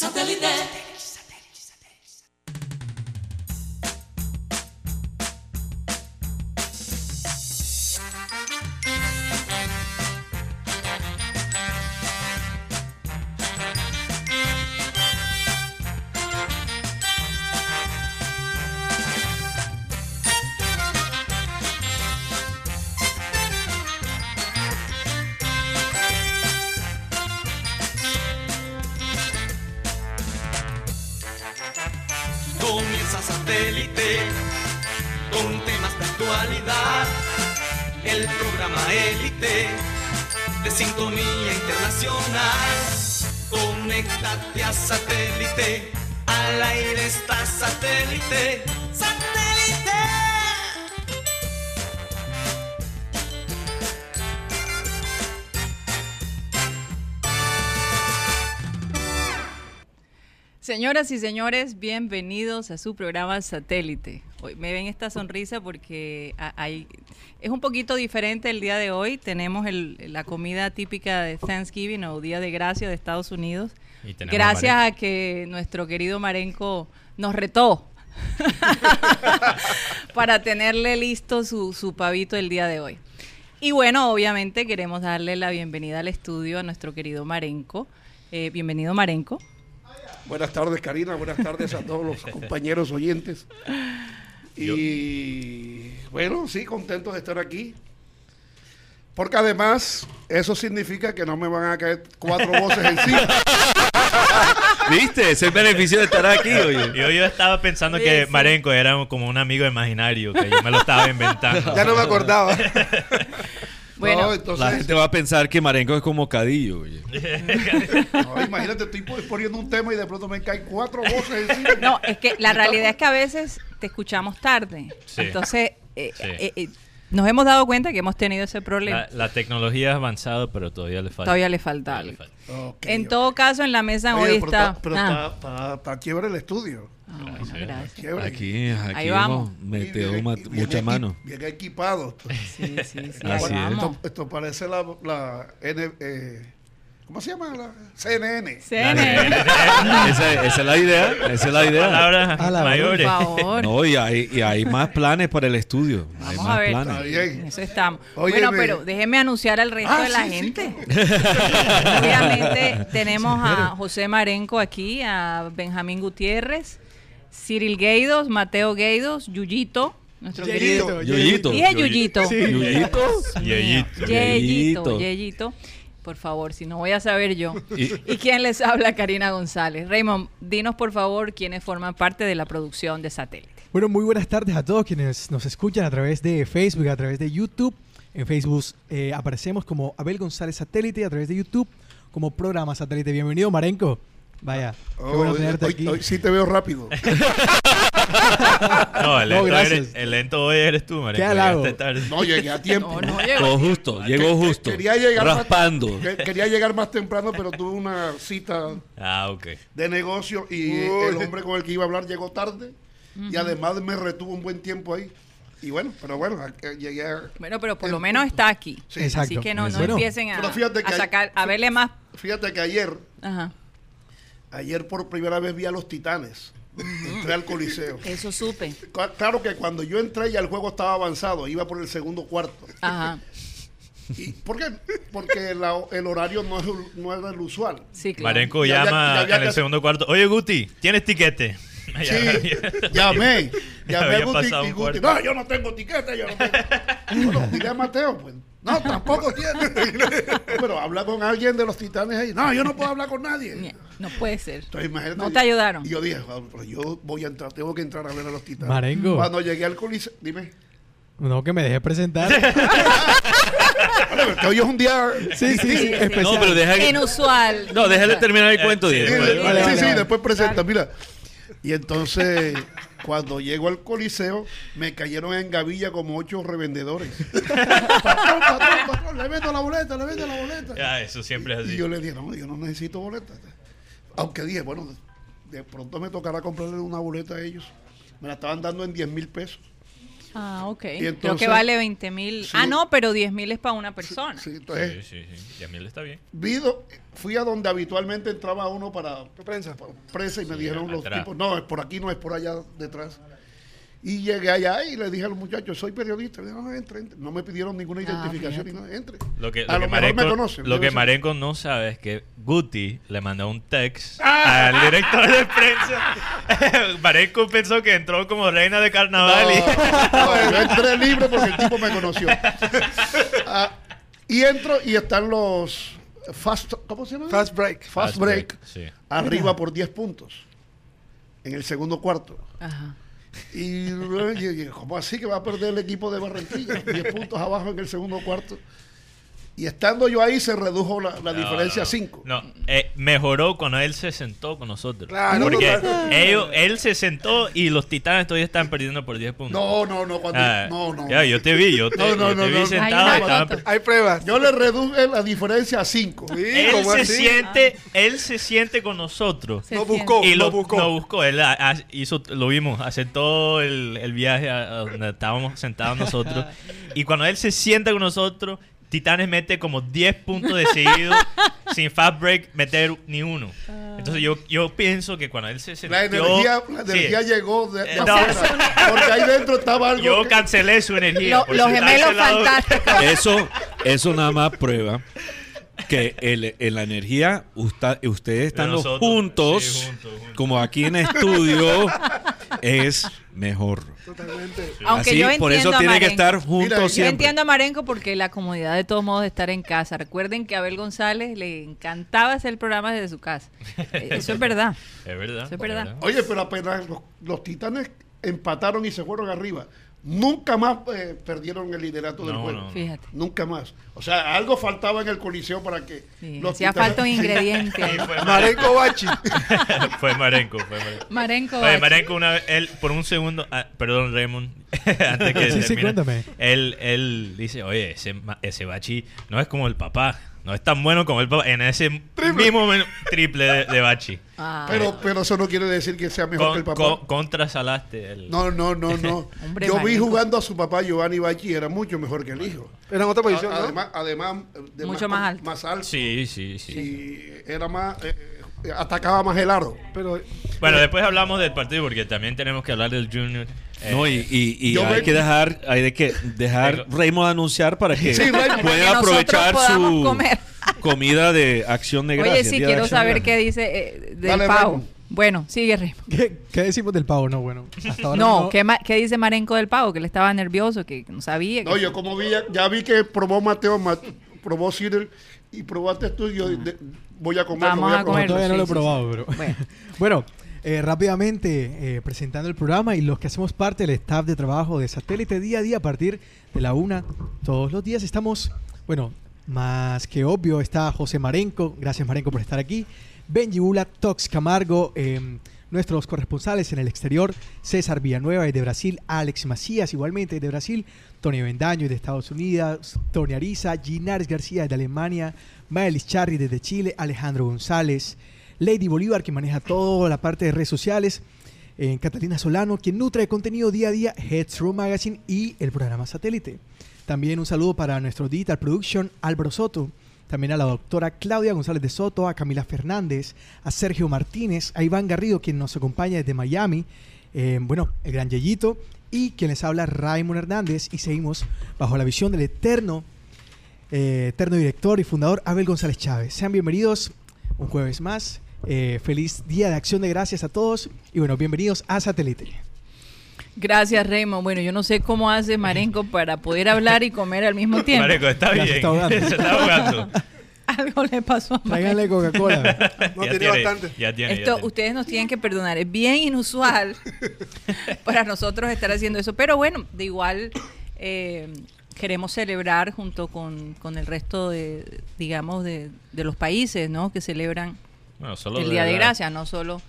Satellite. Conéctate a satélite. Al aire está satélite. ¡Satélite! Señoras y señores, bienvenidos a su programa Satélite. Hoy me ven esta sonrisa porque hay, es un poquito diferente el día de hoy. Tenemos la comida típica de Thanksgiving o Día de Gracia de Estados Unidos. Y Gracias a a que nuestro querido Marenco nos retó para tenerle listo su, su pavito el día de hoy. Y bueno, obviamente queremos darle la bienvenida al estudio a nuestro querido Marenco. Eh, bienvenido Marenco. Buenas tardes, Karina. Buenas tardes a todos los compañeros oyentes. Y bueno, sí, contento de estar aquí. Porque además, eso significa que no me van a caer cuatro voces encima. ¿Viste? Es el beneficio de estar aquí, oye. Yo, yo estaba pensando Sí, que sí. Marenco era como un amigo imaginario, que yo me lo estaba inventando. ya no me acordaba. Bueno, No, entonces, La gente va a pensar que Marenco es como Cadillo, oye. no, imagínate, estoy po- poniendo un tema y de pronto me caen cuatro voces encima. No, es que la realidad es que a veces te escuchamos tarde. Sí. Entonces, eh, Sí. eh, eh, nos hemos dado cuenta que hemos tenido ese problema. La, la tecnología ha avanzado, pero todavía le falta. Todavía le falta Todavía le algo. falta. Ok, En todo caso, en la mesa Oye, hoy pero está... pero Ah, está chévere el estudio. ah, bueno, gracias. Aquí, aquí Ahí vamos. metido Bien mucha mano. Bien equipado. Sí, sí, sí. Así es. Esto, esto parece la, la N, eh, ¿cómo se llama? La CNN. CNN, Esa, esa es la idea, esa es la idea. Palabras A la por mayores. favor. No, y hay, y hay más planes para el estudio. hay Vamos más a ver. planes. Está bien. En Eso estamos. Óyeme. Bueno, pero déjenme anunciar al resto Ah, de la sí, sí, gente. Obviamente tenemos a José Marenco aquí, a Benjamín Gutiérrez, Cyril Gueidos, Mateo Gueidos, Yuyito, nuestro querido. Yoyito. Dije Yuyito. Yoyito. Yeyito. Yeyito, Yeyito. Yeyito. Por favor, si no voy a saber yo. Y- ¿Y quién les habla? Karina González. Raymond, dinos por favor quiénes forman parte de la producción de Satélite. Bueno, muy buenas tardes a todos quienes nos escuchan a través de Facebook, a través de YouTube. En Facebook eh, aparecemos como Abel González Satélite, a través de YouTube como programa Satélite. Bienvenido, Marenco. Vaya, qué Oh, bueno hoy- tenerte hoy, aquí. hoy sí te veo rápido. No, el No, lento, gracias. eres, el lento hoy eres tú, Marenco. Qué halago. No, llegué a tiempo. No, no, Llegó justo, llegó justo. Quería llegar más- Raspando. que- quería llegar más temprano, pero tuve una cita Ah, ok. de negocio y el hombre con el que iba a hablar llegó tarde y además me retuvo un buen tiempo ahí. Y bueno, pero bueno, llegué a... Bueno, pero por lo menos está aquí. Sí. Exacto. Así que no, no Bueno. empiecen a, a sacar, a verle más. Fíjate que ayer, Ajá. Ayer por primera vez vi a los titanes. Entré al coliseo. Eso supe. Cla- Claro que cuando yo entré ya el juego estaba avanzado, iba por el segundo cuarto. Ajá. ¿Y ¿Por qué? Porque la- el horario no, es, no era el usual. Sí, claro. Marenco Ya- ya- llama ya en el segundo cuarto. Oye, Guti, ¿tienes tiquete? Sí, llamé. Ya Llamé a Guti y Guti, no, yo no tengo tiquete, yo no tengo. Bueno, dile a Mateo, pues. No, tampoco tiene. Pero habla con alguien de los titanes ahí. No, yo no puedo hablar con nadie. No puede ser. Entonces, imagínate, No te ayudaron. Y yo dije, "Ah, pero yo voy a entrar, tengo que entrar a ver a los titanes. Marengo. Cuando llegué al coliseo, dime. No, que me deje presentar. Que hoy es un día. sí, sí, sí, sí. especial. No, pero deja que- Inusual. No, déjale terminar el Eh, cuento, sí. Sí, Vale, sí, vale, sí, vale. después presenta, mira. Y entonces, cuando llego al coliseo, me cayeron en gavilla como ocho revendedores. patrón, patrón, patrón, le vendo la boleta, le vendo la boleta. Ya, eso siempre es Y así. yo le dije, no, yo no necesito boleta. Aunque dije, bueno, de pronto me tocará comprarle una boleta a ellos. Me la estaban dando en 10 mil pesos. Ah, ok. Y Creo entonces- que vale 20 mil. Sí. Ah, no, pero 10 mil es para una persona. Sí, Sí, entonces, sí, sí. Y a mí le está bien. vi do- fui a donde habitualmente entraba uno para Prensa. para prensa y me Sí, dijeron los atrás. tipos, no, es por aquí, no es por allá detrás. Y llegué allá y le dije a los muchachos, soy periodista. Dije, no, entre, entre. No me pidieron ninguna Ah, identificación y fíjate. no, entre. Lo que, a lo lo, que mejor me Marenco, conocen. lo que. Marenco no sabe es que Guti le mandó un text Ah. al director de prensa. Marenco pensó que entró como reina de carnaval y... No, yo entré libre porque el tipo me conoció. Ah, y entro y están los fast, ¿cómo se llama? Fast break. Fast break. Sí. Arriba por 10 puntos. En el segundo cuarto. Ajá. Y dije, ¿cómo así que va a perder el equipo de Barranquilla? 10 puntos abajo en el segundo cuarto. Y estando yo ahí se redujo la, la No, diferencia no, a 5. No, eh, mejoró cuando él se sentó con nosotros. Claro, porque total. ellos, él se sentó y los titanes todavía están perdiendo por 10 puntos. No, no, no, cuando, Ah, no, no. Ya, yo te vi, yo te, No, no, yo no, te vi no, no. sentado. Hay estaban. Hay pruebas. Yo le reduje la diferencia a 5. Sí, él ¿cómo se así? siente, él se siente con nosotros. Se No buscó. y lo no buscó. no buscó. Él a- a- hizo, lo vimos todo el, el viaje a, a donde estábamos sentados nosotros. y cuando él se sienta con nosotros, Titanes mete como 10 puntos de seguido sin fast break meter ni uno. Entonces yo, yo pienso que cuando él se sentó... La energía, la Sí. energía llegó de, de Eh, no. afuera, porque ahí dentro estaba algo. Yo que- cancelé su energía. Lo- por los gemelos fantásticos. Eso, eso nada más prueba que el- en la energía usta- ustedes juntos, Sí, juntos, juntos. como aquí en estudio, es mejor. Totalmente. Aunque Así, yo por eso tiene que estar juntos Mira, yo entiendo a Marenco porque la comodidad de todos modos de estar en casa. Recuerden que a Abel González le encantaba hacer el programa desde su casa. Eh, Eso es verdad. Es verdad. Eso es verdad. Oye, pero apenas los, los titanes empataron y se fueron arriba. Nunca más eh, perdieron el liderato del juego. no. Fíjate. Nunca más. O sea, algo faltaba en el coliseo para que. Sí, los hacía Titanes- falta un Sí. ingrediente. ahí. Sí, fue Marenco Bachi. fue Marenco, fue Marenco. Marenco. Oye, Bachi. Marenco una vez, él por un segundo, ah, perdón Raymond, antes que Sí, sí, termine, cuéntame. Él, él dice, oye, ese, ma- ese Bachi no es como el papá, no es tan bueno como el papá, en ese mismo men- triple de, de Bachi. Ah, Pero, pero eso no quiere decir que sea mejor que el Con, papá. con- contrasalaste el... No, no, no, no. Hombre, Yo vi jugando a su papá Giovanni Bachi, era mucho mejor que el hijo. Era en otra posición, A- ¿no? Además, además de Mucho más alto. Más alto. Sí, sí, sí. Y era más. eh, eh, atacaba más el aro. Pero Bueno, después hablamos del partido porque también tenemos que hablar del Junior. Eh, No, y, y- y Yo hay que dejar, hay de que dejar. Raymond anunciar para que Sí, pueda aprovechar su comer. comida de acción de gracias. Oye, sí, quiero saber qué dice eh, del Dale, pavo. Raymond. Bueno, sigue Raymond. ¿Qué, qué decimos del pavo? No, bueno. Hasta ahora No, ¿qué, ma- qué dice Marenco del pavo? Que él estaba nervioso, que no sabía. No, que- yo como vi, ya, ya vi que probó Mateo, Ma- probó Cyril y probaste tú. y Yo de- voy a comer. Vamos voy a No, comer. todavía no lo he sí, sí, probado, pero. Bueno. Bueno, eh, rápidamente eh, presentando el programa y los que hacemos parte del staff de trabajo de satélite día a día a partir de la una todos los días estamos, bueno, más que obvio está José Marenco, gracias Marenco por estar aquí, Benji Bula, Tox Camargo, eh, nuestros corresponsales en el exterior, César Villanueva de Brasil, Alex Macías igualmente de Brasil, Tony Bendaño de Estados Unidos, Tony Ariza, Ginares García de Alemania, Maelis Charri desde Chile, Alejandro González, Lady Bolívar, que maneja toda la parte de redes sociales, eh, Catalina Solano, quien nutre de contenido día a día, Headstrong Magazine y el programa Satélite. También un saludo para nuestro Digital Production, Álvaro Soto, también a la doctora Claudia González de Soto, a Camila Fernández, a Sergio Martínez, a Iván Garrido, quien nos acompaña desde Miami, eh, bueno, el gran Yeyito, y quien les habla Raymond Hernández, y seguimos bajo la visión del eterno eh, eterno director y fundador Abel González Chávez. Sean bienvenidos un jueves más. Eh, feliz Día de Acción de Gracias a todos y bueno, bienvenidos a Satélite. Gracias, Raymond. Bueno, yo no sé cómo hace Marenco para poder hablar y comer al mismo tiempo. Marenco, está Ya se bien. está ahogando. se está ahogando. Algo le pasó a. Tráiganle Coca-Cola. No, Ya tiene bastante. Ya tiene, ya Esto tiene. ustedes nos tienen que perdonar. Es bien inusual para nosotros estar haciendo eso. Pero bueno, de igual eh, queremos celebrar junto con, con el resto de, digamos, de, de los países, ¿no? Que celebran Bueno, solo el Día de Gracias, no solo...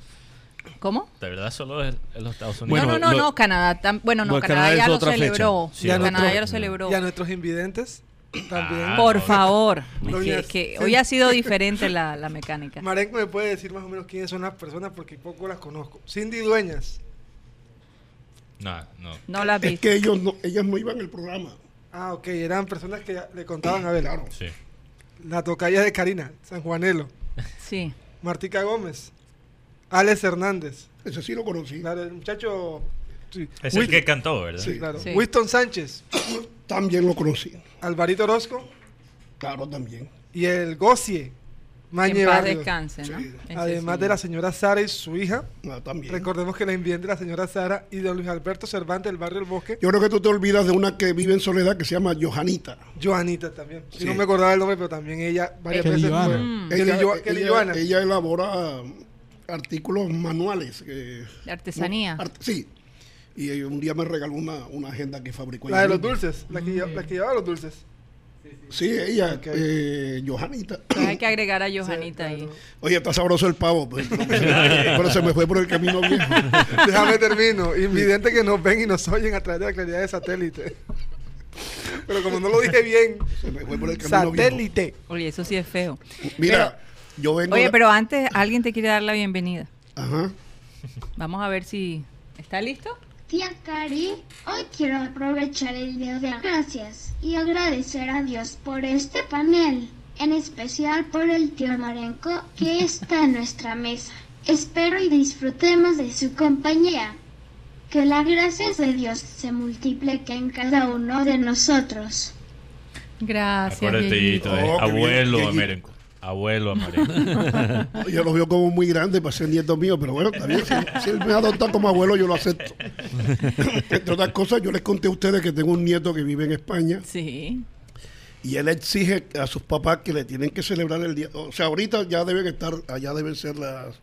¿Cómo? De verdad, solo es en los Estados Unidos. Bueno, no, no, no, lo- no, Canadá. tam- bueno, no, Canadá, Canadá ya lo celebró. Sí, Ya Canadá nuestro- ya lo celebró. Y a nuestros invidentes también. Ah, Por no, favor. Que, que hoy ha sido diferente la, la mecánica. Marenco me puede decir más o menos quiénes son las personas porque poco las conozco. Cindy Dueñas. No, no. No la Es vi. que ellos no, ellas no iban al programa. Ah, ok, eran personas que le contaban a ver. Claro. Sí. La tocaya de Karina, San Juanelo, Sí. Martica Gómez, Alex Hernández. Ese sí lo conocí. Claro, el muchacho. Sí, Es el que cantó, ¿verdad? Sí. claro. Sí. Winston Sánchez, También lo conocí. Alvarito Orozco Claro, también. y el Gocie, Mañe en paz Barrios. descanse, ¿no? Sí. Además sí. de la señora Sara y su hija. Ah, también. Recordemos que la invidente de la señora Sara y de Luis Alberto Cervantes del barrio El Bosque. Yo creo que tú te olvidas de una que vive en Soledad que se llama Johanita. Joanita también. Sí. Y no me acordaba el nombre, pero también ella varias Kelly veces Joana. fue. Mm. Kelly Ella, Jo- Kelly ella- Joana. ella elabora artículos manuales. que- De artesanía. Art- sí. Y un día me regaló una, una agenda que fabricó La de los dulces, la que, la que llevaba los dulces. Sí, ella, Ok. eh, Johanita. Hay que agregar a Johanita Sí, ahí. Oye, está sabroso el pavo, pues, pero, pero se me fue por el camino viejo. Déjame termino. Invidente que nos ven y nos oyen a través de la claridad de satélite. Pero como no lo dije bien, Se me fue por el camino viejo. satélite. Oye, eso sí es feo. Mira, yo vengo. Oye, pero antes alguien te quiere dar la bienvenida. Ajá. Vamos a ver si... ¿Está listo? Tía Cari, hoy quiero aprovechar el Día de Gracias y agradecer a Dios por este panel, en especial por el tío Marenco que está en nuestra mesa. Espero y disfrutemos de su compañía. Que las gracias de Dios se multipliquen en cada uno de nosotros. Gracias. Acuérdate, eh, Oh, abuelo Dieguito. Abuelo Amerenco. Yo lo veo como muy grande para ser nieto mío, pero bueno, también si, si él me adopta como abuelo, yo lo acepto. Entre otras cosas, yo les conté a ustedes que tengo un nieto que vive en España Sí. y él exige a sus papás que le tienen que celebrar el día. O sea, ahorita ya deben estar, allá deben ser las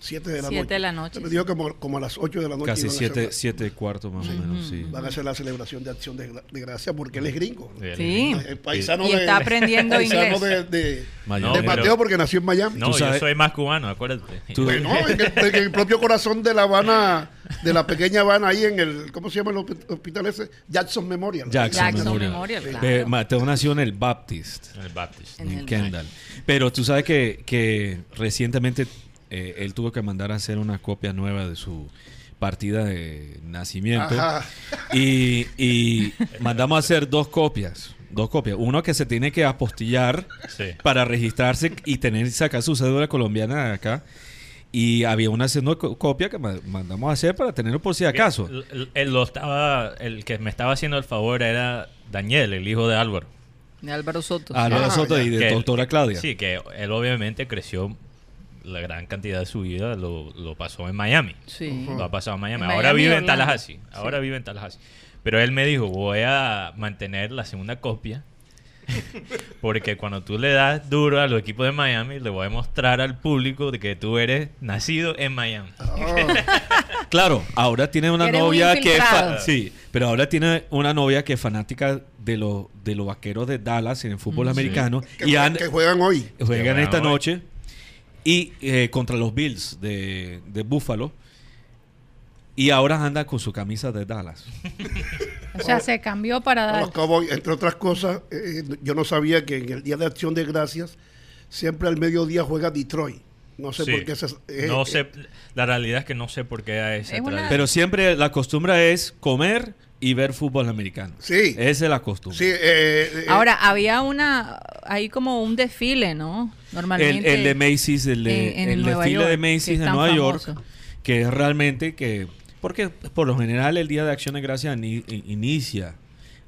7 de la Siete noche. de la noche, Me dijo como, como a las 8 de la noche. Casi iban a siete, hacer la- siete cuartos más o menos, sí. Van a hacer la celebración de acción de, de gracia porque él es gringo. Sí. El paisano Y de, está aprendiendo paisano inglés. de, de, Miami. de pero- Mateo porque nació en Miami. No, Tú yo soy más cubano, acuérdate. Tú- Bueno, en el, en el propio corazón de La Habana, de la pequeña Habana, ahí en el, ¿cómo se llama el hospi- hospital ese? Jackson Memorial. Jackson, Jackson Memorial. Claro. Mateo nació en el Baptist. En el Baptist. En en, el Kendall. Pero tú sabes que, que recientemente eh, él tuvo que mandar a hacer una copia nueva de su partida de nacimiento. Ajá. Y, y mandamos a hacer dos copias. Dos copias. Uno que se tiene que apostillar Sí. para registrarse y tener sacar su cédula colombiana de acá. Y había una segunda co- copia que ma- mandamos a hacer para tenerlo por si acaso. El, el- el lo estaba, el que me estaba haciendo el favor era Daniel, el hijo de Álvaro. De Álvaro Soto. Álvaro Ah, Soto ya. y de Que él- doctora Claudia. Sí, que él obviamente creció la gran cantidad de su vida, lo, lo pasó en Miami. Sí. Lo ha pasado en Miami. En Ahora Miami vive en. Tallahassee. Ahora vive en Tallahassee. Pero él me dijo, voy a mantener la segunda copia. Porque cuando tú le das duro a los equipos de Miami, le voy a mostrar al público de que tú eres nacido en Miami. Claro, ahora tiene una Eres novia que es sí, pero ahora tiene una novia que es fanática de los de los vaqueros de Dallas en el fútbol americano Que, y han- que juegan hoy. juegan juegan esta hoy. noche y eh, contra los Bills de, de Buffalo y ahora anda con su camisa de Dallas. O sea, se cambió para Cowboys, entre otras cosas, eh, yo no sabía que en el Día de Acción de Gracias siempre al mediodía juega Detroit. No sé Sí. por qué. Se, eh, no eh, sé, la realidad es que no sé por qué hay esa Es una-. Pero siempre la costumbre es comer y ver fútbol americano. Sí. Esa es la costumbre. Sí, eh, eh, Ahora, había una, ahí como un desfile, ¿no? El, Normalmente. el de Macy's, el, de- en- en el Nueva desfile York, de que Macy's tan Nueva York, que es realmente que, porque por lo general el Día de Acción de Gracias inicia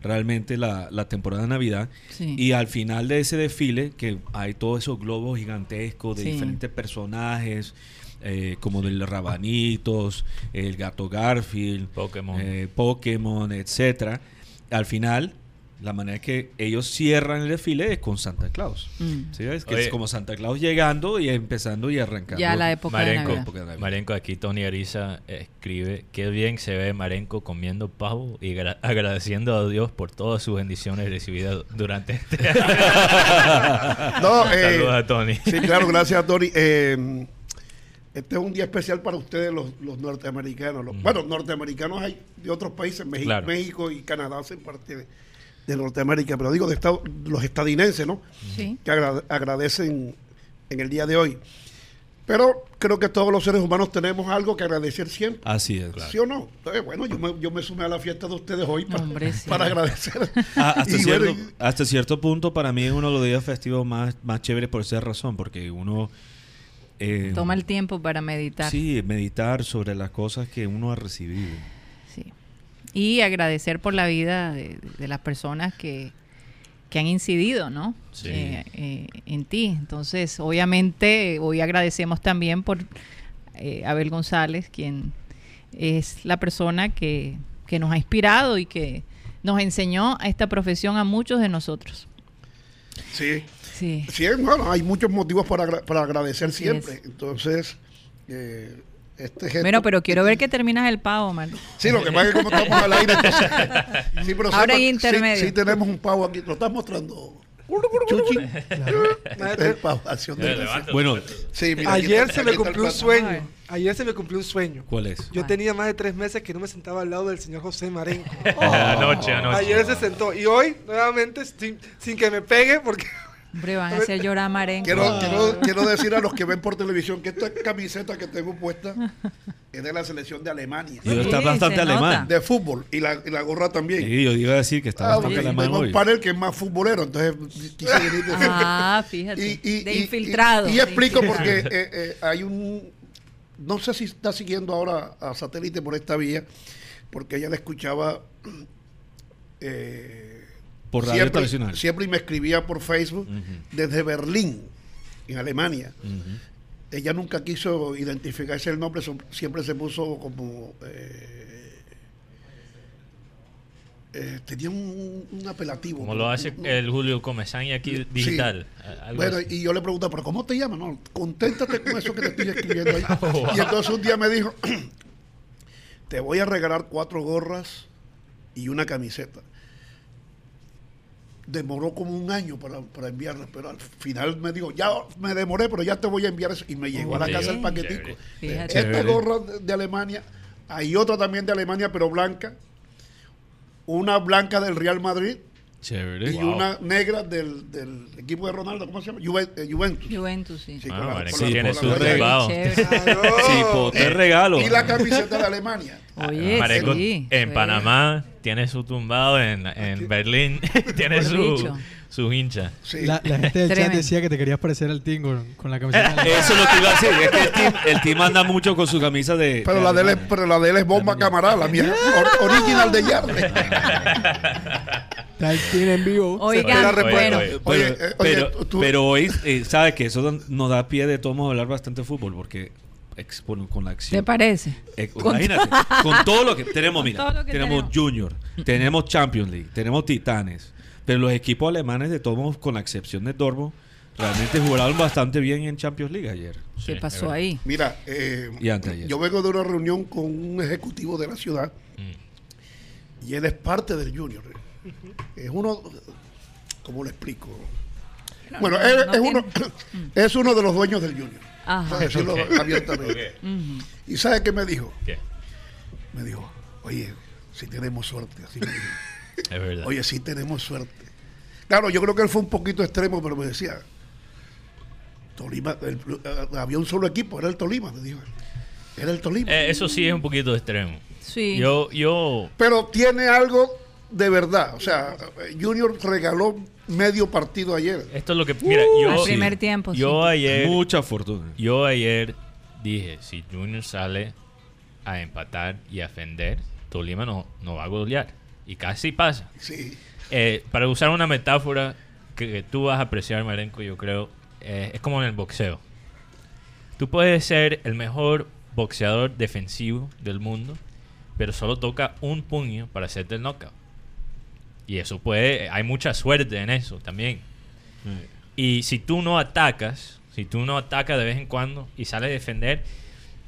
realmente la, la temporada de Navidad Sí. y al final de ese desfile que hay todos esos globos gigantescos de Sí. diferentes personajes eh, como del Rabanitos, el gato Garfield, Pokémon. eh, Pokémon, etcétera. Al final, la manera que ellos cierran el desfile es con Santa Claus. Mm. ¿Sí ves? Que Oye. es como Santa Claus llegando y empezando y arrancando. Ya la época de Marenco, Navidad. Época de Navidad. Marenco, aquí Tony Ariza escribe, qué bien se ve Marenco comiendo pavo y gra- agradeciendo a Dios por todas sus bendiciones recibidas durante este año. no, eh, Saludos a Tony. Sí, claro, gracias, Tony. Eh, este es un día especial para ustedes, los, los norteamericanos. Los- Bueno, norteamericanos hay de otros países, México, Claro. México y Canadá hacen parte de, de Norteamérica, pero digo de Estados- los estadounidenses, ¿no? Sí. Que agra- agradecen en el día de hoy. Pero creo que todos los seres humanos tenemos algo que agradecer siempre. Así es. ¿Sí o no? Entonces, bueno, yo me, yo me sumé a la fiesta de ustedes hoy para, Hombre, sí. para agradecer. Ah, hasta, Y cierto, bueno, y- hasta cierto punto, para mí es uno de los días festivos más, más chéveres por esa razón, porque uno... eh, Toma el tiempo para meditar. Sí, meditar sobre las cosas que uno ha recibido. Y agradecer por la vida de, de las personas que, que han incidido, ¿no? Sí. Eh, eh, en ti. Entonces, obviamente, hoy agradecemos también por eh, Abel González, quien es la persona que, que nos ha inspirado y que nos enseñó a esta profesión a muchos de nosotros. sí. Sí. Sí, bueno, hay muchos motivos para, agra- para agradecer Así siempre. es. Entonces, eh, este gesto- Bueno, pero quiero ver que terminas el pavo, man. Sí, lo que pasa es que como estamos al aire, entonces... Sí, pero Ahora sepa- en intermedio. Sí, sí tenemos un pavo aquí. Lo estás mostrando. Chuchi. El pavo, acción de gracias. Bueno, Sí, mira, aquí Ayer está- se aquí me está cumplió un sueño. Ayer se me cumplió un sueño. ¿cuál es? Yo Ah. tenía más de tres meses que no me sentaba al lado del señor José Marenco. Anoche, anoche. Ayer se sentó. Y hoy, nuevamente, sin, sin que me pegue, porque Hombre, van a hacer llorar a Marenco. Quiero, quiero, quiero decir a los que ven por televisión que esta camiseta que tengo puesta es de la selección de Alemania. Y está Sí, bastante alemán. De fútbol. Y la, y la gorra también. Sí, yo iba a decir que está Ah, bastante alemán tengo hoy. un panel que es más futbolero, entonces quise venir de Ah, fíjate. de y- infiltrado. Y, y de explico infiltrado. porque eh, eh, hay un. No sé si está siguiendo ahora a satélite por esta vía, porque ella la escuchaba. eh, Por radio siempre, tradicional. Siempre me escribía por Facebook desde Berlín, en Alemania. Ella nunca quiso identificarse el nombre, siempre se puso como. eh, eh, tenía un, un apelativo. Como lo hace Un- el Julio Comesaña aquí digital. Bueno, así. y yo le preguntaba, ¿pero cómo te llamas? No, conténtate con eso que te estoy escribiendo ahí. Y entonces un día me dijo, te voy a regalar cuatro gorras y una camiseta. Demoró como un año para, para enviarlas, pero al final me dijo, ya me demoré, pero ya te voy a enviar eso. Y me llegó a la Bien, casa el paquetico. Fíjate. Esta gorra de, de Alemania, hay otra también de Alemania, pero blanca. Una blanca del Real Madrid Chévere. y una negra del, del equipo de Ronaldo, ¿cómo se llama? Juve- eh, Juventus. Juventus, sí. Sí, Ah, la- la- tiene la su. Sí, po, te regalo. Y la camiseta de Alemania. Oye, Marenco sí. en sí. Panamá tiene su tumbado, en, en Berlín tiene su, dicho. Su hincha. Sí. La, la gente del chat decía que te querías parecer al Team con, con la camiseta. Eso es lo que iba a decir. Es que el team, el team anda mucho con su camisa de. pero, la de él es, pero la de él es bomba camarada, la mía or- original de Yarde. Está el Team en vivo. Oigan, bueno, Oye, Pero, Oye, eh, oye, pero, tú- pero hoy, eh, ¿sabes que Eso nos da pie de todos modos a hablar bastante de fútbol, porque con, la ¿te acción. parece? Eh, imagínate, con todo lo que tenemos, mira, que tenemos. Junior, tenemos Champions League, tenemos Titanes, pero los equipos alemanes de todos modos, con la excepción de Dortmund, realmente jugaron bastante bien en Champions League ayer. ¿Qué pasó ahí? Mira, eh, Y antes ayer. yo vengo de una reunión con un ejecutivo de la ciudad Mm. y él es parte del Junior. Es uno, ¿cómo le explico? Bueno, no- él no es, uno, es uno de los dueños del Junior. Ajá. Decirlo Ok. abiertamente. ¿Y sabe qué me dijo? ¿Qué? Me dijo, oye, si tenemos suerte. Así me dijo. Es verdad. Oye, sí tenemos suerte. Claro, yo creo que él fue un poquito extremo, pero me decía, Tolima, el- eh, había un solo equipo, era el Tolima, me dijo. Era el Tolima. Eh, eso sí es un poquito extremo. Sí. Yo, yo, Pero tiene algo de verdad. O sea, Junior regaló medio partido ayer. esto es lo que, mira, yo, al primer tiempo, yo sí. ayer, Mucha fortuna. yo ayer dije, si Junior sale a empatar y a defender, Tolima no, no va a golear. Y casi pasa. Sí. Eh, para usar una metáfora que, que tú vas a apreciar, Marenco, yo creo, eh, es como en el boxeo. Tú puedes ser el mejor boxeador defensivo del mundo, pero solo toca un puño para hacerte el knockout. Y eso puede, hay mucha suerte en eso también. Y si tú no atacas, si tú no atacas de vez en cuando y sales a defender,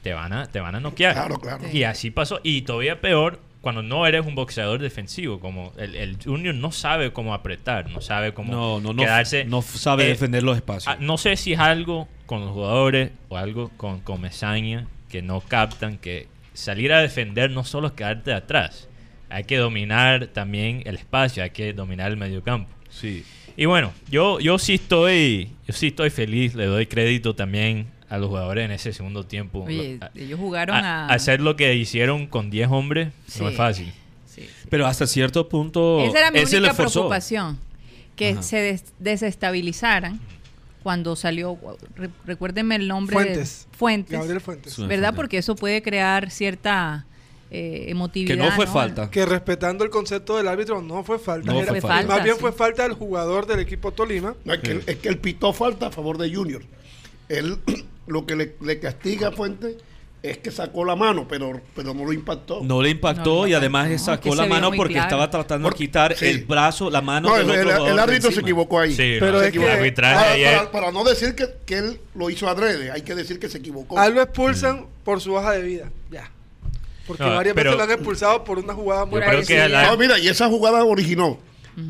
te van a, te van a noquear. Claro, claro. Y así pasó. Y todavía peor cuando no eres un boxeador defensivo. Como el, el Junior no sabe cómo apretar, no sabe cómo No, no, no, quedarse. no sabe Eh, defender los espacios. Ah, no sé si es algo con los jugadores o algo con Comesaña que no captan que salir a defender no solo es quedarte atrás. Hay que dominar también el espacio, hay que dominar el mediocampo. sí. Y bueno, yo, yo sí estoy, yo sí estoy feliz, le doy crédito también a los jugadores en ese segundo tiempo. Oye, A- ellos jugaron a- a... hacer lo que hicieron con 10 hombres no Sí. es fácil. Sí, sí. Pero hasta cierto punto. Esa era mi ese única preocupación, que Ajá. se des- desestabilizaran cuando salió, re- recuérdenme el nombre Fuentes. de Fuentes, Gabriel Fuentes. Sí. ¿verdad? Fuentes. Porque eso puede crear cierta eh, emotividad. Que no fue falta. Que respetando el concepto del árbitro no fue falta. No Era- fue y falta. más bien sí. fue falta del jugador del equipo Tolima. No, es, que, es que él pitó falta a favor de Junior. Él lo que le, le castiga a Fuente es que sacó la mano, pero, pero no lo impactó. No le impactó No y además sacó la mano porque claro. estaba tratando de quitar sí. el brazo, la mano No, del el, otro el- el jugador de árbitro se equivocó ahí. Sí, Pero no, es que- el arbitraje Para, ayer- para- para no decir que, que él lo hizo adrede, hay que decir que se equivocó. A él lo expulsan por su hoja de vida. Ya. Porque No, varias pero- veces lo han expulsado por una jugada muy que parecida. la- No, mira, y esa jugada originó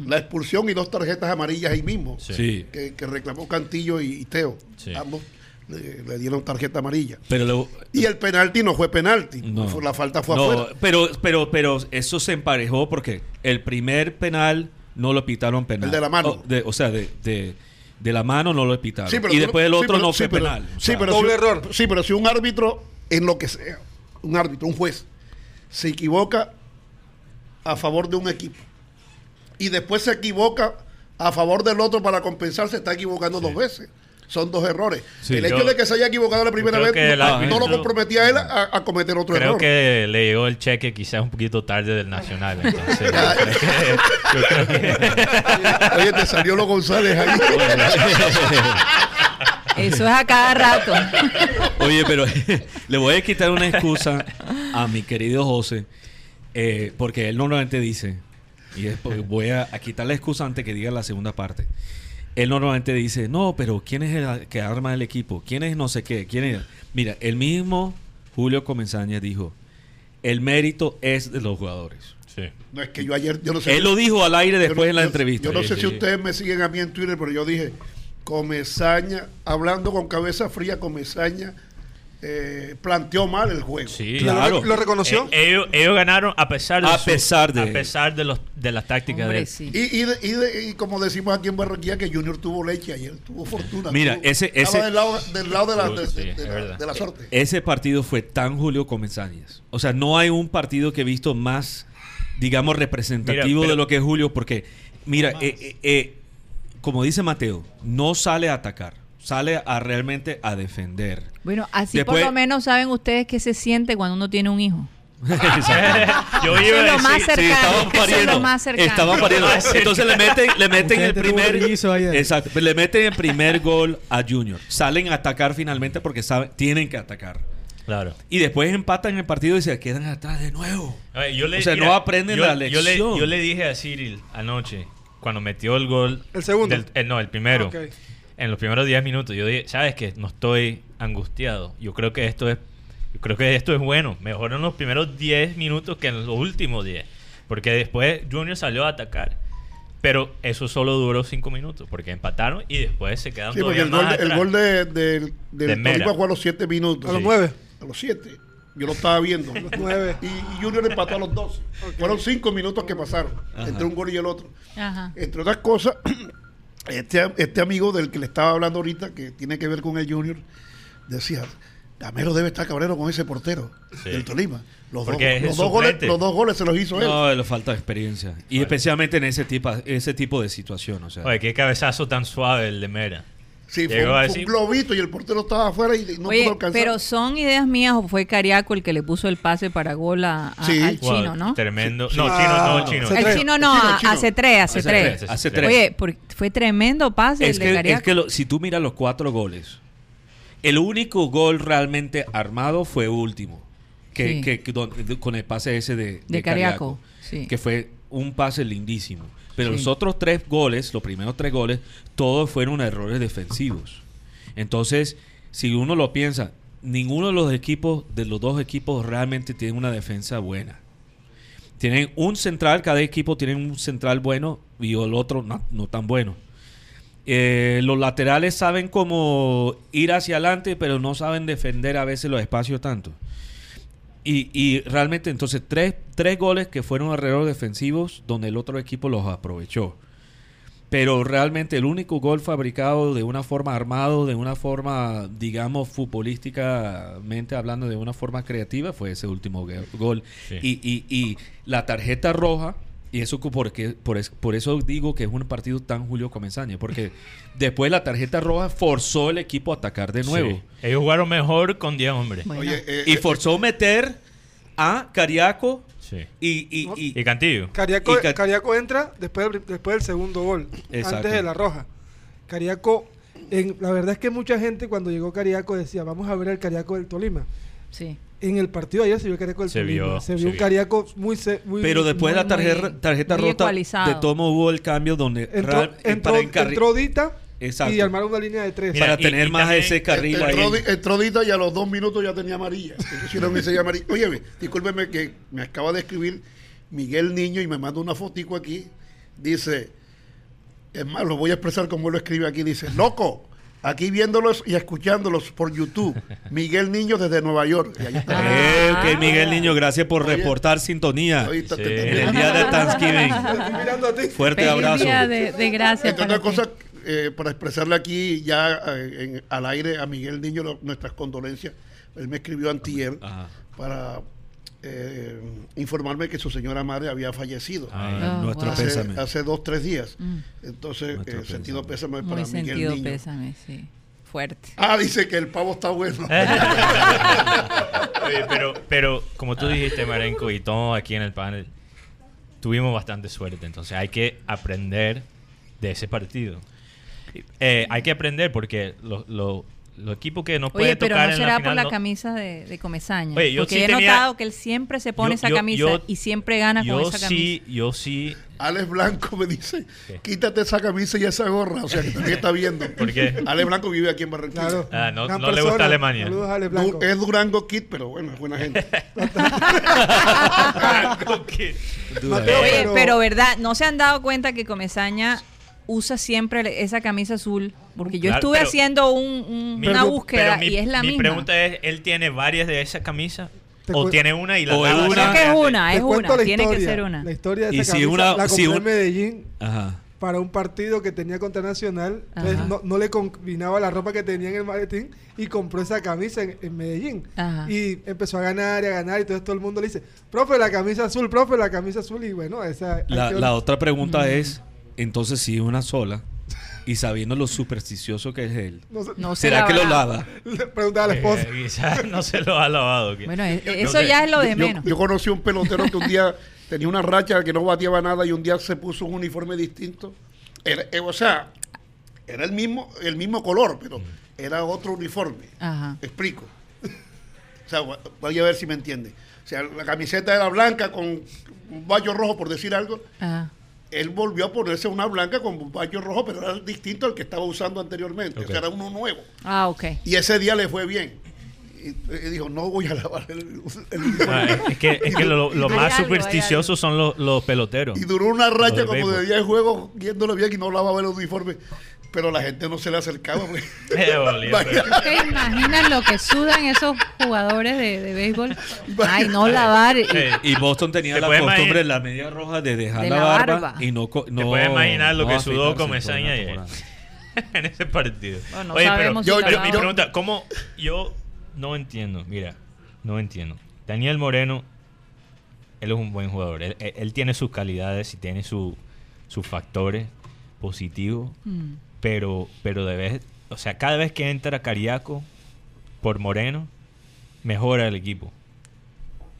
la expulsión y dos tarjetas amarillas ahí mismo. Sí. Sí. Que, que reclamó Cantillo y, y Teo. Sí. Ambos le, le dieron tarjeta amarilla. Pero lo- Y el penalti no fue penalti. No. Fue- La falta fue No, afuera. pero, pero, pero eso se emparejó porque el primer penal no lo pitaron penal. El de la mano. O, de- o sea, de, de, de la mano no lo pitaron. Sí, pero y tú- después el sí, otro pero- no sí, fue pero- penal. O sí, sea, pero doble si, error. Sí, pero si un árbitro, en lo que sea, un árbitro, un juez, se equivoca a favor de un equipo y después se equivoca a favor del otro para compensar, se está equivocando dos veces. Son dos errores. Sí. el hecho Yo- de que se haya equivocado la primera creo vez no, lo comprometía a él a, a cometer otro Creo error. que le llegó el cheque quizás un poquito tarde del Nacional. Entonces, yo creo que- creo Oye, te salió los González ahí. Eso es a cada rato. Oye, pero le voy a quitar una excusa a mi querido José, eh, porque él normalmente dice, y después voy a, a quitar la excusa antes que diga la segunda parte. Él normalmente dice, no, pero ¿quién es el que arma el equipo? ¿Quién es no sé qué? ¿Quién es? Mira, el mismo Julio Comenzaña dijo, el mérito es de los jugadores. sí. No es que yo ayer, yo no sé. Él lo dijo al aire después no- en la yo- entrevista. Yo no Sí, sé sí. si ustedes me siguen a mí en Twitter, pero yo dije, Comesaña, hablando con cabeza fría, Comesaña eh, planteó mal el juego. Sí. Claro. ¿Lo reconoció? Eh, ellos, ellos ganaron a pesar de A su- pesar de- a pesar de los de las tácticas Hombre, de él. sí. Y, y, de- y de- y como decimos aquí en Barranquilla, que Junior tuvo leche ayer, tuvo fortuna. Mira, tuvo- ese- estaba ese- del lado, del lado de, la, de- Sí, de- es de la- de la suerte. ese partido fue tan Julio Comenzañas. O sea, no hay un partido que he visto más, digamos, representativo Mira, pero- de lo que es Julio, porque, mira, eh, como dice Mateo, no sale a atacar, sale a realmente a defender. Bueno, así Después- por lo menos saben ustedes qué se siente cuando uno tiene un hijo. Yo Eso iba es a lo más decir, cercano. estaban eso es pariendo. lo más cercano. Estaban pariendo. Entonces le meten, le meten el primer. Exacto. Le meten el primer gol a Junior. Salen a atacar finalmente porque saben, tienen que atacar. Claro. Y después empatan el partido y se quedan atrás de nuevo. A ver, yo le- O sea, no aprenden yo- la Yo le, lección. yo le dije a Cyril anoche, cuando metió el gol. ¿El segundo? del- eh, no, el primero. Ok. En los primeros 10 minutos. Yo dije, ¿sabes qué? No estoy angustiado. Yo creo que esto es. Yo creo que esto es bueno. Mejor en los primeros 10 minutos que en los últimos 10. Porque después Junior salió a atacar. Pero eso solo duró 5 minutos. Porque empataron y después se quedaron Sí, porque el gol, de- el atrás. gol de, de- del De. Tolima fue a los 7 minutos. A los Sí. nueve. A los 7. Yo lo estaba viendo. nueve. Y, y Junior empató a los 12. Fueron 5 minutos que pasaron Ajá. entre un gol y el otro. Ajá. Entre otras cosas, este, este amigo del que le estaba hablando ahorita, que tiene que ver con el Junior, decía, Gamero debe estar cabrero con ese portero Sí. del Tolima. Los, dos, los, dos goles, los dos goles se los hizo él. No, le falta experiencia. Y especialmente en ese tipo, ese tipo de situación. O sea, Oye, qué cabezazo tan suave el de Mera. Sí, fue, un, a fue decir- un globito y el portero estaba afuera y no Oye, pudo alcanzar. pero son ideas mías o fue Cariaco el que le puso el pase para gol a, a- Sí. al Wow, chino, ¿no? Tremendo. Sí, No, chino, no, Ah, chino. El chino no, a- hace tres, hace Hace tres. tres, hace tres. Oye, porque fue tremendo pase es el de que, Cariaco. es que lo- si tú miras los cuatro goles, el único gol realmente armado fue último. Que, Sí. que- que don- con el pase ese de, De Cariaco, sí. Que fue un pase lindísimo. Pero Sí. los otros tres goles, los primeros tres goles, todos fueron errores defensivos. Entonces, si uno lo piensa, ninguno de los equipos, de los dos equipos, realmente tiene una defensa buena. Tienen un central, cada equipo tiene un central bueno y el otro no, no tan bueno. Eh, los laterales saben cómo ir hacia adelante, pero no saben defender a veces los espacios tanto. Y, y realmente entonces tres, tres goles que fueron alrededor defensivos donde el otro equipo los aprovechó. Pero realmente el único gol fabricado de una forma armado, de una forma, digamos, futbolísticamente hablando, de una forma creativa, fue ese último gol. Sí. Y, y- y la tarjeta roja, y eso porque, por, es- por eso digo que es un partido tan Julio Comensaña, porque después la tarjeta roja forzó el equipo a atacar de nuevo. Sí. Ellos jugaron mejor con 10 hombres. Bueno. Oye, eh, Y eh, forzó meter a Cariaco Sí. y, y, y- Y Cantillo. Cariaco, Y Ca- Cariaco entra después del, después del segundo gol, Exacto. antes de la roja. Cariaco, en, la verdad es que mucha gente cuando llegó Cariaco decía, vamos a ver el Cariaco del Tolima. Sí. En el partido ayer se vio el Cariaco del Se vio, se vio se un vio. Cariaco muy... se- muy Pero después de la tarjeta, muy- tarjeta muy rota, ecualizado. de tomo hubo el cambio donde entró, real- eh, entró, para encarri- entró Dita Exacto. y armaron una línea de tres. Mira, para y- tener y más ese carril ahí. entró, Di- entró Dita y a los dos minutos ya tenía amarilla. Ese amarilla. Oye, discúlpeme que me acaba de escribir Miguel Niño y me manda una fotico aquí. Dice, es más, lo voy a expresar como él lo escribe aquí. Dice, loco, aquí viéndolos y escuchándolos por YouTube. Miguel Niño desde Nueva York. Y ahí está. Eh, Miguel Niño, gracias por Oye. reportar sintonía Sí. en el día de Thanksgiving. Estoy mirando a ti. Fuerte Feliz abrazo. día de, de gracias Entre para otras ti. cosas, eh, para expresarle aquí ya eh, en- al aire a Miguel Niño lo- nuestras condolencias. Él me escribió antier Ajá. para eh, informarme que su señora madre había fallecido Ah, Oh, nuestro wow. hace, pésame. hace dos, tres días. Mm. Entonces, eh, sentido pésame Muy para Miguel sentido Niño. pésame, sí. Fuerte. Ah, dice que el pavo está bueno. Oye, pero, pero como tú dijiste, Marenco, y todos aquí en el panel, tuvimos bastante suerte. Entonces hay que aprender de ese partido. Eh, hay que aprender porque los lo, los equipos que nos Oye, pueden pero tocar no en será la por la no- camisa de, de Comesaña. Oye, yo porque sí he tenía- notado que él siempre se pone Yo- esa yo- camisa yo- y siempre gana con yo esa sí, camisa. yo sí. Alex Blanco me dice, ¿Qué? quítate esa camisa y esa gorra. O sea, que también está viendo. ¿Por qué? Alex Blanco vive aquí en Barranquilla. Claro. Ah, no- no le gusta Alemania. Saludos a Ale Du- Blanco. es Durango Kid, pero bueno, es buena gente. Mateo, Oye, pero- pero... verdad, ¿no se han dado cuenta que Comesaña usa siempre esa camisa azul? Porque yo Claro, estuve pero- haciendo un- un- Mi- una búsqueda mi, y es la mi misma. pregunta es, ¿él tiene varias de esas camisas? ¿O tiene una y la O es lava una- Creo que es una, es cuento una, la tiene que historia. ser una. La historia de Y esa si camisa una- la si compré un- en Medellín Ajá. para un partido que tenía contra Nacional. Entonces no, no le combinaba la ropa que tenía en el maletín y compró esa camisa en, en Medellín. Ajá. Y empezó a ganar y a ganar y entonces todo el mundo le dice, profe, la camisa azul, profe, la camisa azul. Y bueno, esa... la otra pregunta es, entonces si una sola, y sabiendo lo supersticioso que es él, No sé, No se ¿será que lo lava? le preguntaba a la esposa. Eh, quizás no se lo ha lavado. ¿qué? Bueno, e- Yo- yo eso sé. ya es lo de Yo- menos. Yo, conocí un pelotero que un día tenía una racha que no bateaba nada y un día se puso un uniforme distinto. Era- eh, o sea, era el mismo, el mismo color, pero era otro uniforme. Ajá. Explico. O sea, vo- voy a ver si me entiende. O sea, la camiseta era blanca con un baño rojo, por decir algo. Ajá. Él volvió a ponerse una blanca con un baño rojo, pero era distinto al que estaba usando anteriormente. O sea, era uno nuevo. Ah, ok. Y ese día le fue bien. Y, y dijo, no voy a lavar el, el uniforme. Ah, es- es que, es que lo, más algo, hay supersticiosos son los, los peloteros. Y duró una racha como de béisbol. 10 juegos yéndolo bien y no lavaba el uniforme. Pero la gente no se le acercaba. pues. ¿Te imaginan lo que sudan esos jugadores de, de béisbol? Ay, no lavar. y- Y Boston tenía ¿Te la costumbre, imaginar? la media roja, de dejar De la la barba, barba. y no... co- Te no puedes imaginar lo no que sudó afeitarse como en ese partido. Bueno, no Oye, pero, sabemos si yo- pero yo- mi pregunta, ¿cómo? Yo no entiendo, mira, no entiendo. Daniel Moreno, él es un buen jugador. Él, él- él tiene sus calidades y tiene su- sus factores positivos, Mm. Pero, pero de vez, o sea, cada vez que entra Cariaco por Moreno, mejora el equipo.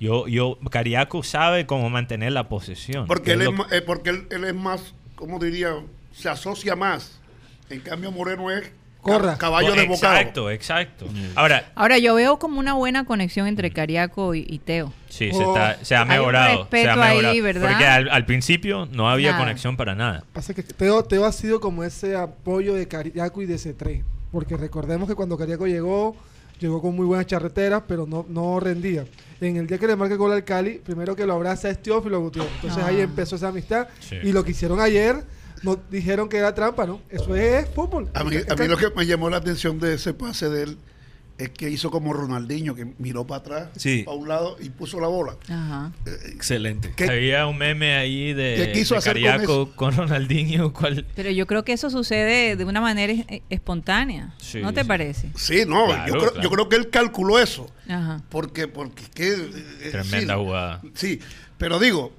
Yo, yo, Cariaco sabe cómo mantener la posesión. Porque, que él es lo- eh, porque él, él es más, ¿cómo diría? Se asocia más. En cambio, Moreno es Corra. ca- caballo de bocado. Exacto, exacto. Ahora, Ahora, yo veo como una buena conexión entre Cariaco y, y Teo. Sí, Oh. se, está- se ha Hay un mejorado. se respeto ha mejorado. ahí, ¿verdad? Porque al, al principio no había Nada. conexión para nada. Pasa que Teo, Teo ha sido como ese apoyo de Cariaco y de C3. Porque recordemos que cuando Cariaco llegó, llegó con muy buenas charreteras, pero no, no rendía. En el día que le marca el gol al Cali, primero que lo abraza es Teófilo Gutiérrez. Entonces Ah. ahí empezó esa amistad. Sí. Y lo que hicieron ayer, nos dijeron que era trampa, ¿no? Eso es fútbol. A mí, a mí lo que me llamó la atención de ese pase de él es que hizo como Ronaldinho, que miró para atrás, Sí. para un lado y puso la bola. Ajá. Excelente. ¿Qué- Había un meme ahí de, ¿Qué quiso de hacer con Cariaco con, Ronaldinho. ¿cuál? Pero yo creo que eso sucede de una manera es- espontánea. Sí, ¿No te sí. parece? Sí, no, Claro, yo, creo, claro. yo creo que él calculó eso. Ajá. Porque, porque es que. eh, Tremenda sí, jugada. Sí, pero digo,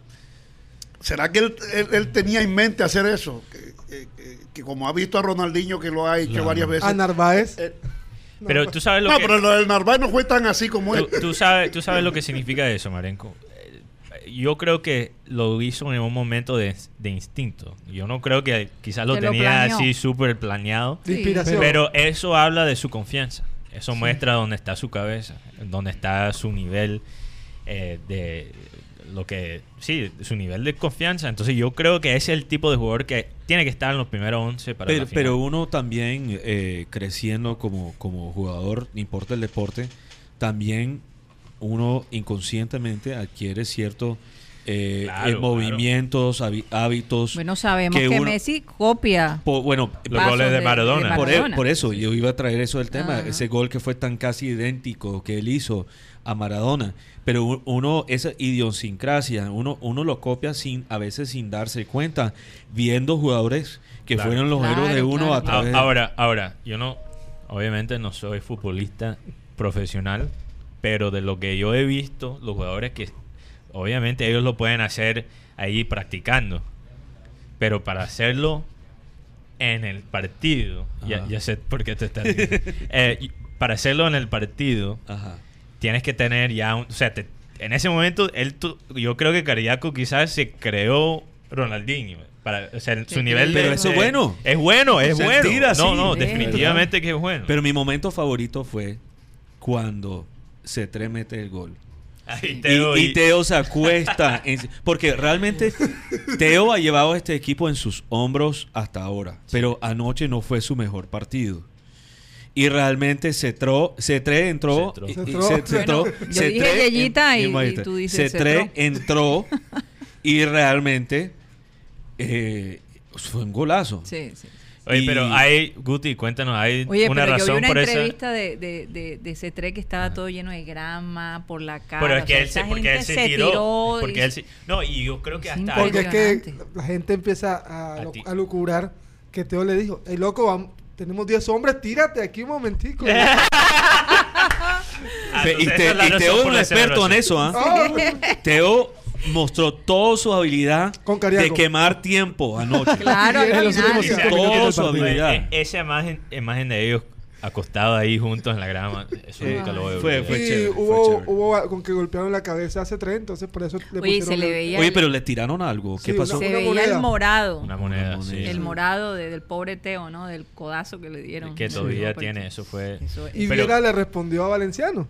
¿será que él, él- él tenía en mente hacer eso? Que, que- como ha visto a Ronaldinho que lo ha hecho Claro. varias veces. A Narváez. Eh, Pero tú sabes lo no, que... pero lo del Narváez no fue tan así como él. Tú, sabes, tú sabes lo que significa eso, Marenco. Eh, Yo creo que lo hizo en un momento de, de instinto. Yo no creo que quizás lo Que tenía así súper planeado. De Sí. inspiración. Pero eso habla de su confianza. Eso muestra dónde está su cabeza, dónde está su nivel eh, de lo que sí, su nivel de confianza. Entonces yo creo que ese es el tipo de jugador que tiene que estar en los primeros 11 para Pero, la final. pero uno también eh, creciendo como, como jugador, no importa el deporte, también uno inconscientemente adquiere ciertos eh, Claro, eh, claro. movimientos, hábi- hábitos. Bueno, sabemos que que, uno- Messi copia. Po- bueno, Los goles de Maradona. por, e- Maradona. por eso yo iba a traer eso del tema, Ajá. ese gol que fue tan casi idéntico que él hizo a Maradona, pero uno esa idiosincrasia, uno uno lo copia sin a veces sin darse cuenta, viendo jugadores que Claro. fueron los Claro, héroes de uno claro. a través Ahora, ahora, yo no, obviamente no soy futbolista profesional, pero de lo que yo he visto, los jugadores que, obviamente ellos lo pueden hacer ahí practicando, pero para hacerlo en el partido, ya, ya sé por qué te estás. Eh, para hacerlo en el partido, Ajá. tienes que tener ya un, o sea, te- en ese momento él tu- yo creo que Cariaco quizás se creó Ronaldinho para o sea, su Sí, nivel de- pero eso es de- bueno. es bueno es Sentir bueno así. no no definitivamente que es bueno Pero mi momento favorito fue cuando C3 mete el gol. Ahí Y, Teo y y- Teo se acuesta. en- porque realmente Teo ha llevado a este equipo en sus hombros hasta ahora. Pero anoche no fue su mejor partido. Y realmente C3, C3 entró. Cetró. y- y Cetró. C- Cetró- Bueno, yo C3 dije Yeyita y- tú dices C3 Cetró. entró y realmente eh, fue un golazo. Sí, sí. Oye y- pero hay Guti cuéntanos hay Oye, una pero yo vi razón una por esa entrevista de, de, de, de C3 que estaba todo lleno de grama por la cara. pero es o que sea, él se esa porque él gente se tiró, tiró porque y- él se- no y yo creo que Es hasta Porque es que la gente empieza a, A a lucurar que Teo le dijo, hey loco, vamos, tenemos 10 hombres, tírate aquí un momentico. Ah, Pe- y, Te- esa y razón Teo es un experto en eso, ¿ah? Ah, Teo mostró toda su habilidad Con de quemar tiempo anoche. Claro, en los últimos cinco del su habilidad. Eh, eh, esa imagen, imagen de ellos acostados ahí juntos en la grama eso Eh, nunca lo veo fue- fue chévere, fue hubo, chévere. hubo con que golpearon la cabeza hace tres, entonces por eso le Oye, pusieron se le el- veía, Oye, el- pero le tiraron algo. ¿Qué Sí, pasó? una- se veía moneda. el morado. una moneda, Una sí. El morado de- del pobre Teo, ¿no? Del codazo que le dieron. que todavía tiene eso fue Eso es. Y Pero- Viera le respondió a Valenciano.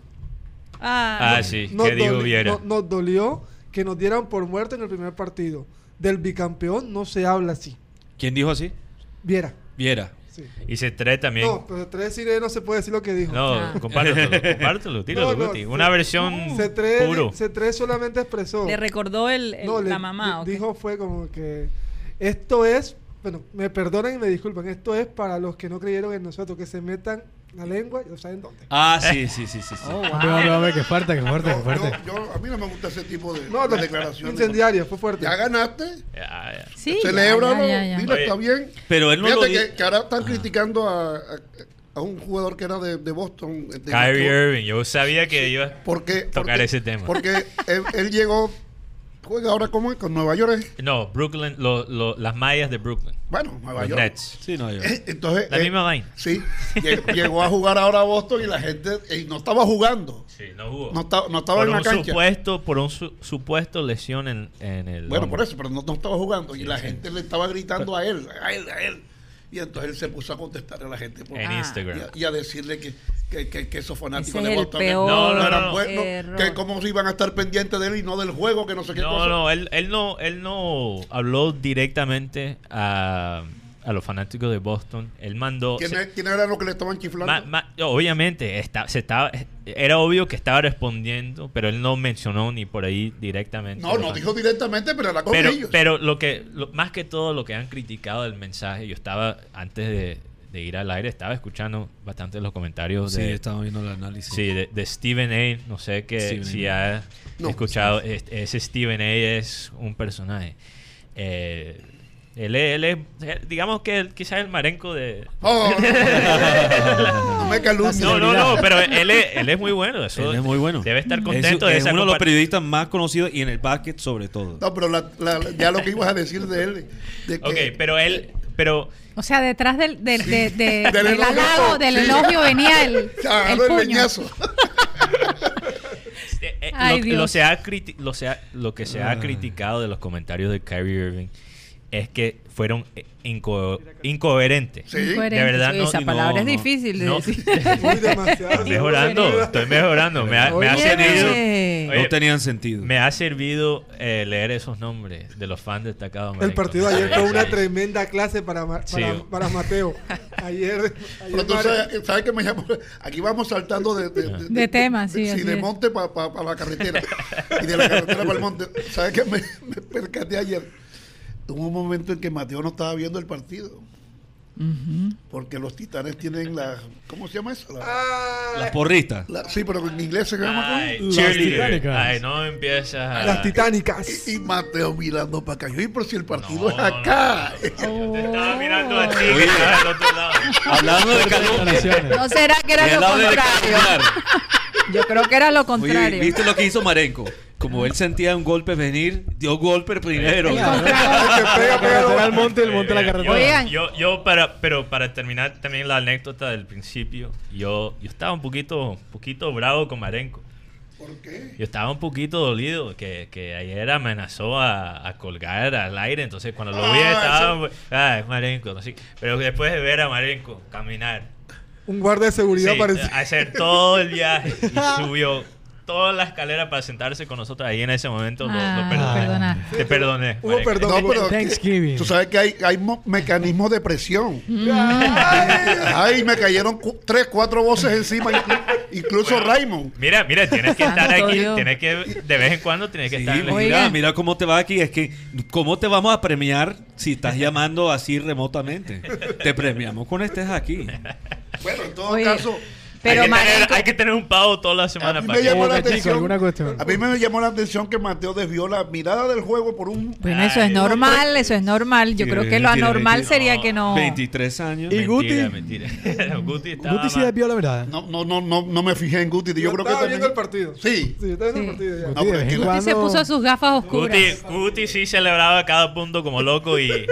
Ah, Ah, sí. ¿Qué dijo Viera? no- nos dolió que nos dieran por muerto en el primer partido. Del bicampeón no se habla así. ¿Quién dijo así? Viera. Viera. Sí. Y se trae también. No, pero tres Cire no se puede decir lo que dijo. No, Ah. compártelo, compártelo, tíralo, No, no, Guti. se- Una versión C3, puro. C3 solamente expresó. Le recordó el, el- No, le la mamá. dijo fue como que esto es, bueno, me perdonan y me disculpan, esto es para los que no creyeron en nosotros, que se metan la lengua, ya saben dónde. Ah, sí, sí, sí, sí. sí. Oh, wow. Hombre, hombre, hombre, qué fuerte, qué fuerte, qué Yo, fuerte. yo- a mí no me gusta ese tipo de, No, de no, declaraciones. incendiario, fue fuerte. Ya ganaste, Ya, ya. Sí, celébralo, dile está bien. Pero él no Fíjate lo que, que ahora están criticando a, a- a un jugador que era de, de Boston. de- Kyrie Irving, yo sabía que iba porque, tocar porque- ese tema. Porque él, él llegó, juega ahora como con Nueva York. ¿eh? No, Brooklyn, lo- lo- las mallas de Brooklyn. Bueno, Nueva Los York. Nets. Sí, no, yo. Eh, Entonces, La eh, misma vaina. Sí, lleg- llegó a jugar ahora a Boston y la gente eh, no estaba jugando. Sí, no jugó. No, estaba- no estaba por en la un cancha. supuesto, por un su- supuesto lesión en, en el. Bueno, hombro. por eso, pero no, no estaba jugando. Y la sí. gente le estaba gritando a él, a él, a él. Y entonces él se puso a contestar a la gente por- En. Instagram. y, a, y a decirle que, que, que- que esos fanáticos Ese de Boston No, no, eran no. buenos, que cómo se iban a estar pendientes de él y no del juego, que no sé qué No, cosa. no, él, él no, él no habló directamente a, a los fanáticos de Boston. Él mandó. ¿Quién, se- es- quién era lo que le estaban chiflando? ma- ma- obviamente, está, se estaba, era obvio que estaba respondiendo, pero él no mencionó ni por ahí directamente. no, no dijo directamente, pero era con pero, ellos. pero lo que, lo- más que todo lo que han criticado del mensaje, yo estaba antes de, de ir al aire, estaba escuchando bastante los comentarios Sí, de, estaba viendo el análisis. sí, de, de Stephen A. No sé que, si A. ha No. escuchado. es- Ese Stephen A. es un personaje. Eh, él, es- él es, digamos que él- quizás el marenco de... Oh, no, no, no. No me. No, no, no, pero él es, él es muy bueno. Eso Él es muy bueno. Debe estar Es- contento es, de esa uno de los periodistas más conocidos y en el básquet sobre todo. No, pero la- la- ya lo que ibas a decir de él. De que, Ok, pero él... Pero O sea, detrás del, del, de- de- Del del elogio, halago, del sí. elogio venía el, Se el leñazo. Eh, eh, Ay, lo, se ha lo, se ha- lo que se ha Ah. criticado de los comentarios de Kyrie Irving es que fueron eh, inco- incoherentes. Sí. Incoherente. De verdad, Sí, no, esa no, palabra es no. difícil de No. decir. Estoy mejorando, estoy mejorando. Me ha, me ha servido, Oye. no tenían sentido. me ha servido eh, leer esos nombres de los fans destacados. El partido de ayer fue una tremenda clase para, Ma- Sí. para, para Mateo. Ayer, ayer Pero tú Mare- sabes, ¿sabes qué me llamó? Aquí vamos saltando de, de, De temas, sí, de, de es. monte para la carretera. y de la carretera para el monte. ¿Sabes qué me, me percaté ayer? Hubo un momento en que Mateo no estaba viendo el partido. Porque los titanes tienen la. ¿Cómo se llama eso? La- Ah, Las porristas. la- sí, pero en inglés se llama. Ay, Las titánicas. Ay, no empiezas a... las titánicas. Y, y Mateo mirando para acá. Yo, "Y por si el partido No, es no, acá. Te estaba mirando a ti, que estaba al otro lado. Hablando de calumnia. Declaraciones. ¿No será que era lo al lado de contrario? Yo creo que era lo Oye, contrario. ¿viste lo que hizo Marenco? Como él sentía un golpe venir, dio golpe primero. Al monte, el monte a la Oigan, carretera. Oigan. Yo, yo para, pero para terminar también la anécdota del principio, yo, yo estaba un poquito, poquito bravo con Marenco. ¿Por qué? Yo estaba un poquito dolido que, que ayer amenazó a, a colgar al aire, entonces cuando lo vi Ah, estaba, ay, Marenco, no sé. Pero después de ver a Marenco caminar, Un guardia de seguridad sí, parecía. hacer todo el viaje y subió toda la escalera para sentarse con nosotros ahí en ese momento, lo, lo Ah, perdoné. perdona. Te perdoné. Hubo Marenco. perdón. No, pero Thanksgiving. tú sabes que hay, hay mo- mecanismos de presión. Ay, Ay, me cayeron cu- tres, cuatro voces encima, inclu- incluso Bueno, Raymond. Mira, mira, tienes que estar Santo aquí, tienes que, de vez en cuando tienes que Sí, estar mira, mira cómo te va aquí. Es que, ¿cómo te vamos a premiar si estás llamando así remotamente? Te premiamos cuando estés aquí. Bueno, en todo Oye, caso, Pero hay, que tener, hay que tener un pavo toda la semana A mí para me que- llamó la atención. alguna cuestión. a mí me llamó la atención que Mateo desvió la mirada del juego por un... bueno, eso es normal, eso es normal. Yo creo que lo anormal sería que no. 23 años. Y Mentira, Guti. mentira. Guti estaba Guti sí desvió la verdad. No, no, no, no, no me fijé en Guti. Yo, yo creo que estaba también... viendo el partido. Sí. Sí, estaba viendo Sí. el partido ya. Guti, No, que- se puso sus gafas oscuras. Guti, Guti sí celebraba cada punto como loco y,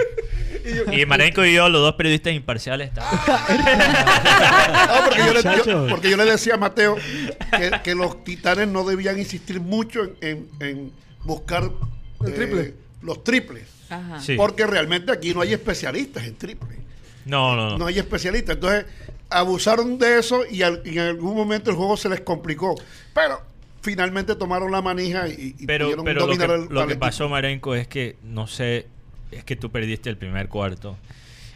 y Marenco y yo, los dos periodistas imparciales, estábamos... No, porque, yo le, yo- Muchachos. porque yo le decía a Mateo que, que los titanes no debían insistir mucho en, en- en buscar eh, El triple. los triples. Ajá. Sí. Porque realmente aquí no hay especialistas en triple. No, no, No no. hay especialistas. Entonces, abusaron de eso y, al- y en algún momento el juego se les complicó. Pero finalmente tomaron la manija y, y Pero, pudieron pero lo que, dominar lo al que equipo. pasó, Marenco, es que, no sé, es que tú perdiste el primer cuarto.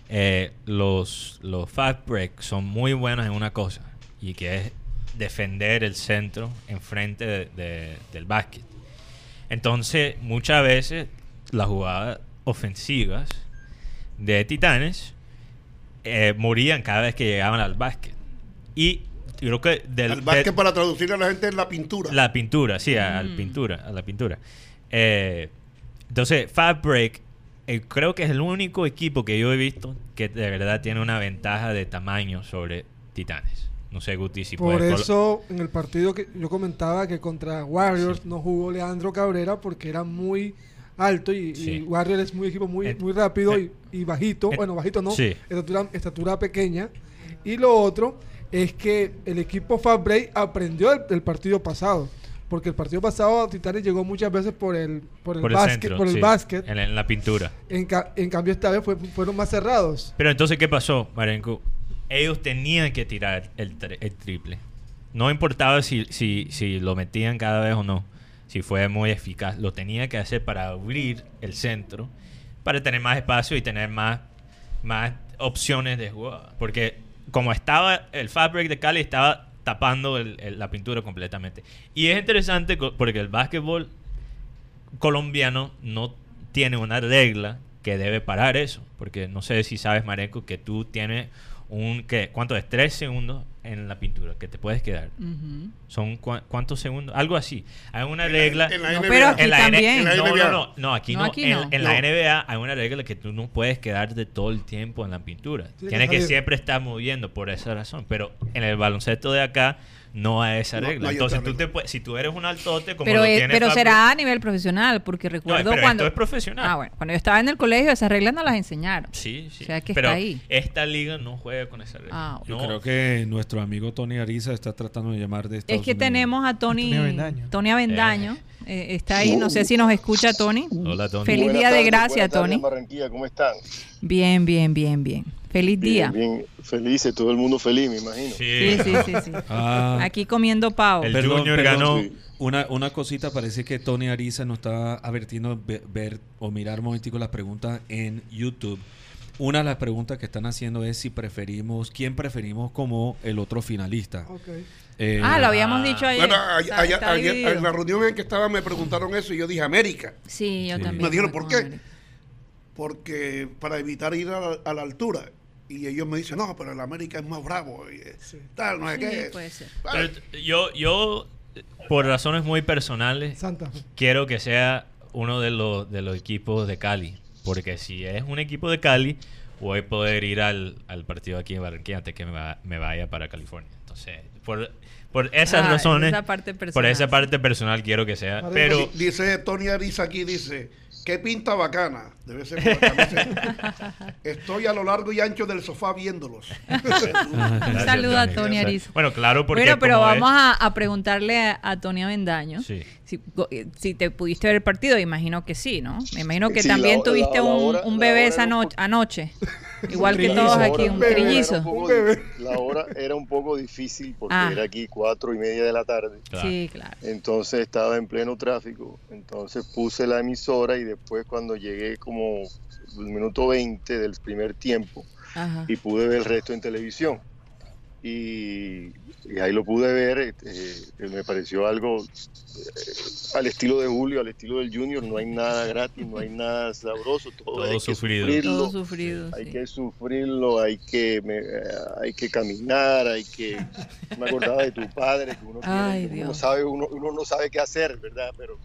Eh, los, los fast break son muy buenos en una cosa, y que es defender el centro enfrente de, de- del básquet. Entonces, muchas veces las jugadas ofensivas de Titanes eh, morían cada vez que llegaban al básquet. Y yo creo que del, El básquet para traducirle a la gente es la pintura. la pintura, sí, a, a la pintura, a la pintura. Eh, entonces, Fast Break, eh, creo que es el único equipo que yo he visto que de verdad tiene una ventaja de tamaño sobre Titanes. No sé, Guti, si Por puedes eso, en el partido que yo comentaba que contra Warriors no jugó Leandro Cabrera porque era muy alto y. Warriors es muy equipo muy, En- muy rápido y, en- y bajito. en- bueno, bajito no, sí. estatura, estatura pequeña. Y lo otro es que el equipo Fast Break aprendió del, del partido pasado. Porque el partido pasado Titanes llegó muchas veces por el, por el, por el básquet. centro, por el sí, básquet. en, la- en la pintura. En, ca- en cambio, esta vez fue- fueron más cerrados. Pero entonces, ¿qué pasó, Marenco? Ellos tenían que tirar el triple. No importaba si, si, si lo metían cada vez o no. Si fue muy eficaz. Lo tenía que hacer para abrir el centro. Para tener más espacio y tener más, más opciones de jugada. Porque como estaba el fabric de Cali, estaba tapando el- la pintura completamente. Y es interesante porque el básquetbol colombiano no tiene una regla que debe parar eso. Porque no sé si sabes, Marenco, que tú tienes un, ¿qué? ¿Cuánto es? Tres segundos en la pintura que te puedes quedar. ¿Son cua- cuántos segundos? Algo así. Hay una En la- regla... en la No, pero aquí en la también. en la no, NBA. no, no, no, aquí No, no. aquí en, no. en No. la NBA hay una regla que tú no puedes quedarte todo el tiempo en la pintura. Tiene que Tienes que salir. siempre estar moviendo por esa razón. Pero en el baloncesto de acá no hay esa No, regla. no Entonces tú te puedes, si tú eres un altote como Pero, lo es- tiene pero será a nivel profesional, porque No, recuerdo pero cuando... esto es profesional. Ah, bueno, cuando yo estaba en el colegio esas reglas no las enseñaron. Sí, sí. O sea, que pero está ahí. esta liga no juega con esa regla. Ah. Yo No. creo que nuestro amigo Tony Ariza está tratando de llamar de Es Estados que Unidos. tenemos a Tony, Tony Avendaño. Tony Avendaño. eh, está ahí, no sé si nos escucha Tony. Hola, Tony. Feliz Buenas día de tardes, gracia, Tony. Barranquilla, ¿cómo están? Bien, bien, bien, bien. Feliz día. Bien, bien, felices, todo el mundo feliz, me imagino. Sí, Sí. sí, sí, sí. Ah, Aquí comiendo pavo. El Perdón, Junior perdón, ganó. sí. Una, una cosita, parece que Tony Ariza nos está advirtiendo ve- ver o mirar un momentico las preguntas en YouTube. Una de las preguntas que están haciendo es si preferimos, quién preferimos como el otro finalista. Ok. Eh, Ah, lo habíamos dicho ayer. Bueno, a- Está- ayer- está ayer- dividido. en la reunión en que estaba me preguntaron eso y yo dije América, Sí, yo Sí. también. Me dijeron, ¿por qué? América. porque para evitar ir a la, a la altura. Y ellos me dicen, no, pero el América es más bravo. Y, eh, tal, no sé Sí, qué. puede ser. Vale. Pero yo, yo, por razones muy personales, Santa quiero que sea uno de los, de los equipos de Cali. Porque si es un equipo de Cali, voy a poder ir al, al partido aquí en Barranquilla antes que me, va- me vaya para California. Entonces, por, por esas Ah, razones, esa parte por personal, esa parte personal quiero que sea. Pero, Di- Dice Tony Ariza aquí, dice, qué pinta bacana. Debe ser por la camiseta. Estoy a lo largo y ancho del sofá viéndolos. Un saludo a Tony. Ariza. Bueno, claro, porque Bueno, pero como vamos es- a, a preguntarle a, a Tony Avendaño. Sí. Si, eh, si te pudiste ver el partido, imagino que sí, ¿no? Me imagino que Sí, también la- tuviste la- la un, hora- un bebé esa poco- anoche. Igual que trillizo. todos aquí, un trillizo. bebé. di- La hora era un poco difícil porque Ah. era aquí cuatro y media de la tarde. Claro. Sí, claro. Entonces estaba en pleno tráfico. Entonces puse la emisora y después cuando llegué como el minuto 20 del primer tiempo Ajá. y pude ver el resto en televisión. Y, y ahí lo pude ver, eh, eh, me pareció algo eh, al estilo de Julio, al estilo del Junior, no hay nada gratis, no hay nada sabroso, todo, Todo hay que sufrido. sufrirlo, Todo sufrido. hay sí. que sufrirlo, hay que, me- eh, hay que caminar, hay que... Me acordaba de tu padre, que uno, tiene- Ay, uno sabe, uno, uno no sabe qué hacer, ¿verdad? Pero,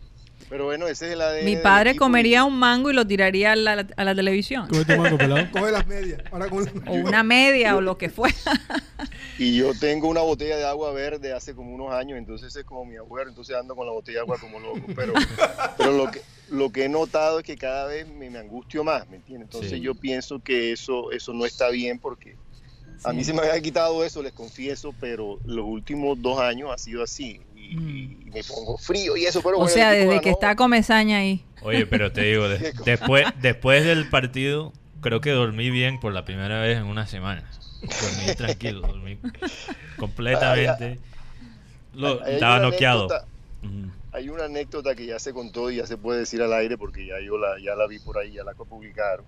pero bueno, ese es el ADN Mi padre comería un mango y lo tiraría a la, a la televisión. ¿Cómo te mango, pelado? Coge las medias. Ahora con O una media o lo que fuera. Y yo tengo una botella de agua verde hace como unos años, entonces es como mi abuelo, entonces ando con la botella de agua como loco. Pero, pero lo, que, lo que he notado es que cada vez me, me angustio más, ¿me entiendes? Entonces Sí. yo pienso que eso, eso no está bien porque a mí se me había quitado eso, les confieso, pero los últimos dos años ha sido así. Y, y me pongo frío y eso, pero Mm. O bueno, sea, desde que está Comezaña ahí. Oye, pero te digo, de- después, después del partido, creo que dormí bien por la primera vez en una semana. Dormí tranquilo, dormí completamente. lo- Hay Estaba noqueado. anécdota-. Hay una anécdota que ya se contó y ya se puede decir al aire porque ya yo la, ya la vi por ahí, ya la publicaron.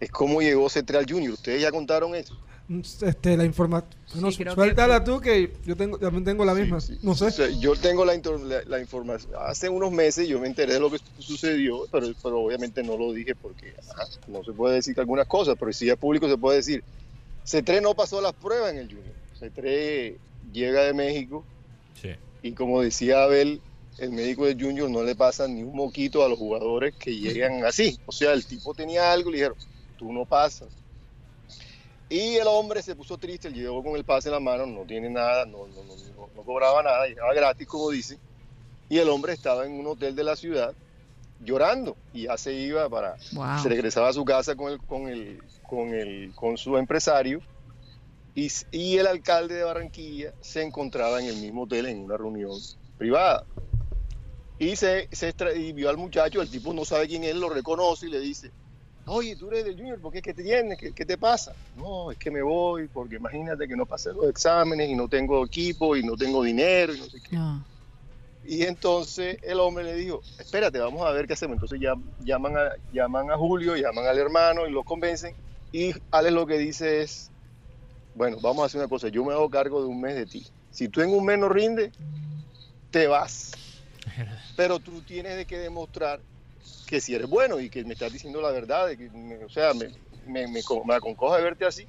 Es cómo llegó Central Junior. ¿Ustedes ya contaron eso? Este, la información. No, Sí, creo que- suéltala tú que yo tengo, también tengo la misma. Sí, sí. No sé. O sea, yo tengo la, la- la información. Hace unos meses yo me enteré de lo que sucedió, pero, pero obviamente no lo dije porque ajá, no se puede decir algunas cosas, pero si es público se puede decir. C3 no pasó las pruebas en el Junior. C3 llega de México Sí. y como decía Abel, el médico de Junior no le pasa ni un moquito a los jugadores que llegan así. O sea, el tipo tenía algo y le dijeron, tú no pasas. Y el hombre se puso triste, llegó con el pase en la mano, no tiene nada, no, no, no, cobraba nada, llegaba gratis, como dice. Y el hombre estaba en un hotel de la ciudad llorando y ya se iba para, Wow. se regresaba a su casa con el, con el, con el, con su empresario y, y el alcalde de Barranquilla se encontraba en el mismo hotel en una reunión privada. Y se, se extra- y vio al muchacho, el tipo no sabe quién es, lo reconoce y le dice, oye, tú eres del Junior, ¿por qué? ¿Qué te tienes? ¿Qué, qué te pasa? No, es que me voy porque imagínate que no pasé los exámenes y no tengo equipo y no tengo dinero y no sé qué. No. Y entonces el hombre le dijo, espérate, vamos a ver qué hacemos. Entonces ya, llaman, a, llaman a Julio, llaman al hermano y lo convencen. Y Alex lo que dice es, bueno, vamos a hacer una cosa, yo me hago cargo de un mes de ti. Si tú en un mes no rindes, te vas. Pero tú tienes de que demostrar que si eres bueno y que me estás diciendo la verdad, de que, me- o sea, me, me, me, me aconcoja verte así.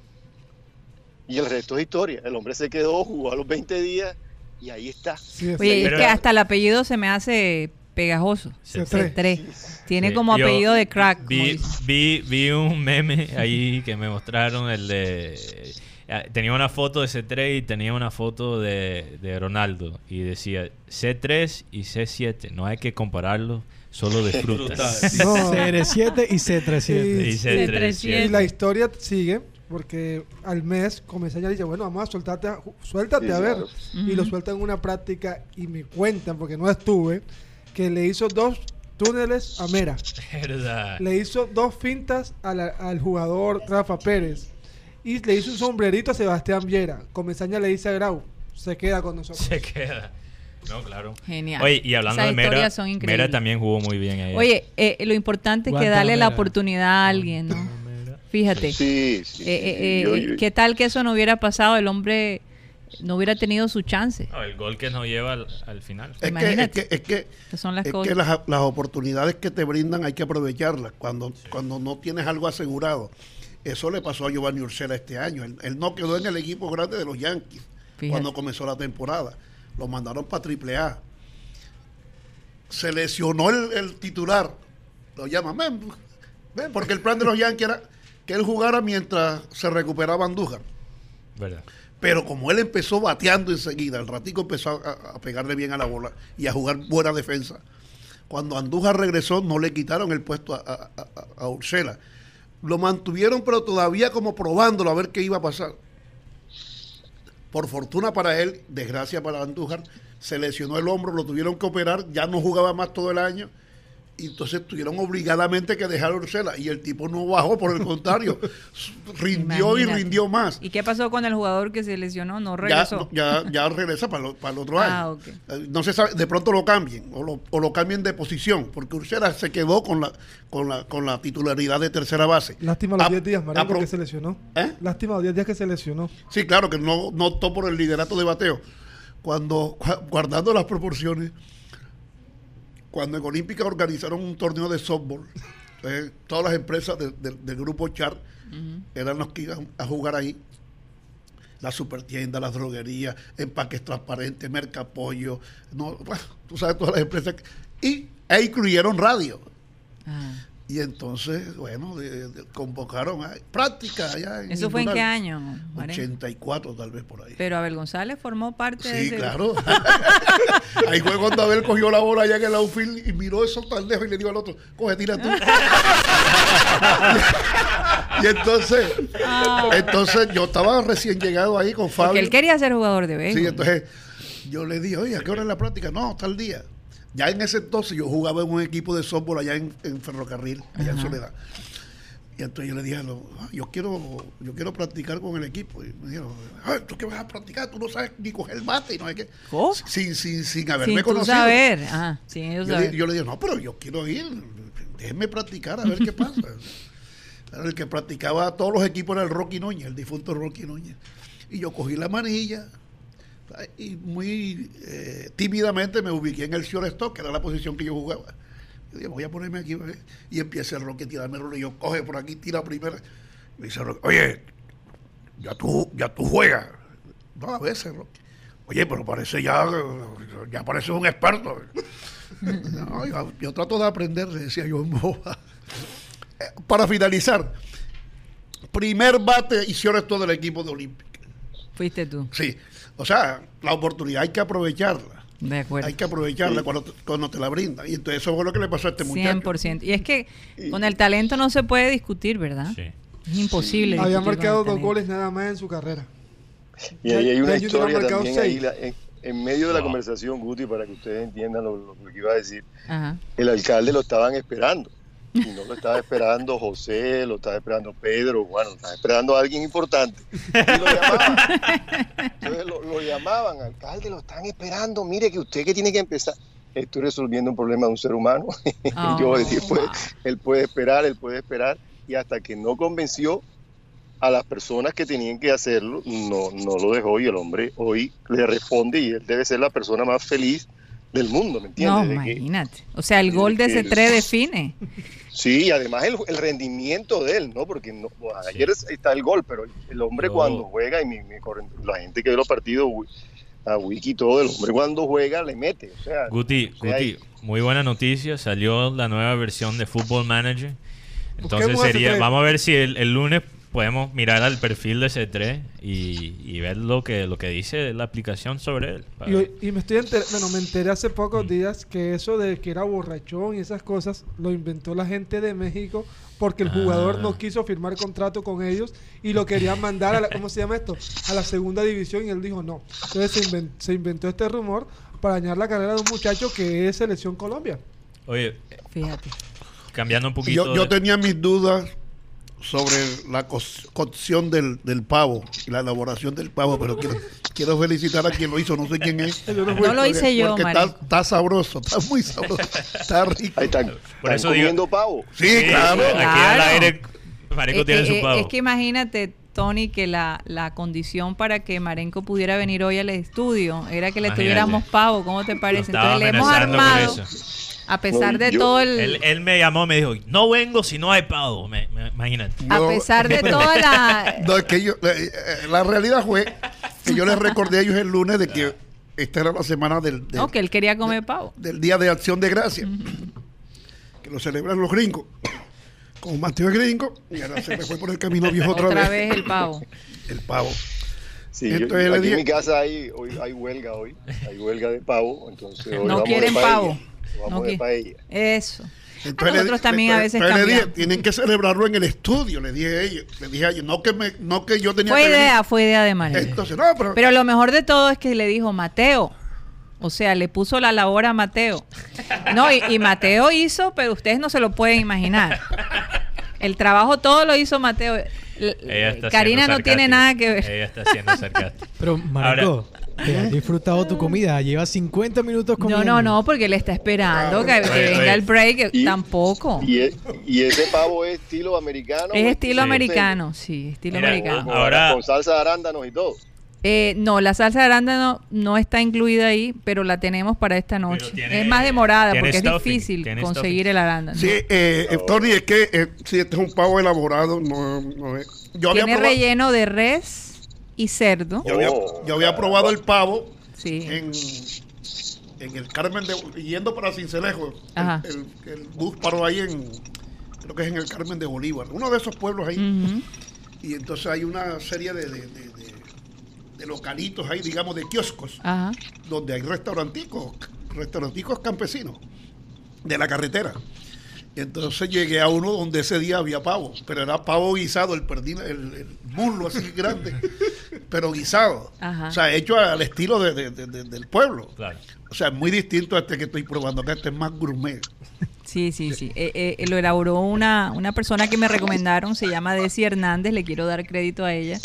Y el resto es historia. El hombre se quedó, jugó a los 20 días y ahí está. Sí, Oye, Pero- es que hasta el apellido se me hace pegajoso. C3. C3. Tiene Sí, como apellido de crack. Vi, vi, vi un meme ahí que me mostraron, el de... eh, Tenía una foto de C3 y tenía una foto de, de Ronaldo. Y decía C3 y C7. No hay que compararlo, solo de frutas. No. CR7 y C37. y C3. Y la historia sigue porque al mes Comesaña dice, bueno, vamos a soltarte, a- suéltate Sí, a ver. claro. Y lo sueltan en una práctica y me cuentan, porque no estuve, que le hizo dos túneles a Mera. Verdad. Le hizo dos fintas a la- al jugador Rafa Pérez. Y le hizo un sombrerito a Sebastián Viera. Comesaña le dice a Grau, se queda con nosotros. Se queda. No, claro. Genial. Oye, y hablando Esas de Mera, son. Mera también jugó muy bien ahí. Oye, eh, lo importante es que darle la oportunidad a alguien, ¿no? Fíjate. Sí, sí. Eh, eh, Yo- eh, yo- ¿Qué tal que eso no hubiera pasado? El hombre no hubiera tenido su chance. No, el gol que nos lleva al, al final. Es que, es Imagínate. que, es que, son las es cosas. que las, las oportunidades que te brindan hay que aprovecharlas cuando, cuando no tienes algo asegurado. Eso le pasó a Giovanni Ursera este año. Él, él no quedó en el equipo grande de los Yankees Fíjate. cuando comenzó la temporada. Lo mandaron para Triple A. Se lesionó el, el titular. Lo llaman, ven, ven", porque el plan de los Yankees era que él jugara mientras se recuperaba Andújar. ¿Verdad? Pero como él empezó bateando enseguida, el ratico empezó a, a pegarle bien a la bola y a jugar buena defensa. Cuando Andújar regresó, no le quitaron el puesto a- a Ursela. Lo mantuvieron, pero todavía como probándolo a ver qué iba a pasar. Por fortuna para él, desgracia para Andújar, se lesionó el hombro, lo tuvieron que operar, ya no jugaba más todo el año. Y entonces tuvieron obligadamente que dejar a Ursela. Y el tipo no bajó, por el contrario, rindió y rindió más. ¿Y qué pasó con el jugador que se lesionó? No Ya, regresó. ya, ya regresa para, lo- para el otro Ah, año. ok. Eh, No se sabe, de pronto lo cambien o lo, o lo cambien de posición, porque Ursera se quedó con la, con la, con la titularidad de tercera base. Lástima los A- 10 días, apro- que se lesionó. ¿Eh? Lástima los 10 días que se lesionó. Sí, claro, que no, no optó por el liderato de bateo. Cuando, cua- guardando las proporciones, cuando en Olímpica organizaron un torneo de softball, todas las empresas de- de- del grupo Char eran los que iban a jugar ahí. La supertienda, las droguerías, empaques transparentes, mercapollo, no, bueno, tú sabes, todas las empresas. que- y e incluyeron radio. Ah. Y entonces, bueno, de- de- convocaron a práctica allá. en ¿Eso fue en qué año? Marengo? 84 tal vez por ahí. Pero Abel González formó parte de Sí, claro. Ahí fue cuando Abel cogió la bola allá en el outfield y miró eso tan lejos y le dijo al otro, coge, tira tú. y entonces, Ah. entonces yo estaba recién llegado ahí con Porque Fabio. él quería ser jugador de béisbol. Sí, entonces yo le dije, oye, ¿a qué hora es la práctica? No, tal día. Ya en ese entonces yo jugaba en un equipo de softball allá en, en Ferrocarril, allá en. Soledad. Y entonces yo le dije, a los, "Ah, yo quiero yo quiero practicar con el equipo. Y me dijeron, "Ay, ¿tú qué vas a practicar? Tú no sabes ni coger bate y no sé qué. ¿Cómo? Sin, sin, sin haberme Sin conocido. saber. Ajá, sin ellos Yo saber. le, yo le dije, no, pero yo quiero ir. Déjenme practicar a ver qué pasa. Era el que practicaba todos los equipos era el Rocky Núñez, el difunto Rocky Núñez. Y yo cogí la manilla y muy eh, tímidamente me ubiqué en el shortstop, que era la posición que yo jugaba. Yo dije, voy a ponerme aquí. Y empieza el Rocky a tirarme el. Y yo, coge por aquí, tira primera. Y me dice Rocky, oye, ya tú, ya tú juegas. No, a veces. Oye, pero parece ya, ya pareces un experto. No, yo, yo trato de aprender, decía yo en boba. Para finalizar, primer bate y todo del equipo de Olímpica. Fuiste tú. Sí, o sea, la oportunidad hay que aprovecharla. De acuerdo. Hay que aprovecharla cuando, te- cuando te la brinda. Y entonces eso fue lo que le pasó a este muchacho. 100%. Y es que con el talento no se puede discutir, ¿verdad? Sí. Es imposible. Había discutir con marcado dos goles nada más en su carrera. Y ahí hay una ha historia también ahí, seis. la- en, en medio de la conversación, Guti, para que ustedes entiendan lo, lo que iba a decir. Ajá. El alcalde lo estaban esperando. Y no lo estaba esperando José, lo estaba esperando Pedro, bueno, lo estaba esperando a alguien importante. Y lo llamaban. Entonces lo, lo llamaban, alcalde, lo están esperando, mire que usted que tiene que empezar. Estoy resolviendo un problema de un ser humano. Oh, Yo pues, wow. él puede esperar, él puede esperar. Y hasta que no convenció a las personas que tenían que hacerlo, no, no lo dejó. Y el hombre hoy le responde y él debe ser la persona más feliz del mundo, ¿me No, entiendes? De que- imagínate. O sea, el gol de ese el- 3 define. Sí, y además el, el rendimiento de él, ¿no? Porque no, bueno, ayer es- está el gol, pero el, hombre cuando juega, y mi, mi la gente que ve los partidos, a Wiki y todo, el hombre cuando juega le mete. O sea, Guti, o sea, Guti, muy buena noticia. Salió la nueva versión de Football Manager. Entonces sería, vamos a ver si el, el lunes podemos mirar al perfil de C3 y, y ver lo que lo que dice la aplicación sobre él. Y, me estoy enter- bueno, me enteré hace pocos días que eso de que era borrachón y esas cosas lo inventó la gente de México porque el jugador Ah. no quiso firmar contrato con ellos y lo querían mandar a la, ¿cómo se llama esto? A la segunda división y él dijo no. Entonces se, inven- se inventó este rumor para dañar la carrera de un muchacho que es selección Colombia. Oye, Fíjate. cambiando un poquito. Yo, yo de- tenía mis dudas sobre la co- cocción del, del pavo y la elaboración del pavo, pero quiero, quiero felicitar a quien lo hizo, no sé quién es. No No lo hice yo, Porque está, sabroso, está muy sabroso, está rico. ahí están, Por están eso digo- comiendo pavo. Sí, Sí, claro. Aquí al aire, Marico Eh, tiene su pavo. Es que imagínate, Tony, que la, la condición para que Marenco pudiera venir hoy al estudio era que le Imagínate. tuviéramos pavo. ¿Cómo te parece? Entonces le hemos armado, eso. A pesar No, de yo- todo el... Él, él me llamó, me dijo, no vengo si no hay pavo. Me- me- imagínate. a pesar de toda la... No, es que yo, eh, eh, la realidad fue que yo les recordé a ellos el lunes de que esta era la semana del, del, No, que él quería comer pavo. del Día de Acción de Gracia, que lo celebran los gringos. Como Mateo es gringo, y ahora se me fue por el camino viejo otra, Otra vez. vez el pavo. El pavo. Sí, yo- Entonces le aquí en mi casa hay, hoy, hay huelga hoy, hay huelga de pavo, entonces hoy No vamos de quieren paella, pavo. Vamos qui- paella. Eso. Entonces Ah, le nosotros di- también a entonces- veces entonces le dije, cambiamos. tienen que celebrarlo en el estudio, le dije a ellos. Le dije a ellos, no que, me, no que yo tenía Fue que venir. idea, fue idea de Marenco. Entonces, no, pero, Pero lo mejor de todo es que le dijo Mateo. O sea, le puso la labor a Mateo. No, y, y Mateo hizo, pero ustedes no se lo pueden imaginar. El trabajo todo lo hizo Mateo. L- Ella está Karina no tiene nada que ver. Ella está siendo sarcástica. Pero, Marco, te has disfrutado tu comida. Llevas 50 minutos No, comiendo. no, no, porque él está esperando que, venga el break. Y- Tampoco. Y, e- y ese pavo es estilo americano. Es ¿o estilo Sí. americano, sí, estilo Mira, americano. Con- Ahora- Con salsa de arándanos y todo. Eh, no, la salsa de arándano no está incluida ahí, pero la tenemos para esta noche. tiene- es más demorada porque stuffing, es difícil conseguir stuffing. el arándano. sí, eh, eh, Tony, es que eh, si este es un pavo elaborado, no, no es. Yo había, Tiene probado, relleno de res y cerdo. yo había, Oh, yo había probado el pavo Sí. en, en el Carmen de yendo para Cincelejo. Ajá. El, el- el bus paró ahí en creo que es en el Carmen de Bolívar, uno de esos pueblos ahí. Y entonces hay una serie de, de- de- de- de localitos ahí, digamos, de kioscos, Ajá. donde hay restauranticos, restauranticos campesinos de la carretera. Entonces llegué a uno donde ese día había pavo, pero era pavo guisado, el perdín, el, el muslo así grande, pero guisado. Ajá. O sea, hecho al estilo de- de- de- de- del pueblo. Claro. O sea, muy distinto a este que estoy probando acá, este es más gourmet. Sí, sí, sí. Eh, eh, lo elaboró una, una persona que me recomendaron, se llama Desi Hernández, le quiero dar crédito a ella.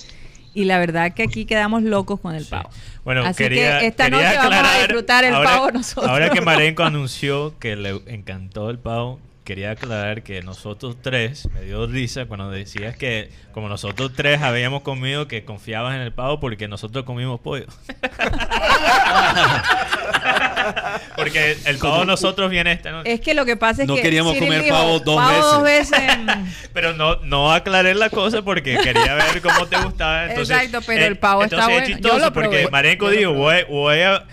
Y la verdad que aquí quedamos locos con el Sí. pavo. Bueno, Así quería, que esta quería noche vamos a disfrutar el ahora, pavo nosotros. Ahora que Marenco anunció que le encantó el pavo, quería aclarar que nosotros tres, me dio risa cuando decías que como nosotros tres habíamos comido, que confiabas en el pavo porque nosotros comimos pollo. porque el pavo de nosotros viene esta noche. Es que lo que pasa es No que queríamos Cyril comer dijo, pavo dos dos veces. mm, Pero no, no aclaré la cosa porque quería ver cómo te gustaba. Entonces, Exacto, pero el pavo está entonces bueno. Es Yo lo porque. Marenco dijo, voy, voy a,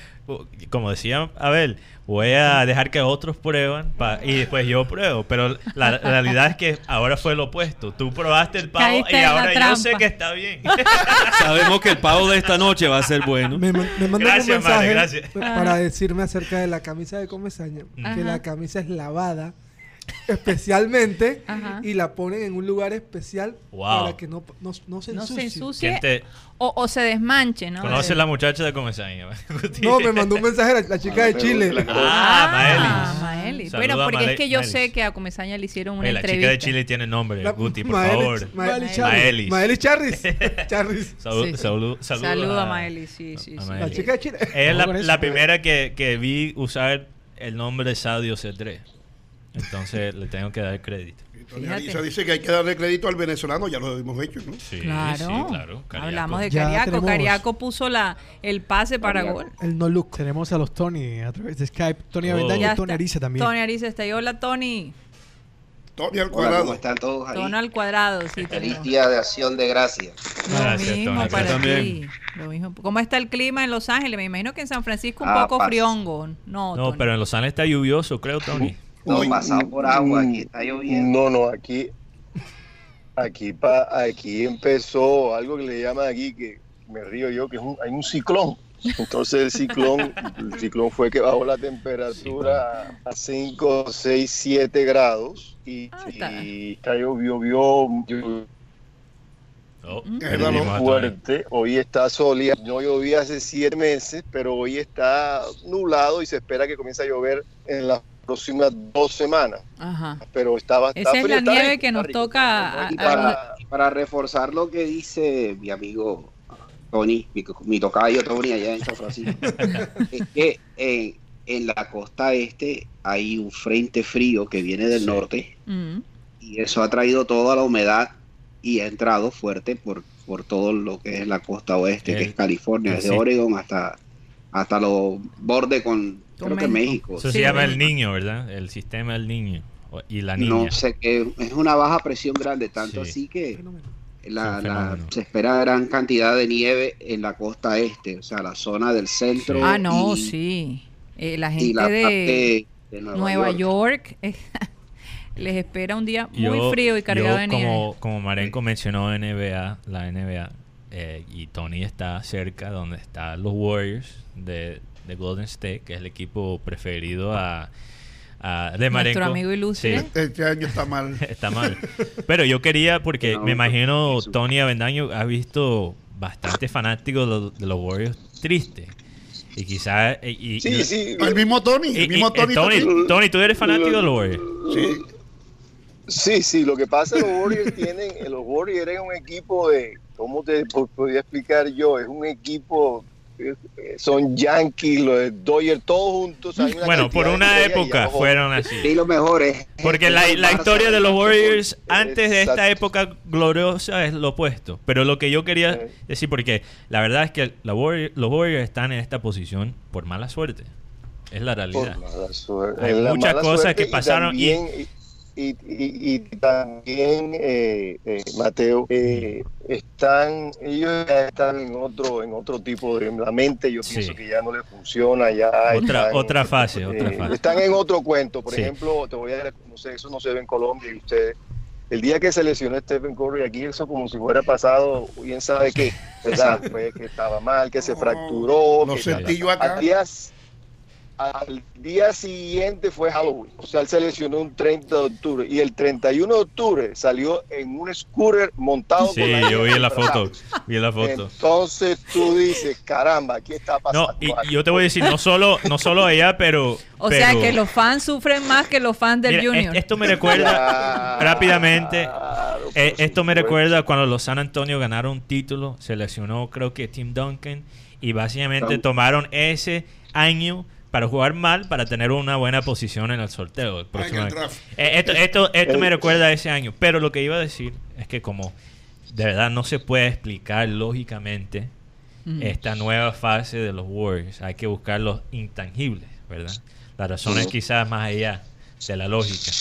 como decía Abel, voy a dejar que otros prueban pa- y después yo pruebo. Pero la, la realidad es que ahora fue lo opuesto. Tú probaste el pavo Caíste y ahora yo sé que está bien. Sabemos que el pavo de esta noche va a ser bueno. Me, me mandan Gracias, un mensaje para decirme acerca de la camisa de Comesaña, Ajá. que la camisa es lavada especialmente Ajá. y la ponen en un lugar especial Wow. para que no, no, no se no ensucie. se ensucie ¿Quién te o, o se desmanche, ¿no? conoce Eh, la muchacha de Comesaña? No, me mandó un mensaje la, la chica de Chile. Ah, Ah, Maelis. Maelis. Saluda Bueno, a porque es que yo Maelis. sé que a Comesaña le hicieron una Oye, la entrevista. chica de Chile tiene nombre, La- Guti, por Maelis- favor. Maelis Maelis. Maelis Charris. Charris. Saludos Sí, sí. saludo, a Maelis, sí, sí, a sí. La chica de Chile. Es la, primera que, que vi usar el nombre Sadio C3. Entonces le tengo que dar crédito. Tony Fíjate. Ariza dice que hay que darle crédito al venezolano, ya lo hemos hecho, ¿no? Sí, Claro. sí, claro. Cariaco. Hablamos de Cariaco. Cariaco puso la, el pase para Cariaco. gol. El no look. Tenemos a los Tony a través de Skype. Tony Oh. Avendaño y Tony. Ariza también. Tony Ariza está ahí. Hola, Tony. Tony al Hola, cuadrado. ¿cómo están todos ahí? Tono al cuadrado. Sí, Feliz día de acción de gracias. Lo Gracias, mismo Tony. para también. ti. Lo mismo. ¿Cómo está el clima en Los Ángeles? Me imagino que en San Francisco un Ah, poco pasa. friongo. No, No, Tony. pero en Los Ángeles está lluvioso, creo, Tony. No, Uy, pasado por agua, aquí está lloviendo. No, no, aquí, aquí, pa, aquí empezó algo que le llaman aquí, que me río yo, que es un, hay un ciclón. Entonces el ciclón, el ciclón fue que bajó la temperatura a 5, 6, 7 grados y, Ah, está. y está llovió, llovió, Oh, Mm. fuerte. Hoy está soleado. No llovía hace 7 meses, pero hoy está nublado y se espera que comience a llover en las próximas dos semanas. Ajá. Pero estaba, está Esa es la nieve rico, que nos rico. toca. Y a- para, para reforzar lo que dice mi amigo Tony, mi, mi tocayo Tony allá en San Francisco, es que en, en la costa este hay un frente frío que viene del Sí. norte Mm. y eso ha traído toda la humedad y ha entrado fuerte por, por todo lo que es la costa oeste, que es California, desde sí. Oregon hasta, hasta los bordes con, Creo que México. México. Eso Sí, se llama el niño, ¿verdad? El sistema del niño. Y la niña. No sé qué, es una baja presión grande, tanto Sí. así que la, la- se espera gran cantidad de nieve en la costa este, o sea, la zona del centro. Ah, no, y, sí. Eh, la y gente la de parte de Nueva, Nueva York. York les espera un día muy Yo- frío y cargado yo de nieve. como, como Marenco mencionó NBA, la NBA, eh, y Tony está cerca donde están los Warriors de, de Golden State, que es el equipo preferido a, a- de Marenco. Nuestro amigo ilustre. Sí, Este año está mal. está mal. Pero yo quería, porque No, me imagino. Tony Avendaño ha visto bastante fanáticos de los, de los Warriors tristes. Y quizás... eh, y- Sí, y- sí. El mismo Tony, y- el mismo Tony. Tony. Tony, ¿tú eres fanático de los Warriors? Sí. Sí, sí, lo que pasa es que los Warriors tienen, los Warriors es un equipo de, ¿cómo te po- podría explicar yo? Es un equipo, son Yankees, los Dodgers, todos juntos. hay una Bueno, por una época fueron así. Y lo mejor es. Porque la, la historia de los. Warriors antes de esta época gloriosa es lo opuesto. Pero lo que yo quería decir, porque la verdad es que la Warrior- los Warriors están en esta posición por mala suerte. Es la Por realidad. mala suerte. Hay la muchas mala cosas suerte que pasaron y- también- y, y, y- y también, eh, eh, Mateo, eh, están, ellos ya están en otro, en otro tipo de la mente. Yo Sí. pienso que ya no les funciona. Ya Otra- están, otra fase, otra fase. Están en otro cuento. Por Sí. ejemplo, te voy a no sé, eso no se ve en Colombia y ustedes. El día que se lesionó Stephen Curry aquí, eso como si fuera pasado, bien sabe qué, ¿verdad? Fue que estaba mal, que se fracturó. lo que sentí yo acá. Al día, al día siguiente fue Halloween. O sea, él se lesionó un 30 de octubre. Y el 31 de octubre salió en un scooter montado Sí, con la yo vi nieve la foto. Vi la foto. Entonces tú dices, caramba, ¿qué está pasando? No, y, aquí? yo te voy a decir, no solo, no solo allá, pero... o pero- sea que los fans sufren más que los fans del Mira, Junior. es- esto me recuerda Claro, rápidamente. claro, eh, esto me recuerda cuando los San Antonio ganaron un título, seleccionó creo que Tim Duncan y básicamente tomaron ese año para jugar mal para tener una buena posición en el sorteo. el próximo año. Eh, esto esto, esto me El- recuerda a ese año. Pero lo que iba a decir es que como de verdad no se puede explicar lógicamente Mm. esta nueva fase de los Warriors. Hay que buscar los intangibles, ¿verdad? La razón es Ujú. quizás más allá de la lógica.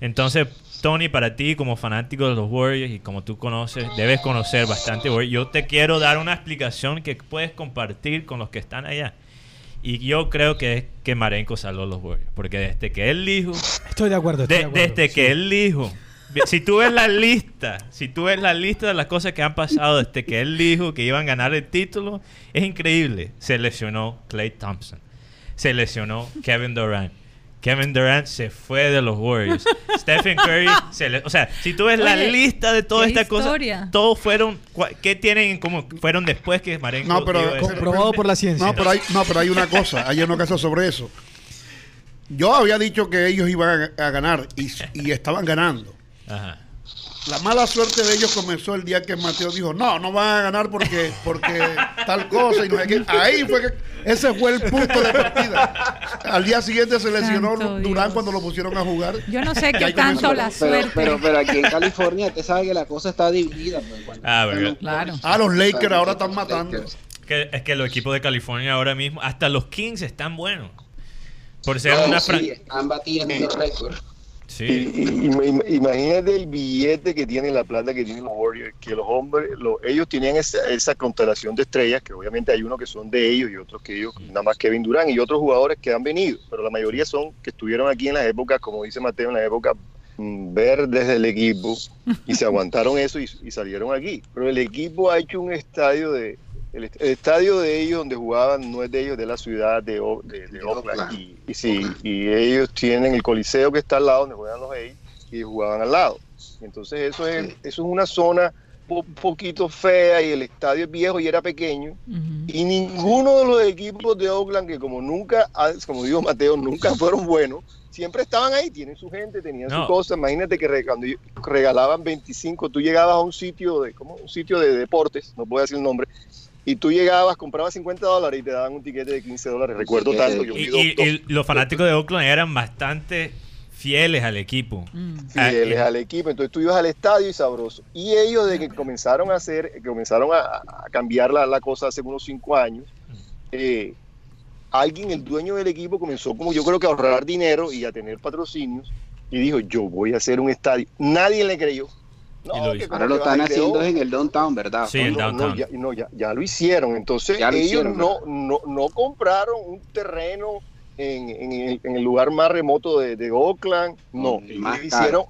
Entonces, Tony, para ti como fanático de los Warriors y como tú conoces, debes conocer bastante Warriors. Yo te quiero dar una explicación que puedes compartir con los que están allá. Y yo creo que es que Marenco salvó los Warriors. Porque desde que él dijo, Estoy de acuerdo. Estoy de- de acuerdo. desde Sí. que él dijo, si tú ves la lista, si tú ves la lista de las cosas que han pasado desde que él dijo que iban a ganar el título, es increíble. Se lesionó Clay Thompson, se lesionó Kevin Durant. Kevin Durant se fue de los Warriors. Stephen Curry, se le- o sea, si tú ves la lista de toda esta cosa, historia. todos fueron, cua- ¿qué tienen en común? Fueron después que Marenco No, pero- Comprobado por la ciencia. No, pero hay, no, pero hay una cosa, hay una cosa sobre eso. Yo había dicho que ellos iban a, a ganar y, y estaban ganando. Ajá. La mala suerte de ellos comenzó el día que Mateo dijo, no, no van a ganar porque, porque tal cosa. Y no sé qué. Ahí fue que ese fue el punto de partida. Al día siguiente se lesionó Durán Dios. cuando lo pusieron a jugar. Yo no sé qué comenzó tanto la- Pero, suerte. pero, pero aquí en California, usted sabe que la cosa está dividida. pues. Ah. Claro. Ah, los Lakers ahora están matando. Lakers. Que- es que los equipos de California ahora mismo, hasta los Kings están buenos. Por ser No, una sí, batiendo Y- Sí. y- y- im- imagínate el billete que tiene la plata que tienen los Warriors, que los hombres, lo- ellos tenían esa, esa constelación de estrellas, que obviamente hay unos que son de ellos y otros que ellos, nada más Kevin Durán y otros jugadores que han venido, pero la mayoría son que estuvieron aquí en las épocas, como dice Mateo, en la época mm, verdes del equipo y se aguantaron eso y, y salieron aquí. Pero el equipo ha hecho un estadio de... El, est- el estadio de ellos donde jugaban no es de ellos, de la ciudad de, O- de, de De Oakland. Oakland. Y, y sí, y ellos tienen el coliseo que está al lado donde juegan los A's y jugaban al lado. Entonces eso es, Sí. eso es una zona un poquito fea y el estadio es viejo y era pequeño. Ujú. Y ninguno de los equipos de Oakland, que como nunca, ha- como dijo Mateo, nunca fueron buenos, siempre estaban ahí, tienen su gente, tenían No. su cosa. Imagínate que cuando regalaban 25, tú llegabas a un sitio de, ¿cómo? Un sitio de deportes, no puedo decir el nombre, y tú llegabas, comprabas 50 dólares y te daban un tiquete de 15 dólares. Recuerdo tanto, yo Y, y- dos- y los fanáticos de Oakland eran bastante fieles al equipo. Mm. fieles Ah, al equipo. Entonces tú ibas al estadio y sabroso. Y ellos, de que comenzaron a hacer, que comenzaron a, a cambiar la, la cosa hace unos cinco años, eh, alguien, el dueño del equipo, comenzó como yo creo que a ahorrar dinero y a tener patrocinios y dijo, yo voy a hacer un estadio. Nadie le creyó. No, Y lo Ahora lo están y haciendo en el downtown, ¿verdad? Sí, en No, no, downtown. ya, no, ya, ya lo hicieron. Entonces Ya lo ellos hicieron, no, ¿verdad? no, no compraron un terreno en, en el, en el lugar más remoto de, de Oakland. No, ellos más hicieron,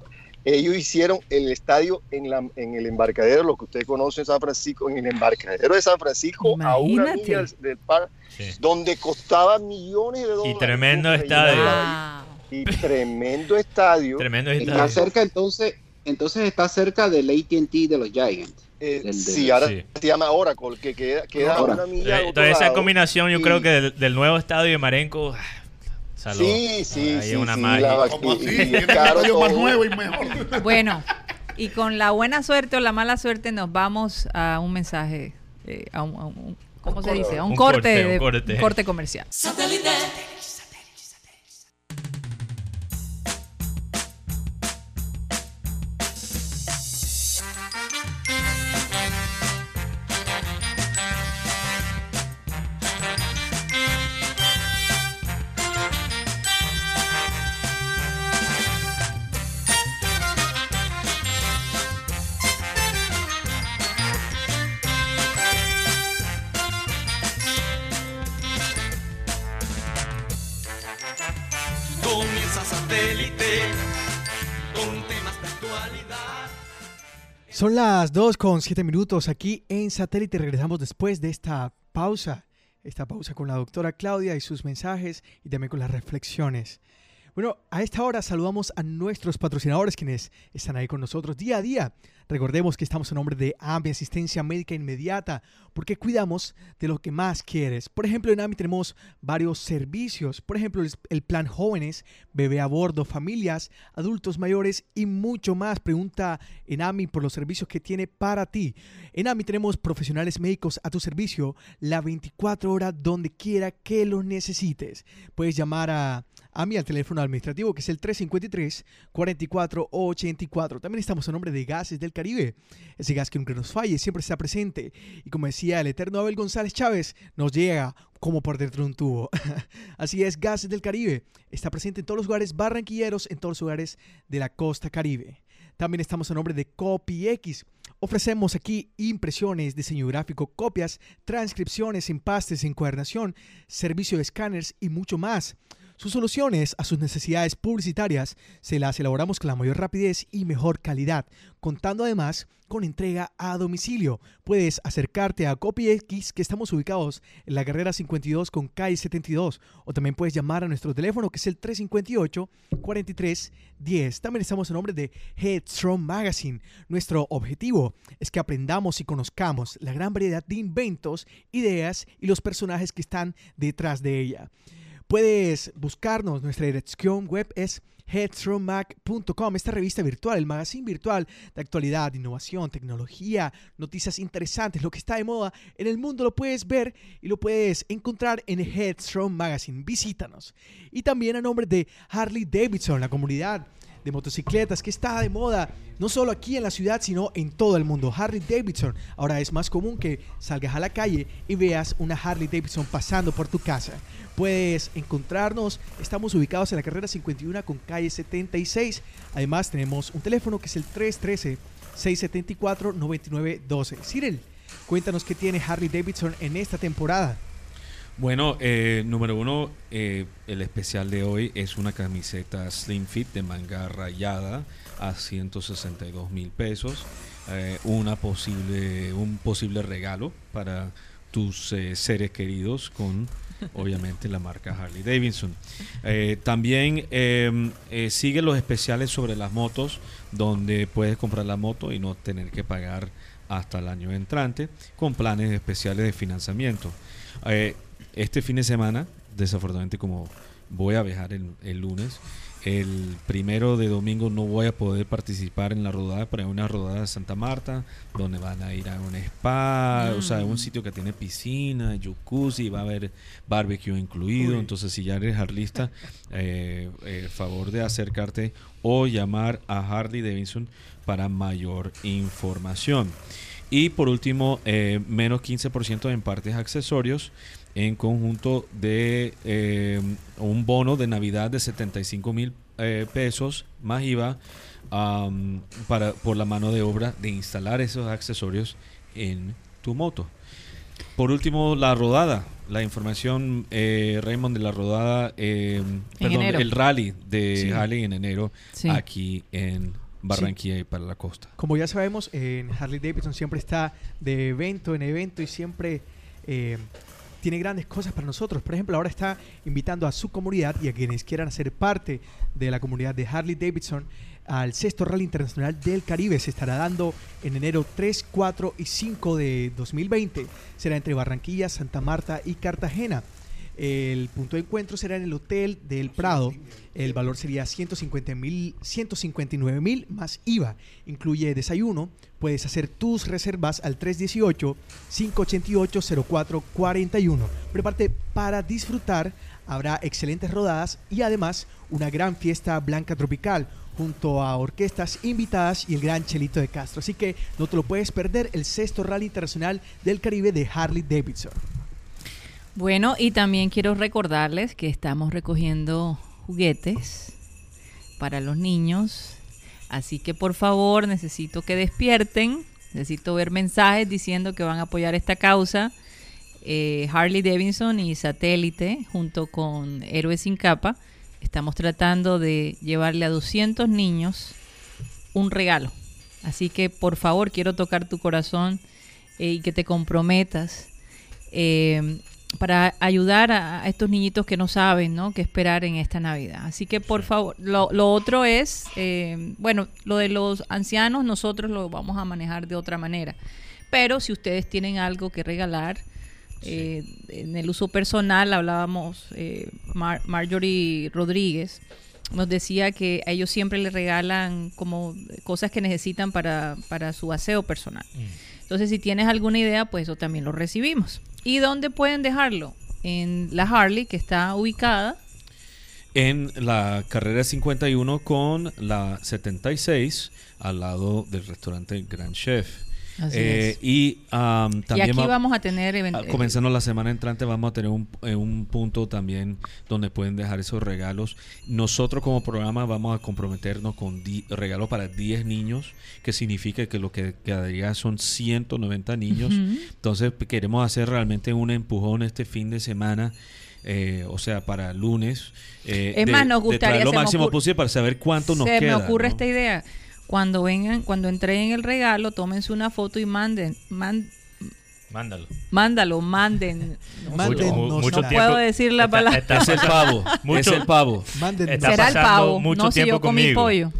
ellos hicieron el estadio en, la, en el embarcadero, lo que ustedes conocen en San Francisco, en el embarcadero de San Francisco, a una milla del, par, Sí. donde costaba millones de dólares. tremendo Tú estadio. Y tremendo estadio. Tremendo Está estadio. cerca entonces, entonces está cerca del AT&T de los Giants. Eh, sí, ahora Sí. se llama Oracle, que queda, queda a Oracle. una milla. Eh, Toda esa combinación, yo Y- creo que del, del nuevo estadio de Marenco. ah, Saludos. Sí, sí, Ahí sí. una sí, magia. Como así, y- estadio más nuevo y mejor. Bueno, y con la buena suerte o la mala suerte nos vamos a un mensaje, eh, a un, a un- ¿cómo se dice? A un, Un corte, corte, de- corte. un corte comercial. Comienza Son las 2 con 7 minutos aquí en Satélite. Regresamos después de esta pausa. Esta pausa con la doctora Claudia y sus mensajes y también con las reflexiones. Bueno, a esta hora saludamos a nuestros patrocinadores quienes están ahí con nosotros día a día. Recordemos que estamos en nombre de AMI, Asistencia Médica Inmediata, porque cuidamos de lo que más quieres. Por ejemplo, en AMI tenemos varios servicios. Por ejemplo, el- plan jóvenes, bebé a bordo, familias, adultos mayores y mucho más. Pregunta en AMI por los servicios que tiene para ti. En AMI tenemos profesionales médicos a tu servicio la 24 horas donde quiera que los necesites. Puedes llamar a AMI al teléfono administrativo que es el 353-4484. También estamos en nombre de Gases del Caribe. Ese gas que nunca nos falle, siempre está presente. Y como decía el eterno Abel González Chávez, nos llega como por dentro de un tubo. Así es, Gases del Caribe. Está presente en todos los lugares barranquilleros, en todos los lugares de la costa caribe. También estamos en nombre de CopyX. Ofrecemos aquí impresiones, diseño gráfico, copias, transcripciones, empastes, encuadernación, servicio de escáneres y mucho más. Sus soluciones a sus necesidades publicitarias se las elaboramos con la mayor rapidez y mejor calidad, contando además con entrega a domicilio. Puedes acercarte a CopyX, que estamos ubicados en la carrera 52 con calle 72, o también puedes llamar a nuestro teléfono que es el 358-4310. También estamos en nombre de Headstrong Magazine. Nuestro objetivo es que aprendamos y conozcamos la gran variedad de inventos, ideas y los personajes que están detrás de ella. Puedes buscarnos, nuestra dirección web es headstrongmac.com, esta revista virtual, el magazine virtual de actualidad, innovación, tecnología, noticias interesantes, lo que está de moda en el mundo lo puedes ver y lo puedes encontrar en Headstrong Magazine. Visítanos. Y también a nombre de Harley Davidson, la comunidad de motocicletas que está de moda no solo aquí en la ciudad sino en todo el mundo. Harley Davidson ahora es más común que salgas a la calle y veas una Harley Davidson pasando por tu casa. Puedes encontrarnos, estamos ubicados en la carrera 51 con calle 76. Además tenemos un teléfono que es el 313 674 9912. Cyril, cuéntanos qué tiene Harley Davidson en esta temporada. Bueno, eh, número uno, eh, el especial de hoy es una camiseta Slim Fit de manga rayada a 162 mil pesos. Eh, una posible, un posible regalo para tus eh, seres queridos con obviamente la marca Harley Davidson. Eh, también eh, eh, sigue los especiales sobre las motos, donde puedes comprar la moto y no tener que pagar hasta el año entrante, con planes especiales de financiamiento. Eh, este fin de semana, desafortunadamente como voy a viajar el, el lunes, el primero de domingo no voy a poder participar en la rodada, pero hay una rodada de Santa Marta, donde van a ir a un spa, o sea, un sitio que tiene piscina, jacuzzi, va a haber barbecue incluido. Uy. Entonces, si ya eres harlista, eh, eh, favor de acercarte o llamar a Harley Davidson para mayor información. Y por último, eh, menos 15% en partes accesorios en conjunto de eh, un bono de Navidad de 75 mil eh, pesos más IVA para, por la mano de obra de instalar esos accesorios en tu moto. Por último, la rodada. La información, eh, Raymond, de la rodada, eh, perdón, enero. el rally de Sí. Harley en enero Sí. aquí en Barranquilla y para la costa. Como ya sabemos, en Harley Davidson siempre está de evento en evento y siempre eh, tiene grandes cosas para nosotros. Por ejemplo, ahora está invitando a su comunidad y a quienes quieran ser parte de la comunidad de Harley Davidson al sexto Rally Internacional del Caribe. Se estará dando en enero 3, 4 y 5 de 2020. Será entre Barranquilla, Santa Marta y Cartagena. El punto de encuentro será en el Hotel del Prado. El valor sería 150 mil, 159 mil más IVA. Incluye desayuno. Puedes hacer tus reservas al 318-588-0441. Prepárate para disfrutar. Habrá excelentes rodadas y además una gran fiesta blanca tropical junto a orquestas invitadas y el gran Chelito de Castro. Así que no te lo puedes perder el sexto Rally Internacional del Caribe de Harley Davidson. Bueno, y también quiero recordarles que estamos recogiendo juguetes para los niños. Así que por favor necesito que despierten. Necesito ver mensajes diciendo que van a apoyar esta causa. Eh, Harley Davidson y Satélite, junto con Héroes sin Capa, estamos tratando de llevarle a 200 niños un regalo. Así que por favor quiero tocar tu corazón eh, y que te comprometas eh, para ayudar a, estos niñitos que no saben ¿no? qué esperar en esta Navidad. Así que por favor, lo, lo otro es, eh, bueno, lo de los ancianos nosotros lo vamos a manejar de otra manera. Pero si ustedes tienen algo que regalar, eh, en el uso personal hablábamos, eh, Mar- Marjorie Rodríguez nos decía que a ellos siempre les regalan como cosas que necesitan para, para su aseo personal. Entonces, si tienes alguna idea, pues eso también lo recibimos. ¿Y dónde pueden dejarlo? En la Harley, que está ubicada. En la carrera 51 con la 76 al lado del restaurante Grand Chef. Así Eh, es. Y Y también aquí va- vamos a tener... Comenzando la semana entrante vamos a tener un, eh, un punto también donde pueden dejar esos regalos. Nosotros como programa vamos a comprometernos con regalos para 10 niños, que significa que lo que quedaría son 190 niños. Ujú. Entonces p- queremos hacer realmente un empujón este fin de semana. eh, o sea, para lunes. eh, Es de- más, nos de gustaría, traer lo se máximo posible para saber cuánto nos Se queda. me ocurre ¿no? esta idea. Cuando vengan, cuando entreguen el regalo, tómense una foto y manden, man- Mándalo. mándalo, manden. No, Mándennos Mu- la- mucho no tiempo- puedo decir la palabra. está Es el pavo. mucho- es el pavo. Mándennos. Está Será el pasando pavo, mucho no si tiempo yo comí conmigo. pollo.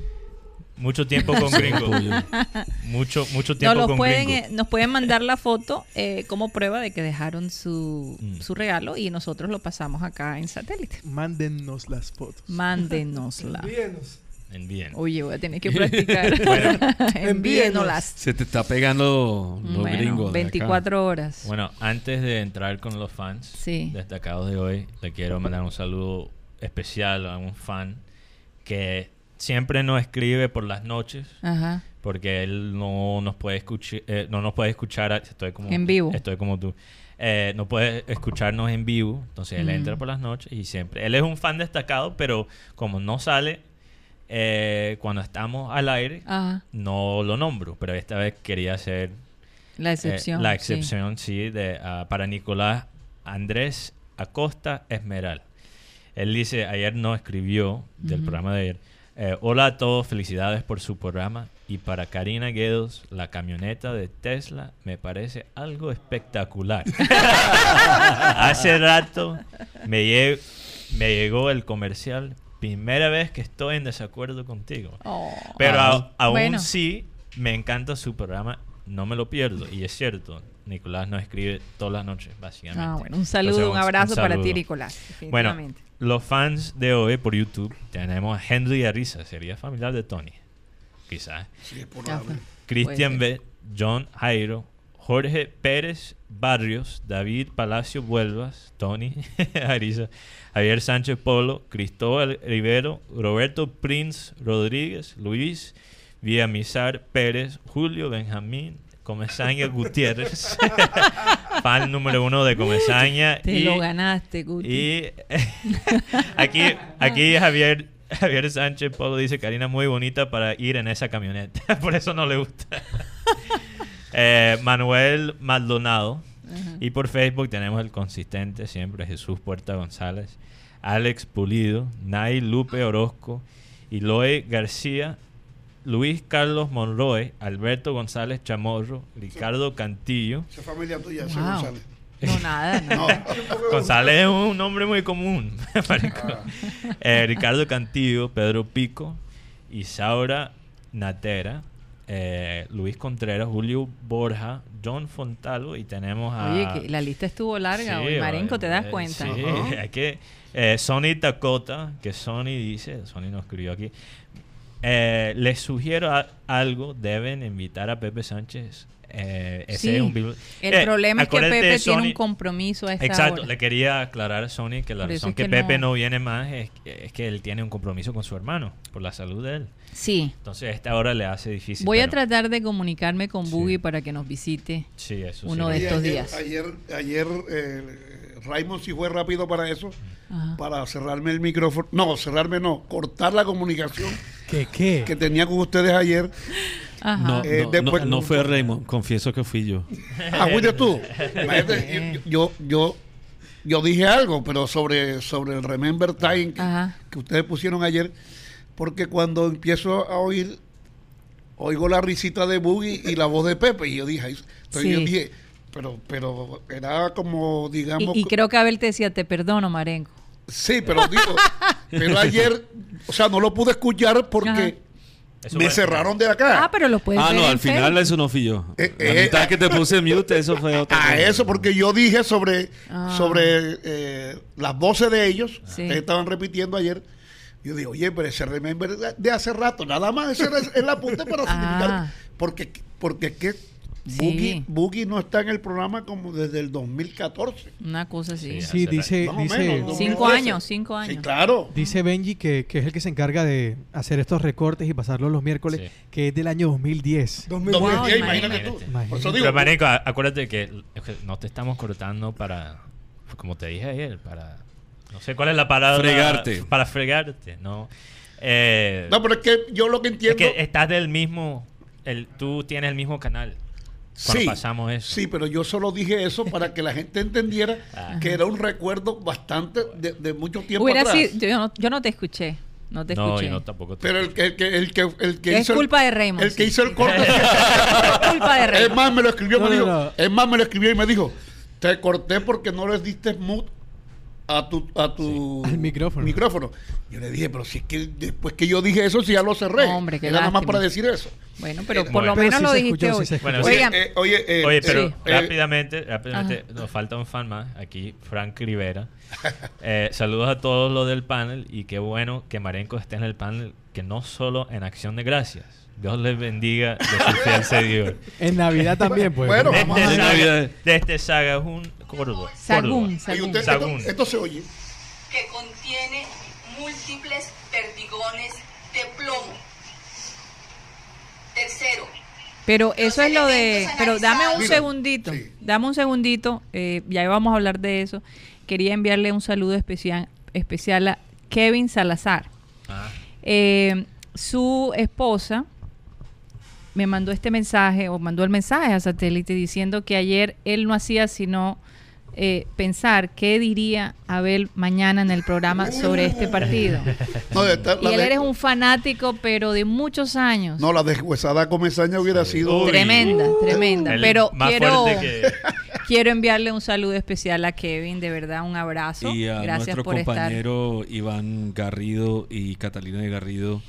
mucho tiempo con gringo. mucho, mucho tiempo nos, con pueden, gringo. eh, nos pueden mandar la foto eh, como prueba de que dejaron su, Mm. su regalo y nosotros lo pasamos acá en satélite. Mándennos las fotos. Mándenosla. Envíenos. Envíen. Oye, voy a tener que practicar. Bueno. Envíenoslas. Se te está pegando los Bueno, gringos. de acá. 24 horas. Bueno, antes de entrar con los fans Sí. destacados de hoy, le quiero mandar un saludo especial a un fan que siempre nos escribe por las noches Ajá. porque él no nos puede escuchar, no nos puede escuchar, estoy como En vivo. estoy como tú, Eh, no puede escucharnos en vivo, entonces él Mm. entra por las noches y siempre, él es un fan destacado, pero como no sale eh, cuando estamos al aire, Ajá. no lo nombro, pero esta vez quería hacer La eh, excepción. la excepción, sí, de, ah, para Nicolás Andrés Acosta Esmeral. Él dice, ayer no escribió del programa de ayer. eh, Hola a todos, felicidades por su programa. Y para Karina Guedos, la camioneta de Tesla me parece algo espectacular. Hace rato me llegó el comercial. Primera vez que estoy en desacuerdo contigo. Oh. Pero Ah. a- aún Bueno. sí, me encanta su programa, no me lo pierdo. Y es cierto, Nicolás nos escribe todas las noches, básicamente. Ah, bueno, un saludo, Entonces, un abrazo para ti. Nicolás. Bueno, definitivamente. los fans de hoy por YouTube tenemos a Henry Ariza, sería familiar de Tony, quizás. Sí. Cristian B., John Jairo, Jorge Pérez Barrios, David Palacio Vuelvas, Tony Ariza, Javier Sánchez Polo, Cristóbal Rivero, Roberto Prince Rodríguez, Luis Villamizar Pérez, Julio Benjamín, Comesaña Gutiérrez, fan número uno de Comesaña. Te y- lo ganaste, Guti. y aquí, aquí Javier, Javier Sánchez Polo dice, Karina, muy bonita para ir en esa camioneta. Por eso no le gusta. Eh, Manuel Maldonado. Ajá. Y por Facebook tenemos el consistente siempre, Jesús Puerta González, Alex Pulido, Nay Lupe Orozco, Iloe García, Luis Carlos Monroy, Alberto González Chamorro, Ricardo Cantillo. Esa familia tuya, Wow. González. No, nada, no. No. González es un nombre muy común. marico. Eh, Ricardo Cantillo, Pedro Pico, Isaura Natera, eh, Luis Contreras, Julio Borja, John Fontalo y tenemos a... Oye, que la lista estuvo larga Sí, hoy. Marenco, ¿te das eh, cuenta? Sí, hay que... eh, Sony Dakota, que Sony dice, Sony nos escribió aquí, eh, les sugiero a- algo, deben invitar a Pepe Sánchez. Eh, ese Sí. es un El Eh, problema es que Pepe tiene un compromiso a esta Exacto, hora. le quería aclarar a Sony que la razón es que, que Pepe no- no viene más es, que- es que él tiene un compromiso con su hermano, por la salud de él. Sí. Entonces, a esta hora le hace difícil. Voy a tratar de comunicarme con Sí. Boogie para que nos visite. Sí, eso uno sí. de Y estos ayer, días. Ayer, ayer eh, Raymond sí fue rápido para eso, Ajá. para cerrarme el micrófono. No, cerrarme no, cortar la comunicación ¿Qué, qué? que tenía con ustedes ayer. Ajá. No, Eh, no, después- no- no fue Raymond, confieso que fui yo. Ah, fuiste tú. Imagínate, yo, yo, yo, dije algo, pero sobre, sobre el Remember Time que, ustedes pusieron ayer, porque cuando empiezo a oír, oigo la risita de Boogie y la voz de Pepe, y yo dije, ay, entonces Sí. yo dije, pero, pero era como, digamos, y creo que Abel te decía, te perdono, Marenco. sí, pero digo, pero ayer, o sea, no lo pude escuchar porque Ajá. Eso me cerraron de acá. Ah, pero lo puedes Ah, ver no, al final Facebook. eso no fui yo. Eh, La eh, mitad que te puse mute, eso fue otra a cosa. eso, porque yo dije sobre, Ah. sobre eh, las voces de ellos, Sí. que estaban repitiendo ayer. Yo digo, oye, pero ese remember de- hace rato, nada más ese era el apunte para Ah. significar. Porque, porque es que Sí. Boogie, Boogie no está en el programa como desde el 2014. Una cosa así. Sí, Sí, dice, Más o dice, menos, Cinco 2013. años, cinco Sí, años. claro. dice Benji que, que es el que se encarga de hacer estos recortes y pasarlos los miércoles, Sí. que es del año 2010. 2010. 2010, Wow, imagínate tú. imagínate. Por eso Imagínate. digo, Pero, Marico, acuérdate que es que no te estamos cortando para, como te dije ayer, para, no sé cuál es la palabra. Fregarte. Para fregarte, ¿no? Eh, no, pero es que yo lo que es entiendo. que estás del mismo, el, tú tienes el mismo canal. Sí, pasamos eso. sí, pero yo solo dije eso para que la gente entendiera Ah. que era un recuerdo bastante de, de mucho tiempo Hubiera atrás. sido, yo, no, yo no te escuché. No te no, escuché. yo no tampoco. te- Pero el que, el que, el que, el que Es hizo el- culpa de Raymond, El que sí. hizo el corte. Es culpa de es Raymond. más, me lo escribió, No, me no, dijo. no. Es más, me lo escribió y me dijo, te corté porque no les diste mood a tu, a tu Al micrófono. micrófono. Yo le dije, pero si es que después que yo dije eso, si ya lo cerré. Hombre, qué Era nada más para decir eso. Bueno, pero Eh, por lo Pero menos sí lo dijiste hoy. Eh, oye, Oye, pero rápidamente, rápidamente, nos falta un fan más. Aquí, Frank Rivera. Eh, saludos a todos los del panel y qué bueno que Marenco esté en el panel, que no solo en acción de gracias. Dios les bendiga de su fiel seguidor. En Navidad también, pues. Bueno, De vamos este a ver. saga, Navidad. de este saga es un Córdoba. Sagún, Sagún. esto, Sagún. esto se oye. que contiene múltiples perdigones de plomo. Tercero, Pero eso es lo de... Pero dame un. Mira, segundito. sí. Dame un segundito. eh, ya vamos a hablar de eso. Quería enviarle un saludo especial, especial a Kevin Salazar. Ah, Eh, su esposa me mandó este mensaje o mandó el mensaje a satélite diciendo que ayer él no hacía sino eh, pensar qué diría Abel mañana en el programa sobre este partido. No, esta- Y él de- eres un fanático, pero de muchos años. no, la deshuesada comezaña hubiera sido. Uy. Tremenda, tremenda. el Pero más quiero, que- quiero enviarle un saludo especial a Kevin, de verdad, un abrazo. Y a Gracias nuestro por estar. compañero Iván Garrido y Catalina de Garrido,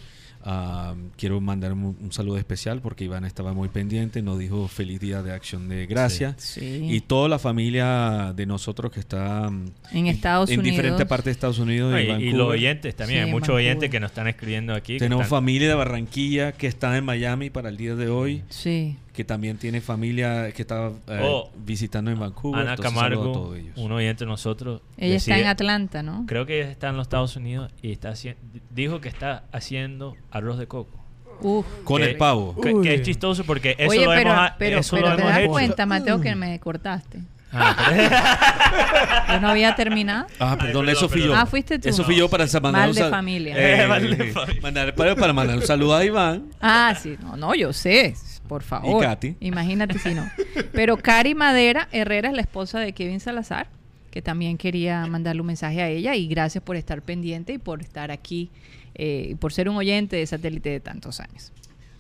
ah, quiero mandar un, un saludo especial porque Iván estaba muy pendiente, nos dijo feliz día de acción de gracia. Sí. Y toda la familia de nosotros que está mm, En Estados en Unidos. diferentes partes de Estados Unidos. No, y, y, los oyentes también, Sí, hay muchos Vancouver. oyentes que nos están escribiendo aquí. Tenemos están- familia de Barranquilla que está en Miami para el día de hoy, Sí. Que también tiene familia que está eh, Oh. visitando en Vancouver. Ana Entonces, a Camargo, todos ellos. un oyente de nosotros. Ella está en Atlanta, ¿no? Creo que ella está en los Estados Unidos y está haciendo, dijo que está haciendo arroz de coco. Uf. Con que- el pavo. Que, es chistoso porque eso Oye, lo pero, hemos, ha- pero, eso pero lo te hemos das hecho. cuenta, Mateo, que me cortaste. Ah, Yo no había terminado. Ah, Ay, perdón, eso fui yo. Ah, fuiste tú. Eso fui yo para mandar Mal un de familia. Eh, Mal de familia. mandar- para, para mandar un saludo a Iván. Ah, sí, no, no, yo sé, por favor. Y Katy. Imagínate si no. Pero Cari Madera Herrera es la esposa de Kevin Salazar, que también quería mandarle un mensaje a ella y gracias por estar pendiente y por estar aquí eh, y por ser un oyente de satélite de tantos años.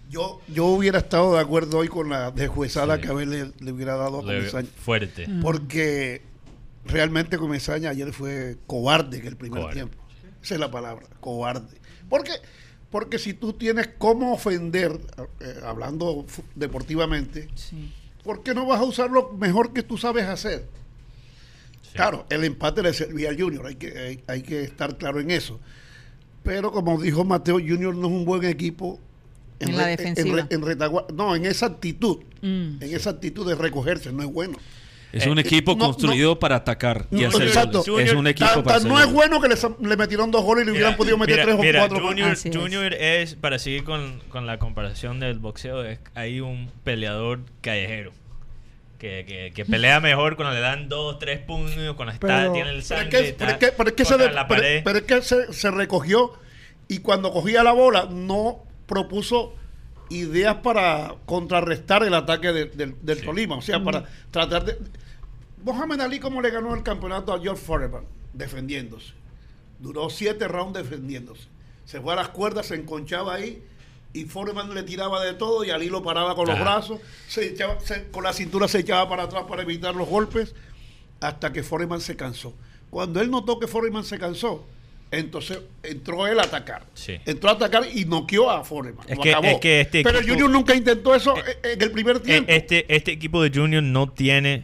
Yo, yo hubiera estado de acuerdo hoy con la deshuesada Sí. que Abel le, le hubiera dado a Comesaña. fuerte. Mm. Porque realmente Comesaña ayer fue cobarde en el primer Cobarde. tiempo. Esa es la palabra, cobarde. Porque, porque si tú tienes cómo ofender, eh, hablando deportivamente, Sí. ¿por qué no vas a usar lo mejor que tú sabes hacer? Sí. Claro, el empate le servía al Junior, hay que, hay, hay que estar claro en eso. Pero como dijo Mateo, Junior no es un buen equipo En la re- defensiva. en no, en esa actitud, Mm. en esa actitud de recogerse, no es bueno. Es Eh, un equipo no, construido para atacar y No, hacer exacto. goles. Es un equipo Tan- para tan hacer no es bueno que le, metieron dos goles y le hubieran podido meter mira, tres o cuatro. Junior, es. Junior es, para seguir con, con la comparación del boxeo, es hay un peleador callejero. Que, que, que pelea mejor cuando le dan dos, tres puños, cuando está, Pero- tiene el Pero es sangre. que, pero es que- pero es que se, contra de- la pero- pared. pero es que se, se recogió y cuando cogía la bola no propuso ideas para contrarrestar el ataque de- del, del Sí. Tolima. O sea, para tratar de... Mohamed Ali, ¿cómo le ganó el campeonato a George Foreman? Defendiéndose. Duró siete rounds defendiéndose. Se fue a las cuerdas, se enconchaba ahí y Foreman le tiraba de todo y Ali lo paraba con los Ajá. brazos, se echaba- se- con la cintura se echaba para atrás para evitar los golpes hasta que Foreman se cansó. Cuando él notó que Foreman se cansó, entonces entró él a atacar. Sí. Entró a atacar y noqueó a Foreman. Es Lo que- acabó. es que este Pero equipo- Junior nunca intentó eso en el primer Eh, tiempo. Este, este equipo de Junior no tiene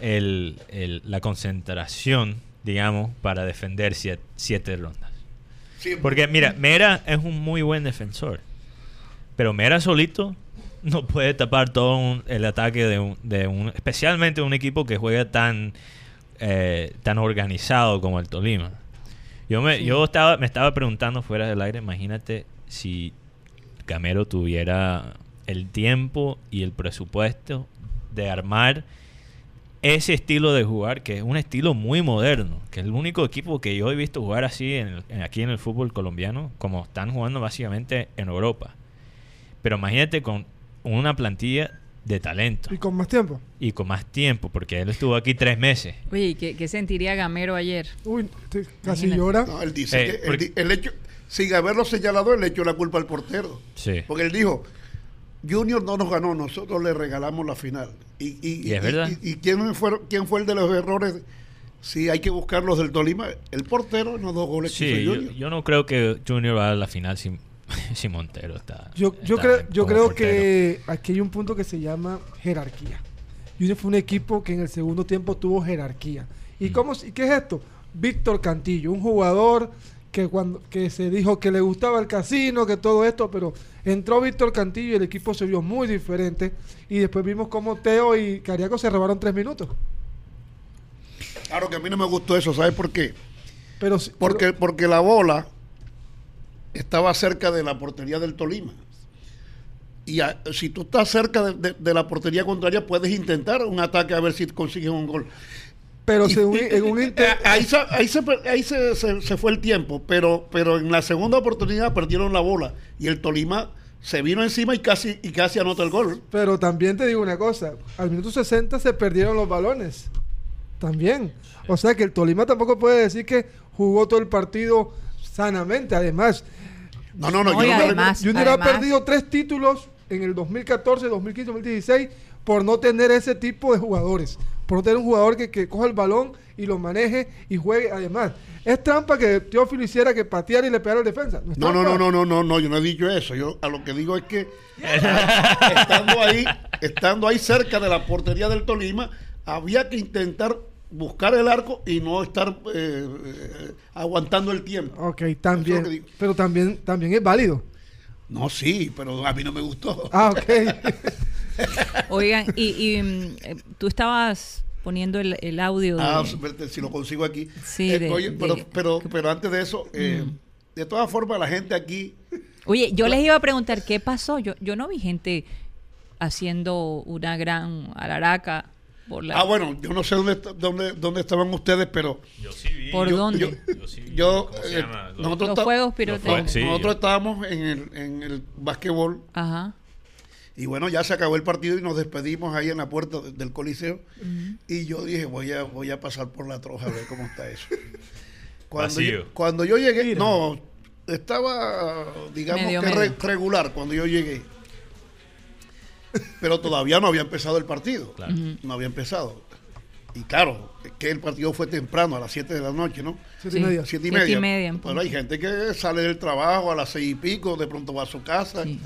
el, el- la concentración, digamos, para defender siete, siete rondas. Sí, Porque mira, Mera es un muy buen defensor. Pero Mera solito no puede tapar todo un- el ataque de un, de un... Especialmente un equipo que juega tan, eh, tan organizado como el Tolima. Yo, me, yo estaba, me estaba preguntando fuera del aire, imagínate si Camero tuviera el tiempo y el presupuesto de armar ese estilo de jugar, que es un estilo muy moderno, que es el único equipo que yo he visto jugar así en el- en- aquí en el fútbol colombiano, como están jugando básicamente en Europa. Pero imagínate con una plantilla de talento Y con más tiempo. y con más tiempo, porque él estuvo aquí tres meses. Oye, ¿y ¿qué, qué sentiría Gamero ayer? Uy, te- casi Imagínate. llora. No, él dice Eh, que porque- el hecho, sin haberlo señalado, él le echó la culpa al portero. Sí. Porque él dijo, Junior no nos ganó, nosotros le regalamos la final. Y, y, Y es verdad. y- y quién, fue, quién fue el de los errores? Sí, hay que buscar los del Tolima. El portero los dos goles que Sí, hizo yo, Junior. yo no creo que Junior va a la final sin, sin Montero. Está, Yo, yo está creo, yo creo portero. que aquí hay un punto que se llama jerarquía. Junior fue un equipo que en el segundo tiempo tuvo jerarquía. ¿Y, cómo, y qué es esto? Víctor Cantillo, un jugador que cuando que se dijo que le gustaba el casino, que todo esto, pero entró Víctor Cantillo y el equipo se vio muy diferente. Y después vimos cómo Teo y Cariaco se robaron tres minutos. Claro que a mí no me gustó eso, ¿sabes por qué? Pero, Porque, porque la bola estaba cerca de la portería del Tolima. Y a- si tú estás cerca de, de- de la portería contraria, puedes intentar un ataque a ver si consigues un gol. Pero según- en un eh, inter- ahí se, ahí se, ahí se- se- se fue el tiempo, pero, pero en la segunda oportunidad perdieron la bola y el Tolima se vino encima y casi, y casi anota el gol. Pero también te digo una cosa, al minuto 60 se perdieron los balones. También. O sea que el Tolima tampoco puede decir que jugó todo el partido sanamente. Además, No, no, no, No, yo y no me- además- Junior ha perdido tres títulos en el 2014, 2015, 2016 por no tener ese tipo de jugadores. Por no tener un jugador que, que coja el balón y lo maneje y juegue. Además, es trampa que Teófilo hiciera que pateara y le pegara al defensa. No, no, no, no, no, no, no, yo no he dicho eso. Yo a lo que digo es que estando ahí, estando ahí cerca de la portería del Tolima, había que intentar buscar el arco y no estar eh, eh, aguantando el tiempo. Ok, es también. Pero también, también es válido. No, sí, pero a mí no me gustó. Ah, ok. Oigan, y, y, mm, eh, tú estabas poniendo el, el audio. Ah, de- verte, si lo consigo aquí. Sí, Eh, de- oye, de- pero, pero, pero antes de eso, eh, de todas formas, la gente aquí. Oye, yo les iba a preguntar qué pasó. Yo, yo no vi gente haciendo una gran alaraca por la. Ah, bueno, yo no sé dónde, dónde, dónde estaban ustedes, pero. Yo sí vi. ¿Por yo- dónde? Yo, Yo sí vi. yo, ¿Cómo se eh, llama? Los- nosotros Los juegos pirotécnicos. Sí, nosotros yo- estábamos en el, en el básquetbol Ajá. Y bueno, ya se acabó el partido y nos despedimos ahí en la puerta de- del coliseo y yo dije, voy a, voy a pasar por la troja a ver cómo está eso. Cuando, yo, cuando yo llegué, Mira. no, estaba, digamos Medio, que medio. re- regular cuando yo llegué. Pero todavía no había empezado el partido. Claro. No había empezado. Y claro, es que el partido fue temprano, a las 7 de la noche, ¿no? Siete y Sí. media. Siete y Siete media. y media, Bueno, hay gente que sale del trabajo a las seis y pico, de pronto va a su casa. Sí.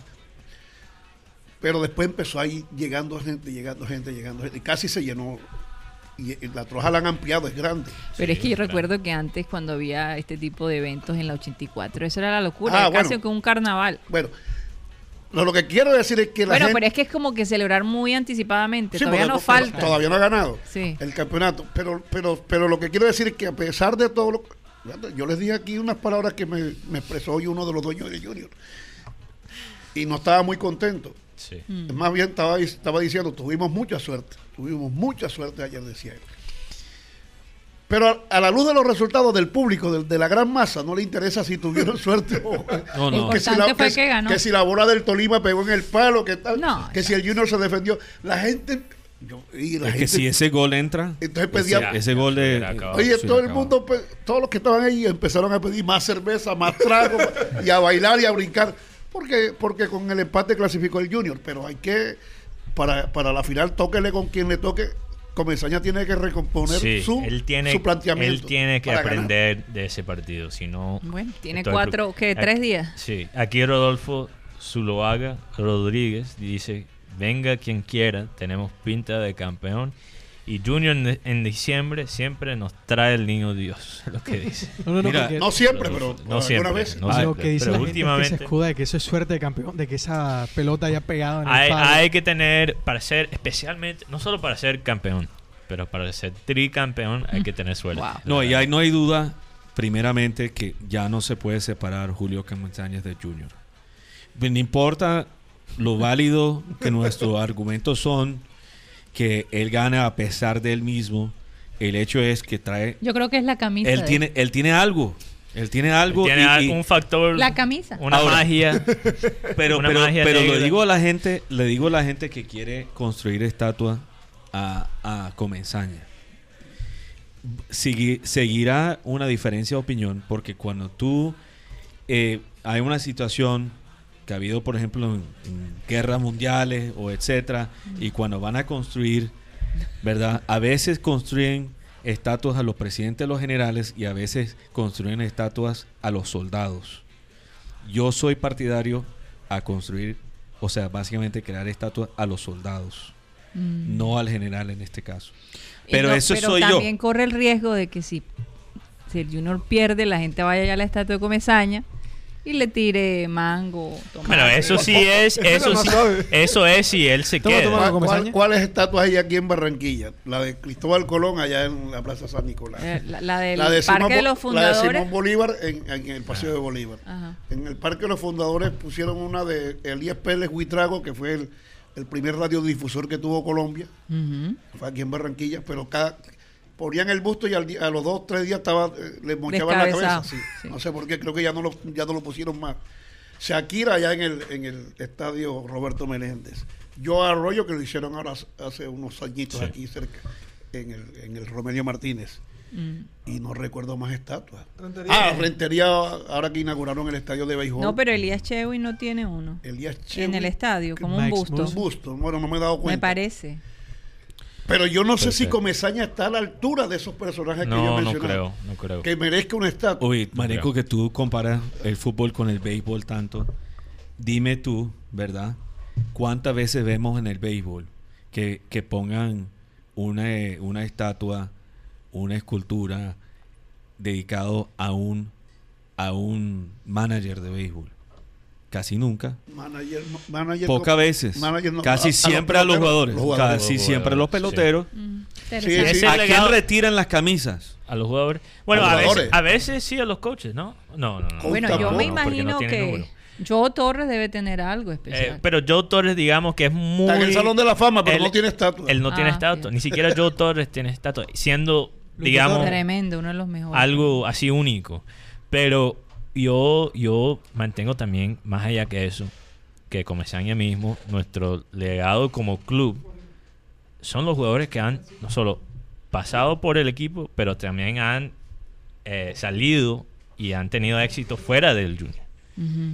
Pero después empezó ahí llegando gente, llegando gente, llegando gente. Y casi se llenó. Y y la troja la han ampliado, es grande. Pero es que yo claro. recuerdo que antes cuando había este tipo de eventos en la 84, eso era la locura, Ah, era casi bueno. como un carnaval. Bueno, lo, lo que quiero decir es que la Bueno, gente... pero es que es como que celebrar muy anticipadamente, Sí, todavía no falta. Todavía no ha ganado Sí. el campeonato. Pero, pero, pero lo que quiero decir es que a pesar de todo lo yo les dije aquí unas palabras que me, me expresó hoy uno de los dueños de Junior. Y no estaba muy contento. Sí. Mm. Más bien estaba, estaba diciendo, tuvimos mucha suerte. Tuvimos mucha suerte ayer, decía él. Pero a, a la luz de los resultados del público, de, de la gran masa, no le interesa si tuvieron suerte o No, no. que si, la, que, que ganó. que si la bola del Tolima pegó en el palo, que tal, No, que si el Junior se defendió. La gente, yo- y la Es que gente- si ese gol entra, Entonces ese, pedía- ese gol de... acabado. Oye, todo el mundo, pe- todos los que estaban ahí empezaron a pedir más cerveza, más trago y a bailar y a brincar. Porque, porque con el empate clasificó el Junior, pero hay que, para, para la final, tóquele con quien le toque. Comesaña tiene que recomponer Sí, su, él tiene, su planteamiento. Él tiene que ganar. aprender de ese partido, si no... Bueno, tiene cuatro, ¿qué? Aquí- ¿Tres días? Sí, aquí Rodolfo Zuloaga Rodríguez dice, venga quien quiera, tenemos pinta de campeón. Y Junior en, en diciembre siempre nos trae el niño Dios, lo que dice. No, no, no, Mira, porque No siempre, pero no alguna siempre, vez. no lo siempre, que dice pero la gente es que se últimamente escuda de que eso es suerte de campeón, de que esa pelota haya pegado en el hay, palo. hay que tener, para ser especialmente, no solo para ser campeón, pero para ser tricampeón hay que tener suerte. Wow. No, y hay, no hay duda, primeramente, que ya no se puede separar Julio Camanzañas de Junior. No importa lo válido que nuestros argumentos son, que él gana a pesar de él mismo, el hecho es que trae... Yo creo que es la camisa. Él de- tiene, él tiene algo, él tiene algo. Tiene y- un factor, La camisa. una Ahora. magia. pero una pero, magia pero le digo a la gente, le digo a la gente que quiere construir estatua a, a. Sigui- seguirá una diferencia de opinión porque cuando tú eh, hay una situación que ha habido por ejemplo en, en guerras mundiales o etcétera y cuando van a construir verdad a veces construyen estatuas a los presidentes, a los generales y a veces construyen estatuas a los soldados. Yo soy partidario a construir, o sea, básicamente crear estatuas a los soldados, Mm. no al general en este caso. Pero no- eso pero soy yo. también corre el riesgo de que si, si el Junior pierde, la gente vaya allá a la estatua de Comesaña y le tire mango, tomate. Bueno, eso sí es, eso sí, eso es si él se queda. ¿Cuál- cuál- ¿Cuáles estatuas hay aquí en Barranquilla? La de Cristóbal Colón allá en la Plaza San Nicolás. Eh, la, la del La de Parque Simón de los La de Fundadores. Simón Bolívar en, en el Paseo de Bolívar. Ajá. En el Parque de los Fundadores pusieron una de Elías Pérez Huitrago, que fue el, el primer radiodifusor que tuvo Colombia. Fue aquí en Barranquilla, pero cada ponían el busto y al día- a los dos tres días estaba eh, le mochaban la cabeza. Sí. No sé por qué, creo que ya no lo, ya no lo pusieron más. Shakira allá en el, en el estadio Roberto Meléndez. Yo Arroyo que lo hicieron ahora hace- unos añitos Sí. aquí cerca, en el, en el Romelio Martínez. Mm. Y no recuerdo más estatuas. Rentería. Ah, Rentería, ahora que inauguraron el estadio de béisbol. No, pero Elías Chewy no tiene uno. Elías En Chewy, el estadio, como un busto. un busto. Bueno, no me he dado Me cuenta. parece. Pero yo no sé si ser. Comesaña está a la altura de esos personajes que yo No, no mencioné. creo, no creo. Que merezca una estatua. Oye, Mareco, creo. que tú comparas el fútbol con el béisbol tanto. Dime tú, ¿verdad? ¿Cuántas veces vemos en el béisbol que, que pongan una, una estatua, una escultura dedicado a un, a un manager de béisbol? Casi nunca. Manager, manager Pocas no- veces. manager no- Casi a- a siempre a los jugadores. los jugadores. Casi Los siempre a los sí. peloteros. Mm, Sí. ¿A quién retiran las camisas? A los jugadores. Bueno, A veces, a veces sí a los coaches, ¿no? No, no, no. Bueno, yo me no, porque no imagino que número. Joe Torres debe tener algo especial. Eh, pero Joe Torres, digamos que es muy. Está en el Salón de la Fama, pero Él- no tiene estatua. Él no tiene Ah, estatua. Ni siquiera Joe Torres tiene estatua. Siendo, digamos, Tremendo, uno de los mejores. algo así único. Pero yo, yo mantengo también, más allá que eso, que Comesaña mismo, nuestro legado como club, son los jugadores que han no solo pasado por el equipo, pero también han eh, salido y han tenido éxito fuera del Junior.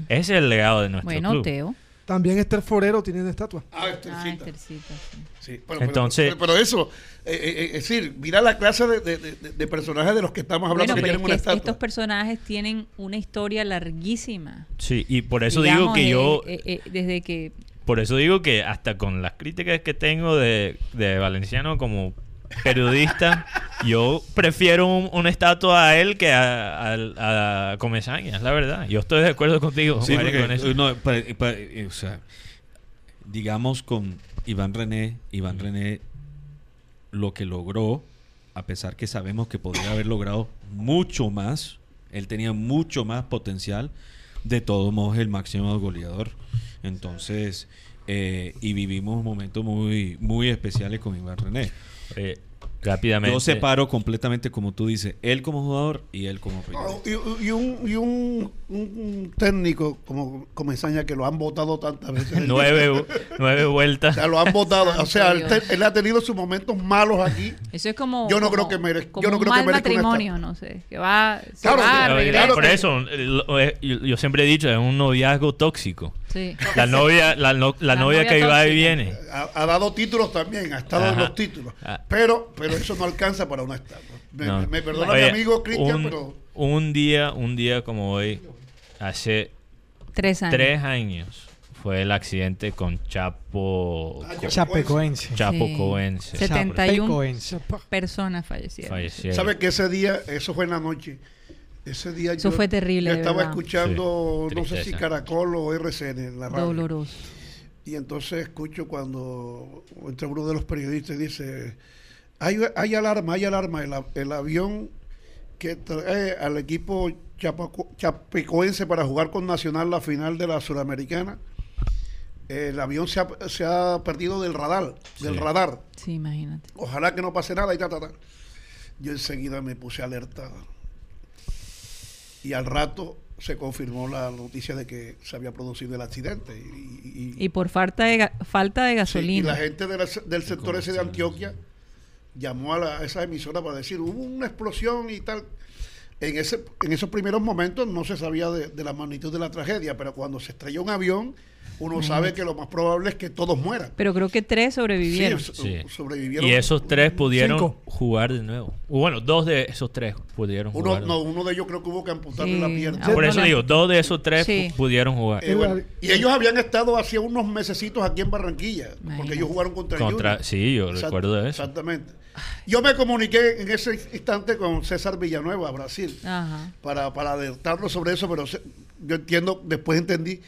Ese es el legado de nuestro Bueno, club. Teo. También Esther Forero tiene una estatua. Ah, Estercita. Ah, Estercita, sí. Sí, pero, Entonces- pero, pero eso, eh, eh, es decir, mira la clase de, de- de- de personajes de los que estamos hablando Bueno, que pero tienen es una que estatua. estos personajes tienen una historia larguísima. Sí, y por eso Digamos, digo que eh, yo, eh, eh, desde que por eso digo que hasta con las críticas que tengo de, de Valenciano como periodista, yo prefiero un- una estatua a él que a, a, a Comesaña, es la verdad. Yo estoy de acuerdo contigo, Sí, Mario, porque, con eso. no, pa- pa- o sea, digamos con Iván René, Iván René lo que logró, a pesar que sabemos que podría haber logrado mucho más, él tenía mucho más potencial, de todos modos el máximo goleador. Entonces, eh, y vivimos momentos muy, muy especiales con Iván René. Eh, rápidamente. Yo separo completamente, como tú dices, él como jugador y él como periodista. y, y un, y un, un técnico como Comesaña que lo han votado tantas veces. nueve, nueve O vueltas. sea, lo han votado. O sea, él, ha tenido sus momentos malos aquí. eso es como Yo no como- creo que mere- como yo no un creo que mal merezca matrimonio, no sé, que va, se Claro, va, claro, por que- eso, lo- eh, yo, yo siempre he dicho, es un noviazgo tóxico. Sí. La novia, la, no- la La novia novia que va y viene. Ha, ha dado títulos también, ha estado en los títulos. Ah. Pero, pero eso no alcanza para una estatua. Me, No. me- me perdona Oye, mi amigo Cristian, un, pero un día, un día como hoy, hace Tres años. tres años, fue el accidente con Chapo, Ah, Co- Chapecoense. Chapo Sí. Coense. 71 Chapecoense. personas fallecieron. Fallecieron. ¿sabe que ese día, eso fue en la noche? Ese día Eso yo, fue terrible, yo estaba escuchando, Sí, no sé si. Caracol o RCN en la radio. Doloroso. Y entonces escucho cuando entre uno de los periodistas dice, hay, hay alarma, hay alarma, el, avión que trae al equipo chapaco- chapecoense para jugar con Nacional la final de la Suramericana, el avión se ha, se ha perdido del radar, del Sí. radar. Sí, imagínate. Ojalá que no pase nada y ta, ta, ta. Yo enseguida me puse alerta. Y al rato se confirmó la noticia de que se había producido el accidente. Y, y- Y por falta de, falta de Sí, y gasolina. la gente de la- del sector ese de Antioquia llamó a, la- a esa emisora para decir, hubo una explosión y tal. En, ese, en esos primeros momentos no se sabía de, de la magnitud de la tragedia, pero cuando se estrelló un avión, uno sabe que lo más probable es que todos mueran. Pero creo que tres sobrevivieron. Sí, so- Sí. sobrevivieron. Y esos tres pudieron Cinco. jugar de nuevo. Bueno, dos de esos tres pudieron Uno, jugar. no, uno de ellos creo que hubo que amputarle Sí. la pierna. Ah, Por eso digo, dos de esos tres pudieron jugar. Eh, bueno, y ellos habían estado hacía unos mesecitos aquí en Barranquilla, porque ellos jugaron contra, Contra, Junior. sí, yo Exact- recuerdo de eso. Exactamente. Yo me comuniqué en ese instante con César Villanueva, Brasil, Ajá. para, para alertarlo sobre eso, pero se- yo entiendo, después entendí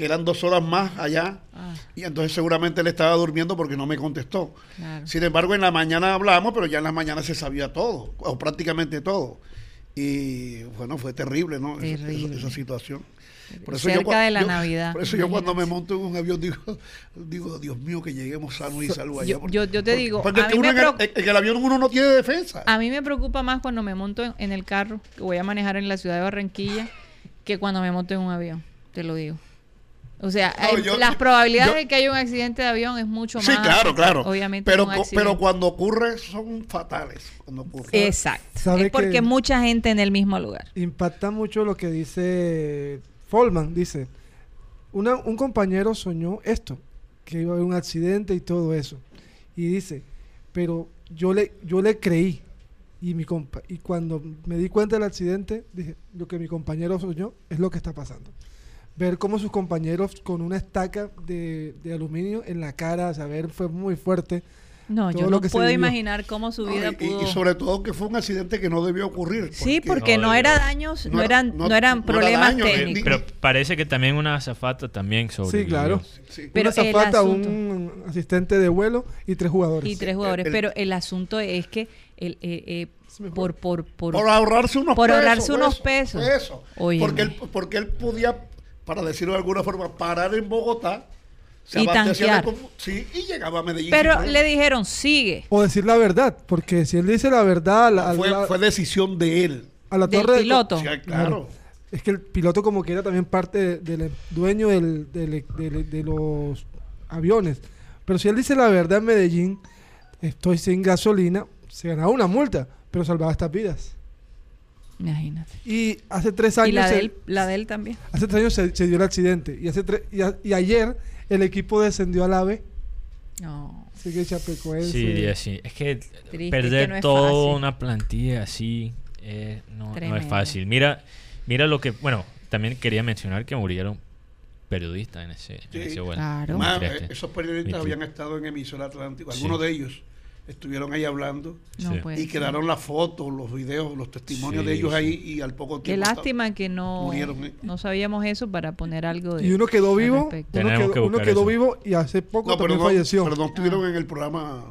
que eran dos horas más allá, Ah, y entonces seguramente él estaba durmiendo porque no me contestó. claro. Sin embargo, en la mañana hablamos, pero ya en la mañana se sabía todo, o prácticamente todo. Y bueno, fue terrible, ¿no? Esa- esa- Terrible. esa situación. Cerca cua- de la Navidad, Por eso yo cuando me monto en un avión digo, digo Dios mío, que lleguemos sanos y salvos allá. Yo- porque- yo- yo te porque- digo, porque a que mí uno me en, el, en el avión uno no tiene defensa. A mí me preocupa más cuando me monto en, en el carro, que voy a manejar en la ciudad de Barranquilla, que cuando me monto en un avión, te lo digo. O sea, No, hay- yo- las probabilidades yo- de que haya un accidente de avión es mucho más. Sí, claro, claro. Obviamente. pero, pero cuando ocurre son fatales. Cuando ocurre. Exacto. ¿Sabe Es porque que- mucha gente en el mismo lugar. Impacta mucho lo que dice Folman. Dice, una- un compañero soñó esto, que iba a haber un accidente y todo eso. Y dice, pero yo le, yo le creí. Y, mi compa y cuando me di cuenta del accidente, dije, lo que mi compañero soñó es lo que está pasando. Ver cómo sus compañeros con una estaca de, de aluminio en la cara, saber, fue muy fuerte. No, todo yo lo no puedo imaginar cómo su No, vida y- y, pudo. y sobre todo que fue un accidente que no debió ocurrir. Sí, porque No, no, era daños, no, No era- eran, no- no eran no era problemas daño, ni- técnicos. Pero parece que también una azafata también sobre. Sí, claro. Sí. Pero una azafata, asunto- un asistente de vuelo y tres jugadores. y tres jugadores. el- pero el asunto es que el, eh, eh, por, por, por, por ahorrarse unos por pesos. ahorrarse unos eso, pesos. eso. Porque él, porque él podía, para decirlo de alguna forma, parar en Bogotá. se Y tanquear. sí, y llegaba a Medellín. Pero le dijeron, sigue. O decir la verdad, porque si él dice la verdad a la, fue, la- fue decisión de él. a la del torre de- piloto. Sí, claro. Es que el piloto como que era también parte de- del dueño del- del- del- de los aviones. Pero si él dice la verdad en Medellín, estoy sin gasolina, se ganaba una multa, pero salvaba estas vidas. Imagínate. Y hace tres Y años, la se, de él, la de él también. hace tres años se, se dio el accidente. Y, hace tre- y, a- y ayer el equipo descendió al AVE. No. Así que Chapecoense. Sí, sí. Es que que perder no es toda fácil. una plantilla así eh, no, no es fácil. Mira, mira lo que. Bueno, también quería mencionar que murieron periodistas en ese, en Sí. ese vuelo. Claro. Más, eh, esos periodistas habían estado en emisora Atlántico. Sí. Algunos de ellos estuvieron ahí hablando. No Sí. puede Y quedaron las fotos, los videos, los testimonios Sí, de ellos sí. ahí y al poco Qué tiempo. lástima que no, murieron, ¿eh? no sabíamos eso para poner algo de. Y uno quedó vivo, uno quedó, que uno buscar quedó eso. vivo y hace poco No, pero no, falleció. pero no estuvieron en el programa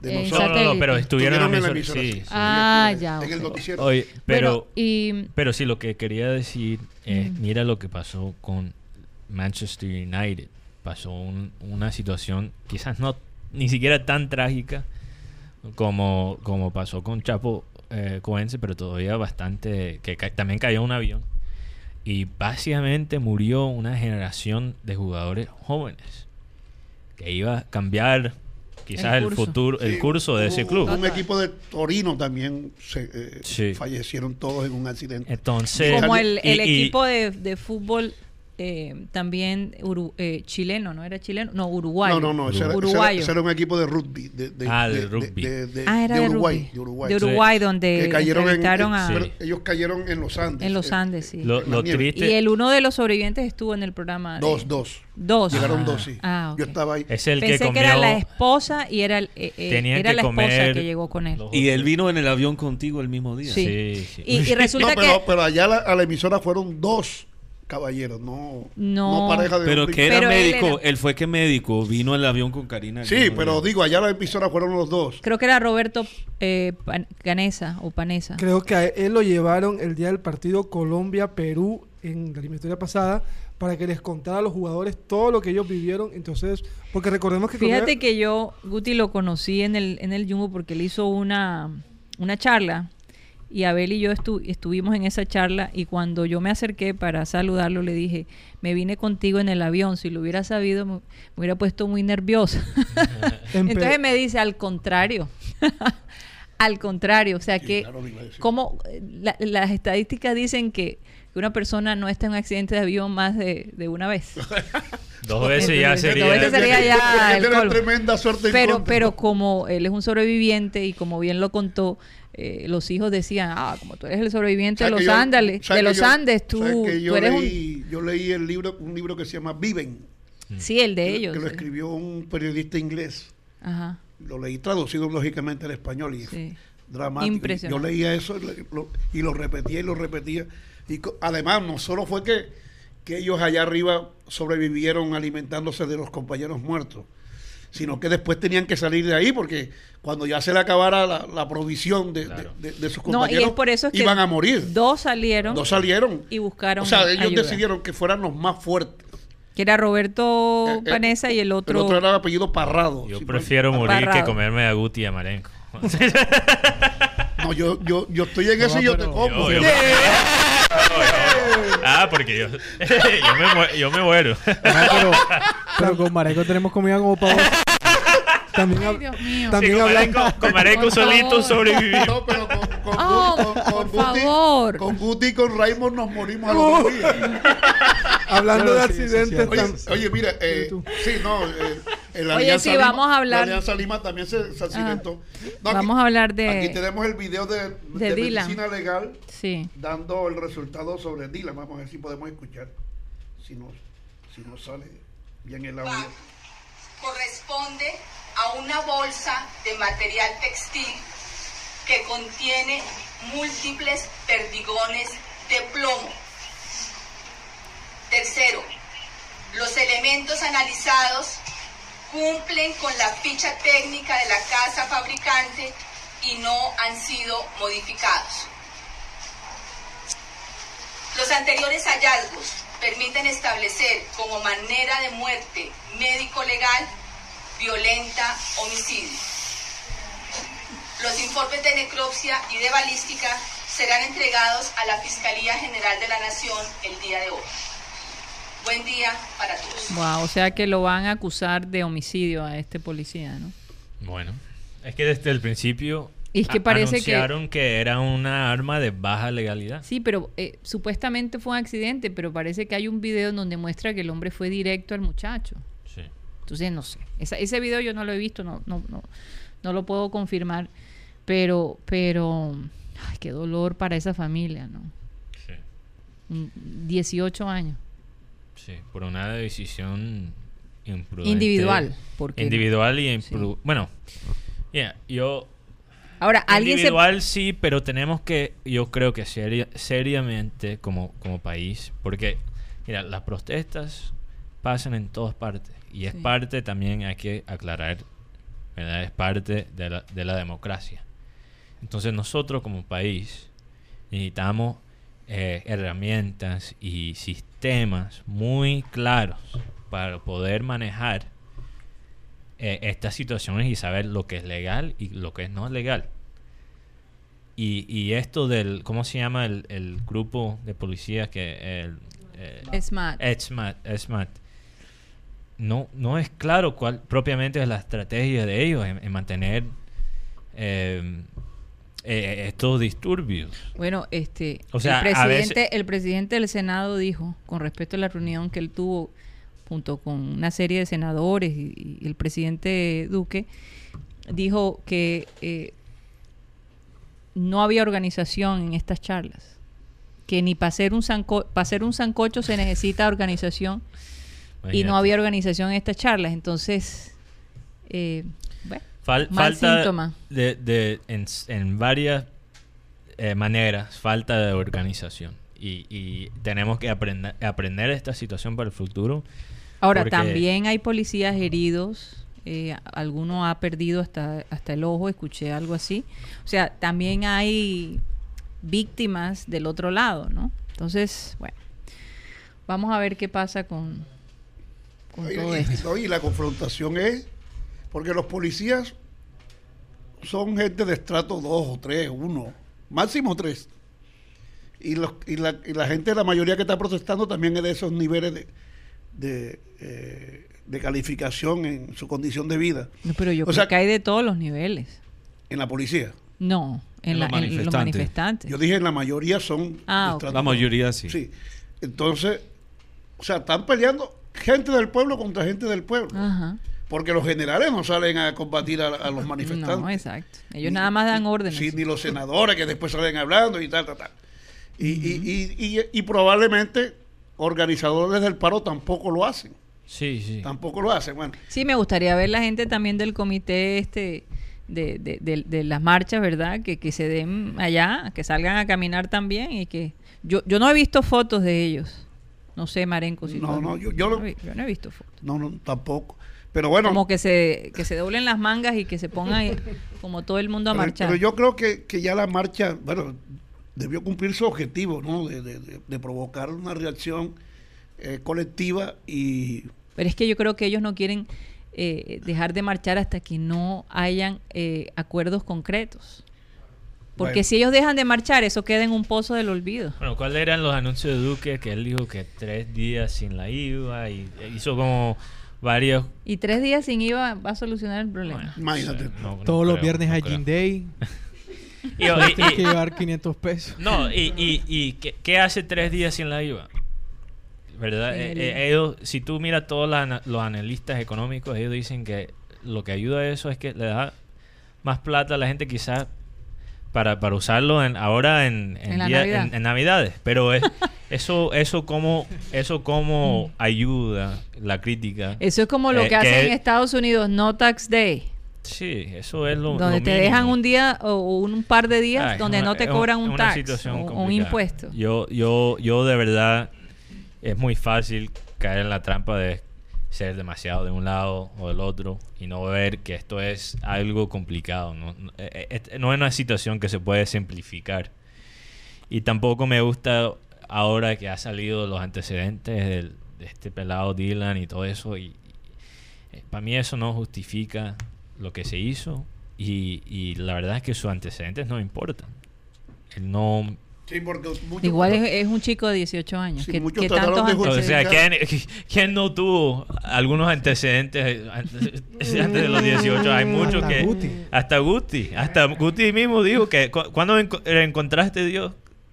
de En nosotros. No, no, no, pero estuvieron en la emisora. emisora, Sí, sí. sí. Ah, En el- ya, En el noticiero. Oye, pero, Bueno, y pero sí, lo que quería decir es, Mm. mira lo que pasó con Manchester United. Pasó un- una situación quizás no ni siquiera tan trágica como, como pasó con Chapo eh, Coense, pero todavía bastante, que ca- también cayó un avión. Y básicamente murió una generación de jugadores jóvenes que iba a cambiar quizás El futuro, el Sí, curso de ese club. Un equipo de Torino también se, eh, Sí. fallecieron todos en un accidente. Entonces, como el, el y- y- equipo de, de fútbol eh, también uru- eh, chileno, ¿no era chileno? No, uruguayo. No, no, no, ese era, ese era- uruguayo. ese era un equipo de rugby. De, de- Ah, de de- rugby. de- de- ah, era de Uruguay. De Uruguay. De Uruguay, donde que cayeron en, entrevistaron en- a... pero ellos cayeron en los Andes. En los eh, Andes, sí. Lo, lo triste Y el uno de los sobrevivientes estuvo en el programa. de- Dos, dos. Dos. Llegaron Ah. dos, sí. Ah. Yo estaba ahí. es el Pensé que que, comió. era la esposa y era, el- eh, eh, era que la esposa que llegó con él. Y él vino en el avión contigo el mismo día. Sí. Sí, sí. Y, y resulta no, pero, que... pero allá a la, a la emisora fueron dos caballeros, no, No. pareja de Pero que era Pero él médico, era- él fue que médico, vino el avión con Karina. Sí, pero digo, allá la emisora fueron los dos. Creo que era Roberto eh, Pan- Canesa o Panesa. Creo que a él lo llevaron el día del partido Colombia-Perú en la eliminatoria pasada para que les contara a los jugadores todo lo que ellos vivieron. Entonces, porque recordemos que Fíjate Colombia- que yo, Guti, lo conocí en el, en el Jumbo porque él hizo una, una charla y Abel y yo estu- estuvimos en esa charla y cuando yo me acerqué para saludarlo le dije, me vine contigo en el avión, si lo hubiera sabido me, me hubiera puesto muy nerviosa. Entonces me dice, al contrario, al contrario, o sea Sí, que claro, como eh, la- las estadísticas dicen que que una persona no esté en un accidente de avión más de, de una vez. Dos veces ya sería. dos veces sería ya el colmo. tremenda suerte Pero, pero como él es un sobreviviente y como bien lo contó, eh, los hijos decían, ah, como tú eres el sobreviviente de ¿Sabes los yo- Andes, de los yo- Andes, tú, tú eres un... leí, Yo leí el libro, un libro que se llama Viven. Sí, el de que- ellos. Que lo sí. escribió un periodista inglés. Ajá. Lo leí traducido lógicamente al español y Sí. dramático. Impresionante. Yo leía eso y lo, y lo repetía y lo repetía. Y además, no solo fue que, que ellos allá arriba sobrevivieron alimentándose de los compañeros muertos, sino que después tenían que salir de ahí porque cuando ya se le acabara la, la provisión de, de- de- de sus No, y compañeros, es por eso que iban a morir. dos salieron Dos salieron. y buscaron O sea, ellos ayuda. decidieron que fueran los más fuertes. Que era Roberto Eh, eh, Panesa y el El otro... otro era de apellido Parrado. Yo prefiero morir que comerme a Guti y a Marenco. No, yo, yo, yo estoy en eso y yo te como. Yo- yo- Ah, porque yo, yo, me, yo me muero. Ajá, pero, pero con Marenco tenemos comida como para dos. También, hab- Dios mío. Sí, también con hablando. Marenco, con Marenco Por solito sobreviví. No, pero con, con, Oh, Guti- con, con por Guti, favor. con Guti y con Raymond nos morimos a los dos días. Hablando de Claro, sí, sí, accidentes, sí. Oye, oye, mira, eh, sí, no, eh, en la Oye, sí, Lima- vamos a hablar- La Alianza Lima también se, se accidentó. No, aquí- Vamos a hablar de- Aquí tenemos el video de, de de Dylan. medicina legal Sí. dando el resultado sobre Dylan. Vamos a ver si podemos escuchar. Si nos, si nos sale bien el audio. corresponde a una bolsa de material textil que contiene múltiples perdigones de plomo. Tercero, los elementos analizados cumplen con la ficha técnica de la casa fabricante y no han sido modificados. Los anteriores hallazgos permiten establecer como manera de muerte médico-legal violenta homicidio. Los informes de necropsia y de balística serán entregados a la Fiscalía General de la Nación el día de hoy. Buen día para todos. Wow, o sea que lo van a acusar de homicidio a este policía, ¿no? Bueno, es que desde el principio Y es que parece que- anunciaron que... era una arma de baja legalidad. Sí, pero eh, supuestamente fue un accidente, pero parece que hay un video en donde muestra que el hombre fue directo al muchacho. Sí. Entonces, no sé. Esa- ese video yo no lo he visto, no, no, no, no lo puedo confirmar. Pero, pero, ay, qué dolor para esa familia, ¿no? Sí. Mm, 18 años. Sí, por una decisión imprudente. Individual, porque- Individual y impru- Bueno, yeah, yo... Ahora, alguien se... Individual sí, pero tenemos que, yo creo que seria- seriamente como, como país, porque, mira, las protestas pasan en todas partes y es Sí. parte también, hay que aclarar, ¿verdad? Es parte de la, de la democracia. Entonces nosotros como país necesitamos eh, herramientas y sistemas muy claros para poder manejar eh, estas situaciones y saber lo que es legal y lo que no es legal. Y, y esto del, ¿cómo se llama el, el grupo de policías que... El, eh, SMAT. No, no es claro cuál propiamente es la estrategia de ellos en, en mantener eh, eh, estos disturbios. Bueno, este, O sea, el, presidente, veces- el presidente del Senado dijo, con respecto a la reunión que él tuvo junto con una serie de senadores y, y el presidente Duque, dijo que eh, no había organización en estas charlas, que ni para hacer un, sanco para hacer un sancocho se necesita organización y no había organización en estas charlas. Entonces, eh, Fal- mal falta síntoma. de, de- en, en varias eh, maneras, falta de organización. Y, y tenemos que aprender, aprender esta situación para el futuro. Ahora, porque- también hay policías heridos. eh, alguno ha perdido hasta, hasta el ojo, escuché algo así. O sea, también hay víctimas del otro lado, ¿no? Entonces, bueno, vamos a ver qué pasa con, con Oye, todo y- no, y la confrontación es porque los policías son gente de estrato 2 o 3, 1, máximo 3. Y, los, y, la, y la gente, la mayoría que está protestando también es de esos niveles de, de, eh, de calificación en su condición de vida. No, pero yo O creo sea, que hay de todos los niveles. En la policía. No, En, En la- los en los manifestantes. Yo dije, la mayoría son... Ah, ok. estratos- La mayoría sí. Sí. Entonces, o sea, están peleando gente del pueblo contra gente del pueblo. Ajá. Porque los generales no salen a combatir a, a los manifestantes. No, exacto. Ellos nada más dan órdenes. Sí, ni los senadores que después salen hablando y tal, tal, tal. Y, y- y- y- y probablemente organizadores del paro tampoco lo hacen. Sí, sí. Tampoco lo hacen. Bueno, Sí, me gustaría ver la gente también del comité este de, de, de- de las marchas, ¿verdad? Que, que se den allá, que salgan a caminar también y que... Yo, yo no he visto fotos de ellos. No sé, Marenco, si No, no, yo- yo no, he- yo no he visto fotos. no, no, tampoco. Pero bueno, Como que se, que se doblen las mangas y que se pongan ahí, como todo el mundo a pero, marchar. pero yo creo que, que ya la marcha, bueno, debió cumplir su objetivo, ¿no? De, de- de- de provocar una reacción eh, colectiva y Pero es que yo creo que ellos no quieren eh, dejar de marchar hasta que no hayan eh, acuerdos concretos. Porque Bueno. si ellos dejan de marchar, eso queda en un pozo del olvido. Bueno, ¿cuáles eran los anuncios de Duque? Que él dijo que tres días sin la IVA y hizo como varios... Y tres días sin IVA va a solucionar el problema. imagínate. no- no Todos los creo, viernes no hay. Gin Day. Y- y- tienes y- que llevar 500 pesos. No, y, y, y ¿qué, qué hace tres días sin la IVA? ¿Verdad? Eh, eh, ellos, si tú miras todos los analistas económicos, ellos dicen que lo que ayuda a eso es que le da más plata a la gente quizás para, para usarlo en, ahora en, en En la día- Navidad. en- en Navidades. Pero es, eso, eso como, eso como ayuda la crítica. Eso es como lo Eh, que hacen en es- Estados Unidos, No Tax Day, Sí, eso es lo donde lo te dejan un día o un par de días Ah, donde una- no te cobran un tax o un impuesto. Yo, yo, yo de verdad es muy fácil caer en la trampa de ser demasiado de un lado o del otro y no ver que esto es algo complicado. No, eh, eh, no es una situación que se puede simplificar. Y tampoco me gusta ahora que ha salido los antecedentes de este pelado Dylan y todo eso. Y, para mí eso no justifica lo que se hizo. Y, y la verdad es que sus antecedentes no importan. Él no Sí, porque muchos- Igual es, es un chico de 18 años. Sí, que, muchos que tantos de O sea, ¿quién, quién no tuvo algunos antecedentes antes, antes de los 18? Hay muchos Hasta que... Guti. Hasta Guti. Hasta Guti mismo dijo que... cu- ¿Cuándo enco- encontraste Dios?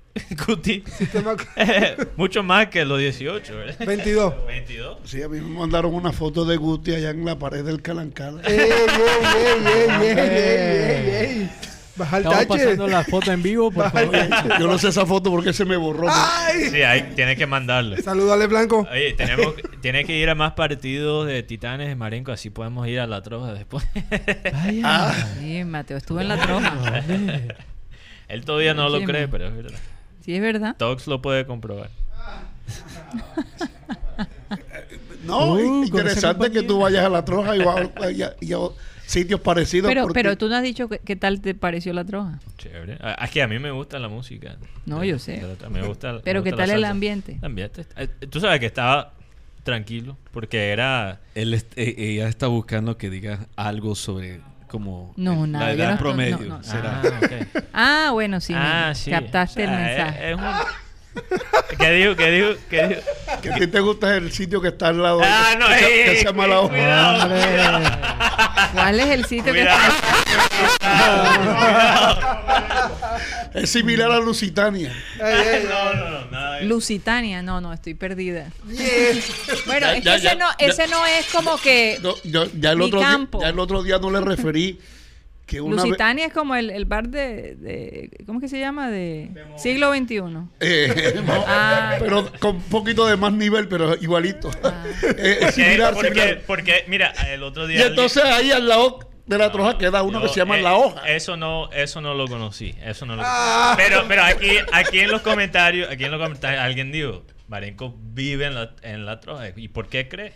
Guti. Mucho más que los 18, ¿verdad? 22. 22. Sí, a mí me mandaron una foto de Guti allá en la pared del Calancala. ¡Ey, ey, ey, ey, ey, ey, ey, ey! Baja el Estamos tache. pasando la foto en vivo, por favor. Yo no sé esa foto porque se me borró. ¡Ay! Sí, ahí tienes que mandarle. Saludale, Blanco. Oye, tenemos, tienes que ir a más partidos de Titanes de Marenco, así podemos ir a la troja después. Vaya. Sí, Mateo estuvo en la troja. Él todavía no lo cree, pero es verdad. Sí, es verdad. Tox lo puede comprobar. No, Uh, interesante que tú vayas a la troja y, va- y y sitios parecidos. Pero, porque- pero tú no has dicho que- qué tal te pareció la troja. Chévere. Ah, Es que a mí me gusta la música. No, De- yo sé. la- Me gusta, me Pero gusta ¿qué tal el ambiente? El ambiente. eh, Tú sabes que estaba tranquilo porque era... Él est- eh, ella está buscando que diga algo sobre como No, el- nada, la no edad promedio. no, no. será. Ah, ok. Ah, bueno, sí. me- Ah, sí. Captaste O sea, el es- mensaje. es un- ¿Qué dijo? ¿Qué dijo? ¿Qué dijo? que a ti te gusta el sitio que está al lado Ah, no, que, ey, que ey, se llama la hoja. cuidado. ¿Cuál es el sitio que Cuidado. Es similar a Lusitania. No, no, no, nada Lusitania, no, no, estoy perdida. Bueno, Ya, es ya, que ese, ya, no, ya. ese no es como que No, yo- ya, el Mi otro día, campo. ya el otro día no le referí que una vez... Lusitania es como el, el bar de, de- ¿cómo que se llama? De siglo XXI. Eh, no, Ah. pero con un poquito de más nivel, pero igualito. Ah. Eh, es Porque, similar, porque, similar. porque, mira, el otro día... Y entonces ahí al lado de la troja queda uno Yo, que se llama eh, La Hoja. Eso no, eso no lo conocí. Eso no lo Ah. Pero, pero aquí, aquí en los comentarios, aquí en los comentarios, alguien dijo, Marenco vive en la, en la troja. ¿Y por qué cree?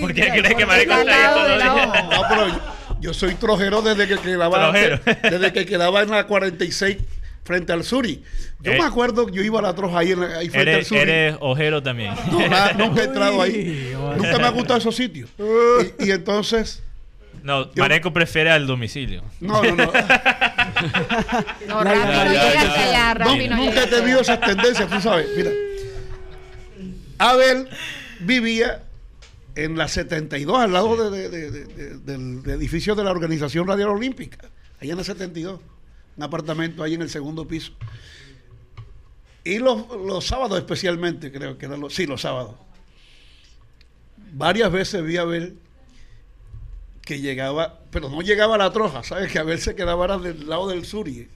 ¿Por qué cree que todos los días? hoja. No, pero yo, yo soy trojero desde que quedaba Trojero. desde que quedaba en la 46 frente al Suri. Yo Eh. me acuerdo que yo iba a la troja ahí, en la- ahí frente al Eres, Suri. eres ojero también. No, nada, nunca he entrado ahí. Nunca me ha gustado esos sitios. Y, y entonces, No, Marenco prefiere al domicilio. no, no, no. No, Rafi no ya, llega ya, hasta allá, No, Rafi no nunca he tenido esas tendencias, tú sabes. Mira, Abel vivía en la 72, al lado de- de- de- de- de- del edificio de la Organización Radial Olímpica, allá en la 72. un apartamento ahí en el segundo piso. Y los, los sábados especialmente, creo que eran los, sí, los sábados. Varias veces vi a Abel que llegaba, pero no llegaba a la troja, ¿sabes? Que Abel se quedaba del lado del sur y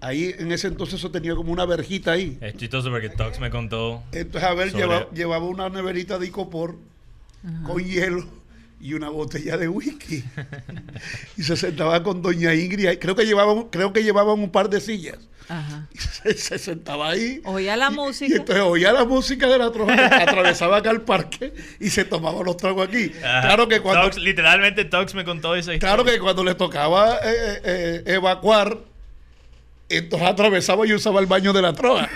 ahí en ese entonces eso tenía como una verjita ahí. Es chistoso porque Tox me contó. Entonces Abel sobre- lleva- llevaba una neverita de icopor con hielo y una botella de whisky. y se sentaba con doña Ingrid. Creo que llevaban, creo que llevaban un par de sillas. Ajá. Y se, se sentaba ahí. Oía la Y música. entonces oía la música de la troja, que atravesaba acá el parque y se tomaba los tragos aquí. Ajá. Claro que cuando, Tox, literalmente Tox me contó historia. claro que cuando le tocaba eh, eh, eh, evacuar, entonces atravesaba y usaba el baño de la troja.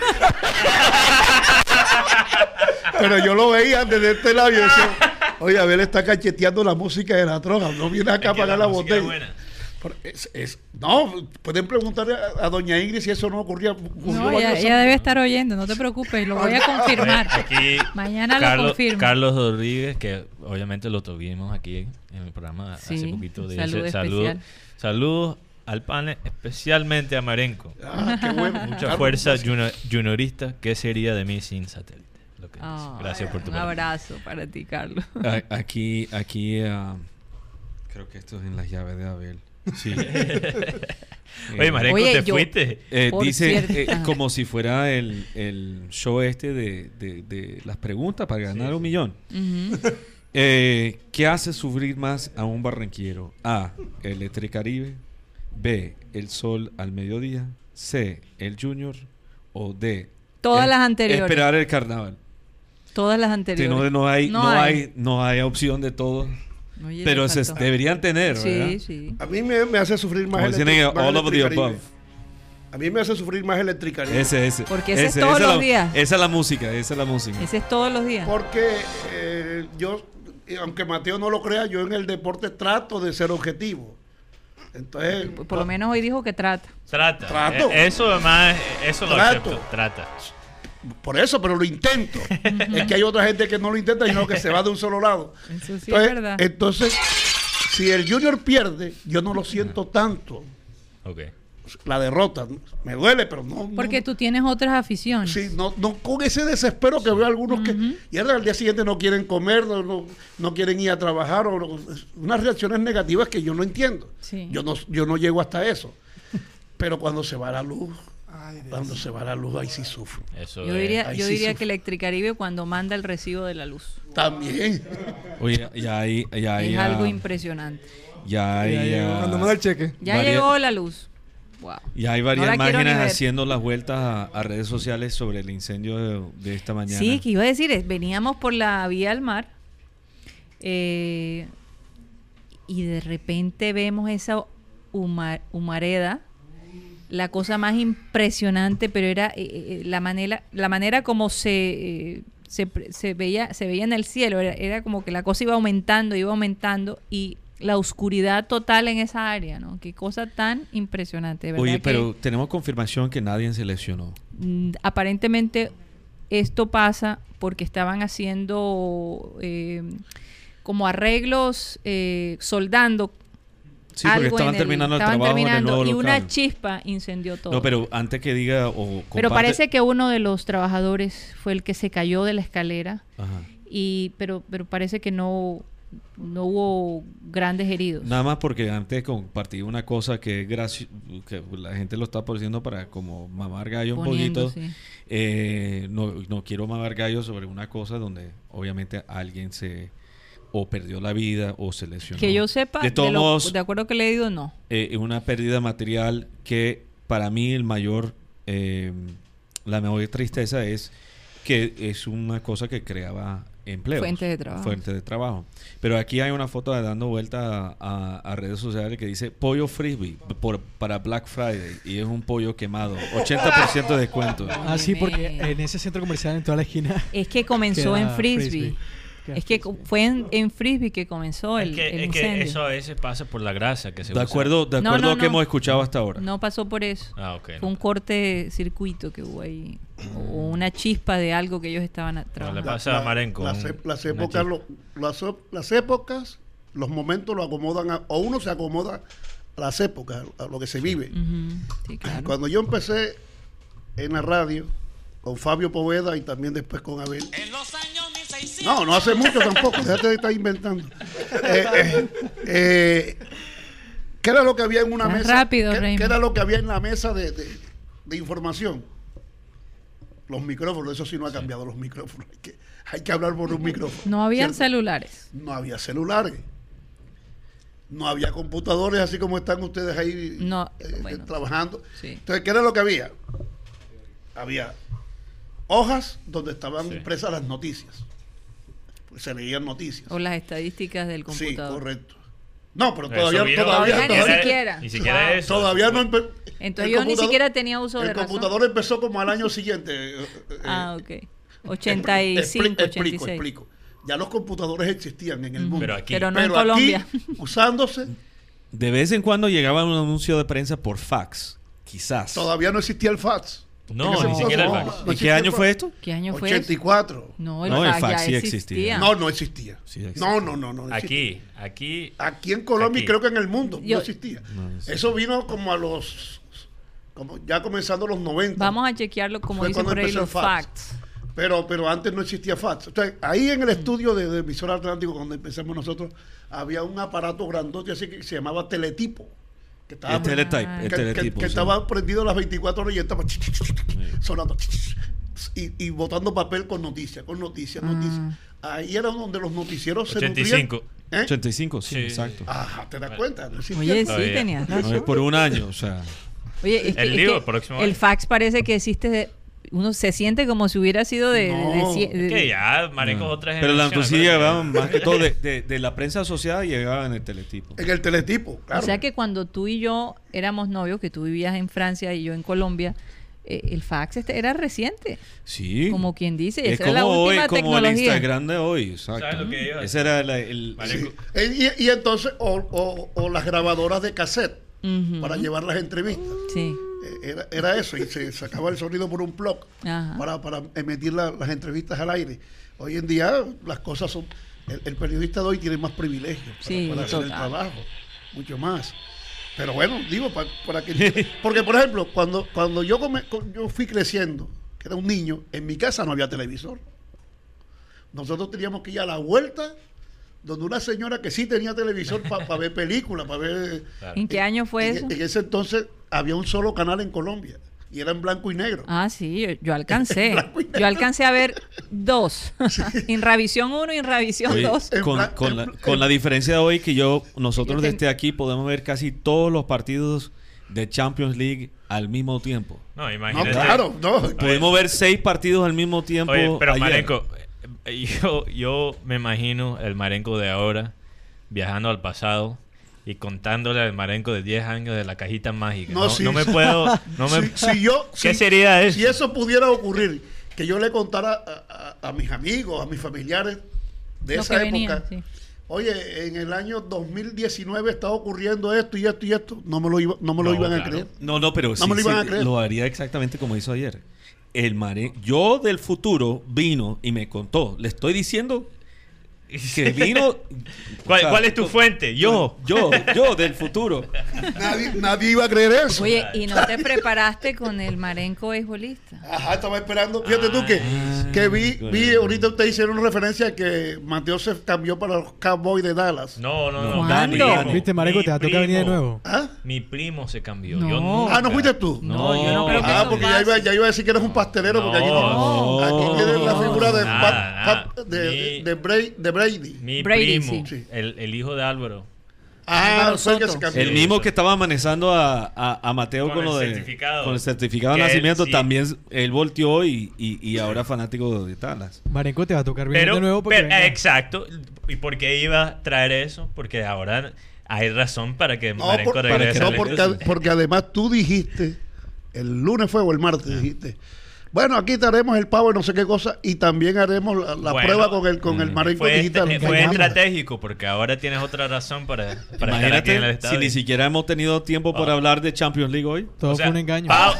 Pero yo lo veía desde este lado y decía, oye, Abel está cacheteando la música de la troja, no viene acá a pagar la, botella. es- es- no, pueden preguntarle a, a doña Ingrid si eso no ocurría. ocurrió No, ella, debe estar oyendo, no te preocupes, lo voy a confirmar. Aquí Mañana lo confirmo. Carlos Rodríguez, que obviamente lo tuvimos aquí en el programa hace Sí, poquito. De saludo ese- saludos, al panel, especialmente a Marenco. Ah, qué bueno. Mucha Carlos, fuerza juniorista. ¿Qué sería de mí sin satélite? Lo que dice. Ah, Gracias por tu Un abrazo para ti, Carlos. A- Aquí, aquí, ah, creo que esto es en las llaves de Abel. Sí. Oye, Marenco, Oye, te yo- fuiste. Eh, dice eh, como si fuera el, el show este de, de- de las preguntas para ganar un millón. Eh, ¿Qué hace sufrir más a un barranquillero? A. El Electricaribe. B. El sol al mediodía. C. El Junior. O D. Todas las anteriores. Esperar el carnaval. Todas las Si anteriores. no, no hay, No no, hay. hay. no hay opción de todo. Oye, Pero se deberían tener, ¿verdad? Sí, sí. A mí me, me hace sufrir más Como el dicen Electric- más all of the above. A mí me hace sufrir más Electricaribe. Ese, ese. Porque ese es todos los la- días. Esa es la música, esa es la música. Ese es todos los días. Porque eh, yo, aunque Mateo no lo crea, yo en el deporte trato de ser objetivo. Entonces, Por lo menos hoy dijo que trata. Trata. Trato. Eh, Eso además, eso lo Trato. acepto. Trata. Por eso, pero lo intento. es que hay otra gente que no lo intenta, sino que se va de un solo lado. Eso sí es Entonces, verdad. entonces, si el Junior pierde, yo no lo siento tanto. Ok. La derrota me duele, pero no. no- Porque tú tienes otras aficiones. Sí, no, no con ese desespero que veo algunos que y al día siguiente no quieren comer, no, no, no quieren ir a trabajar, o no- unas reacciones negativas que yo no entiendo. Sí. Yo no, yo no llego hasta eso. Pero cuando se va la luz. Cuando se va la luz, ahí sí sufro. Eso Yo diría, ahí yo sí diría que Electricaribe cuando manda el recibo de la luz. También. Oye, ya hay, ya hay, es algo impresionante. ya hay, Ya llegó, ah, Cuando manda el cheque. Ya Varia- llegó la luz. Wow. ya hay No varias ni imágenes haciendo las vueltas a, a redes sociales sobre el incendio de, de esta mañana. Sí, que iba a decir, es, veníamos por la vía al mar eh, y de repente vemos esa huma- humareda, la cosa más impresionante, pero era eh, eh, la manera, la manera como se, eh, se, se veía, se veía en el cielo, era, era como que la cosa iba aumentando, iba aumentando y la oscuridad total en esa área, ¿no? Qué cosa tan impresionante, ¿verdad? Oye, que- pero tenemos confirmación que nadie se lesionó. Mm, aparentemente esto pasa porque estaban haciendo eh, como arreglos, eh, soldando. Sí, porque algo estaban en el- terminando el estaban trabajo en el terminando nuevo y una chispa incendió todo. No, pero antes que diga o Pero comparte- parece que uno de los trabajadores fue el que se cayó de la escalera Ajá. y pero pero parece que no no hubo grandes heridos. Nada más porque antes compartí una cosa que es que la gente lo está poniendo para como mamar gallo un Poniendo, poquito. sí. Eh, no, no quiero mamar gallo sobre una cosa donde obviamente alguien se o perdió la vida o se lesionó. Que yo sepa, de de, todos lo- modos, de acuerdo que he leído, no. eh, una pérdida material que para mí el mayor, eh, la mayor tristeza es que es una cosa que creaba empleos. Fuentes de trabajo. Fuentes de trabajo. Pero aquí hay una foto de dando vuelta a, a- a redes sociales que dice pollo frisbee por, para Black Friday y es un pollo quemado, 80% de descuento. Ah, sí, porque en ese centro comercial en toda la esquina. Es que comenzó en Frisbee. Queda Es que fue en, en Frisbee que comenzó el, Es que, el es que eso a veces pasa por la grasa que se De usa. acuerdo, de No, acuerdo no, a lo que no. hemos escuchado hasta ahora. No pasó por eso. Ah, ok. Fue un corte circuito que hubo ahí. O una chispa de algo que ellos estaban trabajando. pasa a Marenco, Las, un- ep- las épocas, lo- las, las épocas, los momentos lo acomodan, a- o uno se acomoda a las épocas, a lo que se vive. Ujú, sí, claro. Cuando yo empecé en la radio con Fabio Poveda y también después con Abel. No, no hace mucho tampoco, déjate de estar inventando. Eh, eh, eh, ¿Qué era lo que había en una mesa? rápido, ¿Qué, qué era lo que había en la mesa de, de- de información? Los micrófonos, eso sí no ha cambiado los micrófonos. Hay que, hay que hablar por un micrófono. No habían ¿cierto? celulares. No había celulares. No había computadores así como están ustedes ahí No, eh, bueno, trabajando. sí. Entonces, ¿qué era lo que había? Había hojas donde estaban Sí. impresas las noticias. Pues se leían noticias. O las estadísticas del Sí, computador. correcto. No, pero todavía, todavía, Todavía ni siquiera. Ni siquiera Wow. eso. todavía no Entonces el yo ni computador- siquiera tenía uso de El razón. computador empezó como al año siguiente. eh, eh, Ah, ok. expli- 85, explico, 86. explico. Ya los computadores existían en el mundo. Pero aquí. Pero no en aquí, Colombia. usándose, De vez en cuando llegaba un anuncio de prensa por fax. Quizás. todavía no existía el fax. No, ni siquiera el fax. no ¿Y qué año fue esto? ¿Qué año fue? eso? 84. No, el, No, el fax, sí existía. existía. No, no existía. Sí, existía. No, no, no, no. Aquí, aquí. Aquí en Colombia y creo que en el mundo Yo- no existía. Sí. Eso vino como a los. Como ya comenzando los 90. Vamos a chequearlo como Fue dicen cuando por ahí empezó el los fax. facts. Pero, pero antes no existía fax. Ahí en el estudio de, de Emisora Atlántico, cuando empezamos nosotros, había un aparato grandote así que se llamaba teletipo. Que estaba, El teletype, Ah. el que- que- teletipo. que sí. estaba prendido las 24 horas y estaba sonando y, y botando papel con noticias, con noticias, Ah. noticias. Ahí era donde los noticieros se 85. nutrían. ¿Eh? 85, sí, Sí. exacto. Ajá, ¿te das cuenta? No Oye, sí, tenías razón. es por un año, o sea. Oye, es que, El es lío, que el próximo el fax parece que existe de- uno se siente como si hubiera sido de, de- de No, cie- de- Que ya, marico, otra Pero la acuérdate. llegaban más que todo de, de- de la prensa asociada y llegaba en el teletipo. En el teletipo, claro. O sea que cuando tú y yo éramos novios, que tú vivías en Francia y yo en Colombia, eh, el fax este era reciente, Sí. como quien dice, es esa era como la hoy, última como el tecnología. Instagram de hoy, exacto. ¿Sabes lo que iba a Ese era la- el... Marico, Eh, Y, y entonces, o, o- o las grabadoras de cassette para llevar las entrevistas. Sí. Eh, Era, era eso, y se sacaba el sonido por un plug Ajá. para, para emitir la- las entrevistas al aire. Hoy en día las cosas son... El, el periodista de hoy tiene más privilegios para, Sí, para hacer el trabajo, mucho más. Pero bueno, digo, pa- para, que... Porque, por ejemplo, cuando, cuando yo, come- co- yo fui creciendo, que era un niño, en mi casa no había televisor. Nosotros teníamos que ir a la vuelta donde una señora que sí tenía televisor para ver películas, para ver... claro. ¿En qué año fue en, eso? en ese entonces había un solo canal en Colombia y era en blanco y negro. Ah, sí, yo, yo alcancé. Yo alcancé a ver dos. Inravisión 1 y Inravisión Oye, 2. En con, con en la, con la diferencia de hoy que yo nosotros desde aquí podemos ver casi todos los partidos de Champions League al mismo tiempo. No, No, imagínate. claro, no. Podemos ver seis partidos al mismo tiempo. Oye, pero ayer. Marenco, yo, yo me imagino el Marenco de ahora viajando al pasado y contándole al Marenco de 10 años de la cajita mágica. No, No, sí. no me puedo... No me, Si, si yo, ¿Qué si- sería eso? Si eso pudiera ocurrir, que yo le contara a, a- a mis amigos, a mis familiares de Lo esa época, venían, sí. oye, en el año 2019 está ocurriendo esto y esto y esto, no me lo, iba- no me lo No, iban a creer. No, no, pero No sí, me lo iban sí, a creer. lo haría exactamente como hizo ayer. El mare... Yo del futuro vino y me contó. Le estoy diciendo que vino... ¿Cuál, o sea, cuál es tu fuente? Yo. Yo, yo del futuro. Nadie, nadie iba a creer eso. Oye, ¿y no te preparaste con el Marenco beisbolista? Ajá, estaba esperando. Fíjate tú que, que vi, vi, ahorita ustedes hicieron referencia que Mateo se cambió para los Cowboys de Dallas. No, no, no. ¿Cuándo? Mi primo, Viste, Marenco, te va a tocar venir de nuevo. ¿Ah? Mi primo se cambió. No. Yo nunca. Ah, ¿no fuiste tú? No, yo no creo que Ah, porque ya iba, ya iba a decir que eres un pastelero, porque aquí, No. aquí tienes la figura de, Nada, nada. de, Mi- de Bra- de Brady. Mi Brady, primo, sí. el, el hijo de Álvaro. Ah, fue el que Soto. se cambió. El mismo que estaba amanezando a, a- a Mateo Con con, el lo de, certificado. con el certificado de nacimiento, sí. también él volteó y, y, y ahora fanático de Dallas. Marenco te va a tocar Pero, de nuevo porque pero- venga. exacto. ¿Y por qué iba a traer eso? Porque ahora hay razón para que No, Marenco por- regrese. no, porque, porque además tú dijiste, el lunes fue o el martes dijiste, bueno, aquí haremos el pavo y no sé qué cosa, y también haremos la, la Bueno, prueba con el, con el marenco Fue, digital. este- fue estratégico porque ahora tienes otra razón para, para estar aquí en el Imagínate estadio. si ni siquiera hemos tenido tiempo por Ah. hablar de Champions League hoy. Todo O sea, fue un engaño. Pavo,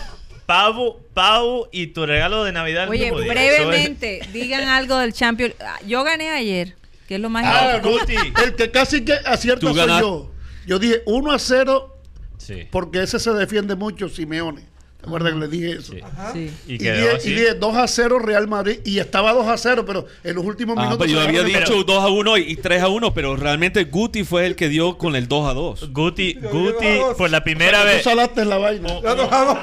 pavo, pavo y tu regalo de Navidad. Oye, mismo día. Eso es- brevemente, digan algo del Champions. Ah, Yo gané ayer, que es lo más Ah, importante. no, el que casi que acierta soy yo. Yo dije 1 a 0 Sí. Porque ese se defiende mucho, Simeone. ¿Te acuerdas que le dije eso? Sí. Sí. Y Y, quedó dije, así. y dije 2 a 0 Real Madrid y estaba 2 a 0, pero en los últimos Ah, minutos. pero yo había dicho 2 a 1 y 3 a 1, pero realmente Guti fue el que dio con el 2 a 2. Guti, Guti por la primera Tú vez. salaste la vaina.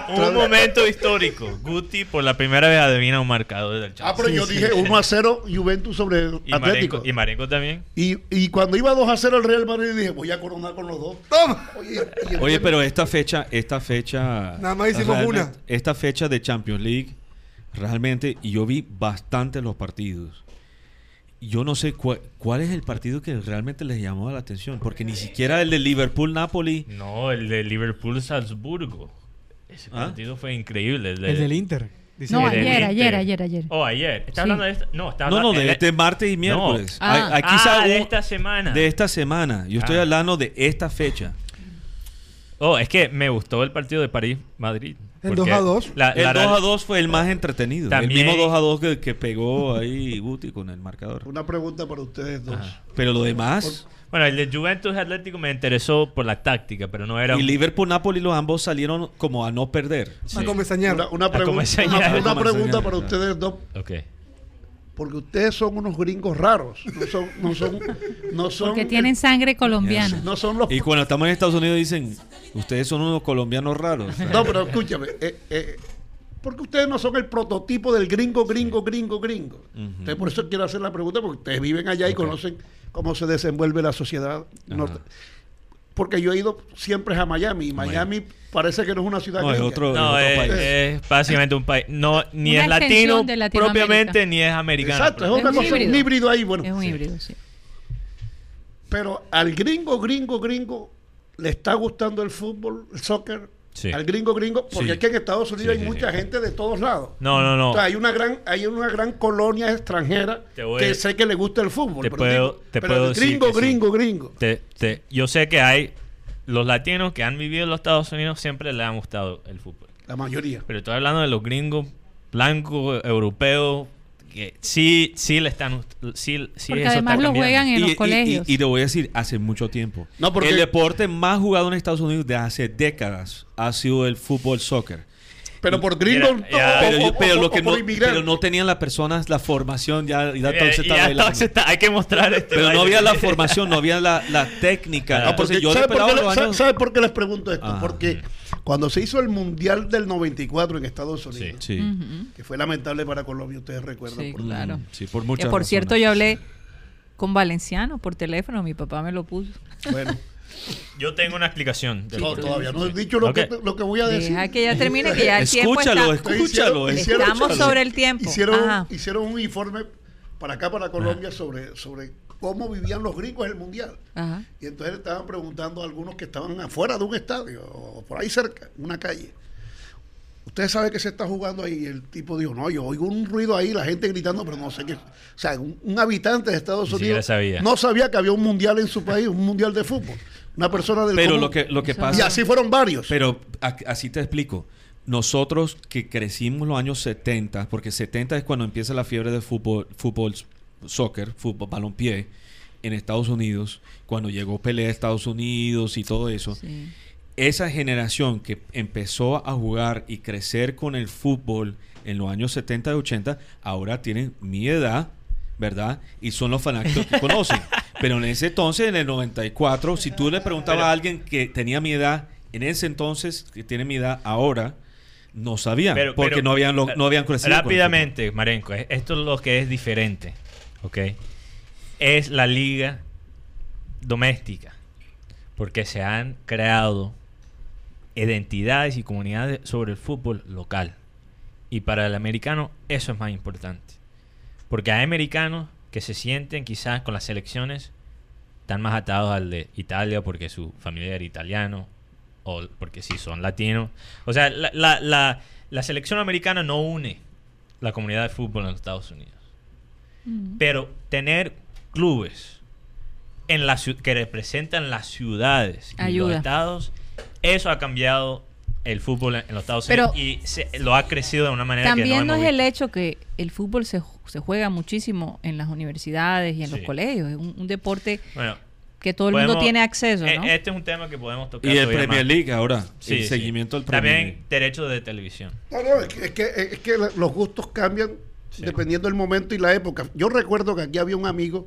Un, momento histórico. Guti por la primera vez adivina un marcador del Ah, Chelsea. pero yo dije 1 a 0 Juventus sobre y Atlético. Marenco, y Marenco también. Y, y cuando iba 2 a 0 el Real Madrid, dije, voy a coronar con los dos. Toma. Oye, Oye, pero esta fecha, esta fecha. Nada más hicimos una. Esta fecha de Champions League, realmente, y yo vi bastante los partidos. Yo no sé cuál, cuál es el partido que realmente les llamó la atención, porque ni siquiera el de Liverpool-Napoli. No, el de Liverpool-Salzburgo. Ese ¿Ah? partido fue increíble. El, de- El del Inter. Dice No, ayer, ayer, Inter. ayer, ayer. Oh, ayer. ¿Estás Sí. hablando de esta? No, está No, no, hablando de este martes y miércoles. No. Ah. Ah, de esta semana. de esta semana. Yo estoy Ah. hablando de esta fecha. Oh, es que me gustó el partido de París-Madrid. El porque 2 a 2. la- El la 2 Real- a 2 fue el más entretenido. También- el mismo 2 a 2 que, que pegó ahí Guti con el marcador. Una pregunta para ustedes dos. Ajá. Pero lo demás. Bueno, el de Juventus Atlético me interesó por la táctica, pero no era Y un- Liverpool-Napoli, los ambos salieron como a no perder. Sí. Una, una pregunta, una- una pregunta para ustedes dos. Ok. Porque ustedes son unos gringos raros. No son, no son, no son, Porque tienen sangre colombiana. no son los Y cuando estamos en Estados Unidos dicen, ustedes son unos colombianos raros. No, pero escúchame. eh, eh, porque ustedes no son el prototipo del gringo, gringo, gringo, gringo. Entonces, por eso quiero hacer la pregunta, porque ustedes viven allá y conocen cómo se desenvuelve la sociedad norte. Porque yo he ido siempre a Miami y Miami parece que no es una ciudad No, es otro, No, es otro país. es básicamente un país. No, ni Una es latino propiamente, ni es americano. Exacto, es pero- una Es un cosa, un híbrido. híbrido ahí. Bueno, Es un híbrido, sí. Pero al gringo, gringo, gringo, le está gustando el fútbol, el soccer. Sí. Al gringo, gringo, porque Sí. es que en Estados Unidos Sí, hay mucha gente de todos lados. No, no, no. O sea, hay una gran, hay una gran colonia extranjera que sé que le gusta el fútbol. te pero puedo- te pero puedo el decir gringo, gringo, gringo. Te- te- yo sé que hay los latinos que han vivido en los Estados Unidos siempre les ha gustado el fútbol. La mayoría. Pero estoy hablando de los gringos blancos, europeos, que sí, sí le están. Sí, sí Porque eso además está lo juegan en Y- los y- colegios. Y, y te voy a decir, hace mucho tiempo. No, porque- El deporte más jugado en Estados Unidos de hace décadas ha sido el fútbol soccer. Pero por gringo, Mira, ya- o- Pero, o- yo- pero o- lo que no, inmigrante. pero no tenían las personas la formación ya, ya todo se está ya bailando. todo se está- hay que mostrar este Pero no había la formación, no había la, la técnica. Ah, Entonces porque, yo ¿sabe, por qué, le- los sabe- años- sabe por qué les pregunto esto? Ah. Porque cuando se hizo el Mundial del 94 en Estados Unidos, Sí. Que fue lamentable para Colombia, ustedes recuerdan. Sí, por- claro. Mm, Sí, por Que muchas por cierto yo hablé con Valenciano por teléfono, mi papá me lo puso. Bueno, Yo tengo una explicación. del no, todavía no he dicho lo, que, lo que voy a decir. Deja que ya termine, que ya el tiempo Escúchalo, está... escúchalo. Hicieron- escúchalo. Estamos sobre el tiempo. Hicieron, hicieron un informe para acá, para Colombia, sobre, sobre cómo vivían los gringos en el Mundial. Ajá. Y entonces le estaban preguntando a algunos que estaban afuera de un estadio, o por ahí cerca, en una calle. Usted sabe que se está jugando ahí. Y el tipo dijo, no, yo oigo un ruido ahí, la gente gritando, pero no sé qué. O sea, un, un habitante de Estados Unidos sabía. no sabía que había un mundial en su país, un mundial de fútbol. Una persona del Pero común. lo que, lo que pasa... Y así fueron varios. Pero a- así te explico. Nosotros que crecimos los años 70, porque 70 es cuando empieza la fiebre de fútbol, fútbol, soccer, fútbol, balompié en Estados Unidos, cuando llegó Pelé a Estados Unidos y todo eso. Sí. Esa generación que empezó a jugar y crecer con el fútbol en los años 70 y 80, ahora tienen mi edad, ¿verdad? Y son los fanáticos que conocen. Pero en ese entonces, en el 94, si tú le preguntabas Pero- a alguien que tenía mi edad, en ese entonces, que tiene mi edad ahora, no sabían, Pero- porque pero, no habían, lo- no habían crecido. Rápidamente, Marenco, eh, esto es lo que es diferente, ¿ok? Es la liga doméstica, porque se han creado identidades y comunidades sobre el fútbol local. Y para el americano eso es más importante. Porque hay americanos que se sienten quizás con las selecciones están más atados al de Italia porque su familia era italiano o porque si son latinos. O sea, la, la, la, la selección americana no une la comunidad de fútbol en los Estados Unidos. Mm. Pero tener clubes en la que representan las ciudades y los estados, eso ha cambiado el fútbol en los Estados Pero- Unidos y se- lo ha crecido de una manera que También no no hemos es el visto. hecho que el fútbol se, se juega muchísimo en las universidades y en los Sí. colegios. Es un, un deporte Bueno, que todo el mundo Podemos- tiene acceso, eh, ¿no? Este es un tema que podemos tocar. Y el Premier. League ahora, Sí, el sí. seguimiento del Premier También League. derechos de televisión. No, no, es que, es que, que los gustos cambian dependiendo del momento y la época. Yo recuerdo que aquí había un amigo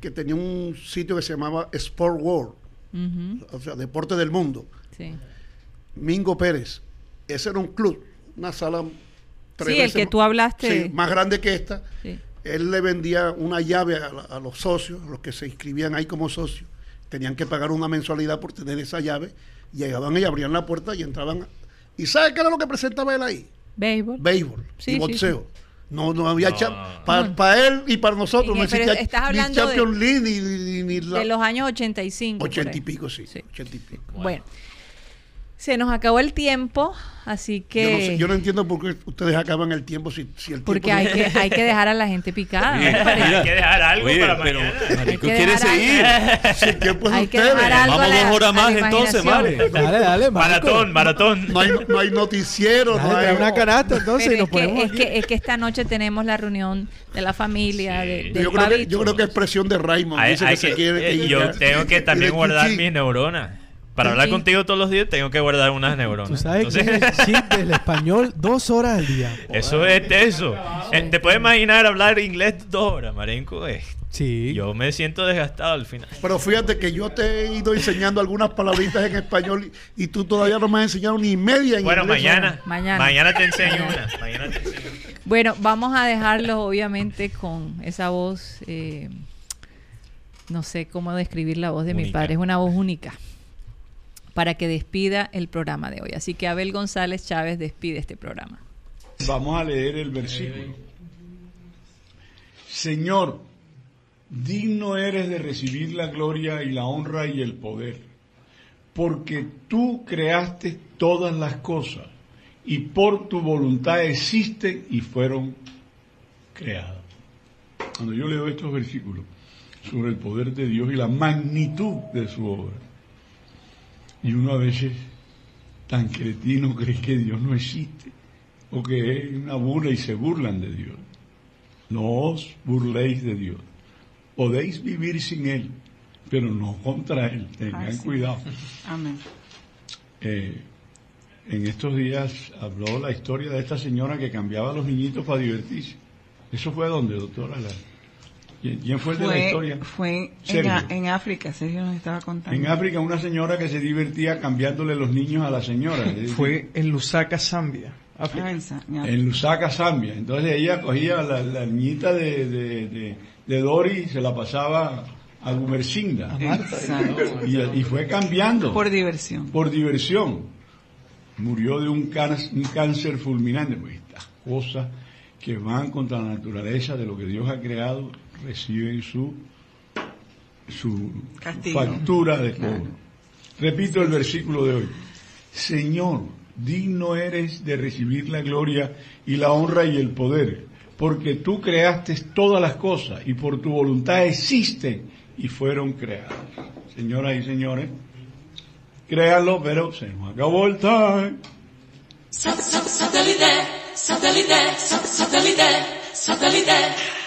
que tenía un sitio que se llamaba Sport World, Ujú, o sea, Deporte del Mundo. sí. Mingo Pérez. Ese era un club, una sala tres Sí, el que más- tú hablaste. sí, más grande que esta. Sí. Él le vendía una llave a, la- a los socios, a los que se inscribían ahí como socios. Tenían que pagar una mensualidad por tener esa llave. Llegaban y abrían la puerta y entraban. a- ¿Y sabe qué era lo que presentaba él ahí? Béisbol. Béisbol Sí, y sí, boxeo. No, no había No. para él y para nosotros. Y No existía estás ni hablando de- Champions League ni, ni- ni la- De los años 85. por ochenta y ahí. pico, sí. Sí. Ochenta y pico. Bueno. Se nos acabó el tiempo, así que... Yo, no sé- yo no entiendo por qué ustedes acaban el tiempo si, si el porque tiempo hay no- que, hay que dejar a la gente picada. ¿no Mira? Hay que dejar algo Oye, para pero mañana. Marico que quiere seguir. si el tiempo es de Hay que ustedes. dejar algo Vamos dos horas más entonces. Mare. Dale, dale. Maratón, maratón. No hay, no hay noticiero, Dale, no hay... una canasta entonces Pero y nos es, que, ponemos es, aquí. que, es que esta noche tenemos la reunión de la familia, Sí. de, del yo, creo que, yo creo que es presión de Raymond. Hay- dice hay que se que- quiere- eh, que- yo que- tengo que también guardar mis neuronas. Para hablar Sí. contigo todos los días tengo que guardar unas neuronas. Tú sabes que Entonces, es el chip del español dos horas al día. eso es eso. Eh, ¿Te puedes imaginar hablar inglés dos horas, Marenco? Eh, Sí. Yo me siento desgastado al final. Pero fíjate que yo te he ido enseñando algunas palabritas en español y, y tú todavía no me has enseñado ni media en Bueno, inglés. mañana, Mañana. mañana. te enseño una. Mañana te enseño una. Bueno, vamos a dejarlo obviamente con esa voz, eh, no sé cómo describir la voz de mi padre, es una voz única, para que despida el programa de hoy. Así que Abel González Chávez despide este programa. Vamos a leer el versículo. Señor, digno eres de recibir la gloria y la honra y el poder, porque tú creaste todas las cosas y por tu voluntad existen y fueron creadas. Cuando yo leo estos versículos sobre el poder de Dios y la magnitud de su obra, y uno a veces tan cretino cree que Dios no existe o que es una burla y se burlan de Dios. No os burléis de Dios. Podéis vivir sin Él, pero no contra Él. Tengan cuidado. Amén. Eh, en estos días habló la historia de esta señora que cambiaba a los niñitos para divertirse. ¿Eso fue a dónde, doctora? La- ¿Quién fue el de la historia? fue en, Sergio. a- en África, Sergio nos estaba contando. En África una señora que se divertía cambiándole los niños a la señora. Fue en Lusaka, Zambia. África. Ah, en Sa- en en Lusaka, Zambia. Entonces ella cogía la, la niñita de, de, de, de Dori y se la pasaba a Gumercinda. Y fue cambiando. Por diversión. Por diversión. Murió de un, cáncer- un cáncer fulminante. Pues estas cosas que van contra la naturaleza de lo que Dios ha creado reciben su, su Castigo. factura de Claro. cobro. Repito el versículo de hoy. Señor, digno eres de recibir la gloria y la honra y el poder, porque tú creaste todas las cosas y por tu voluntad existen y fueron creadas. Señoras y señores, créanlo, pero se nos acabó el time. Satellite, satellite, satellite, satellite.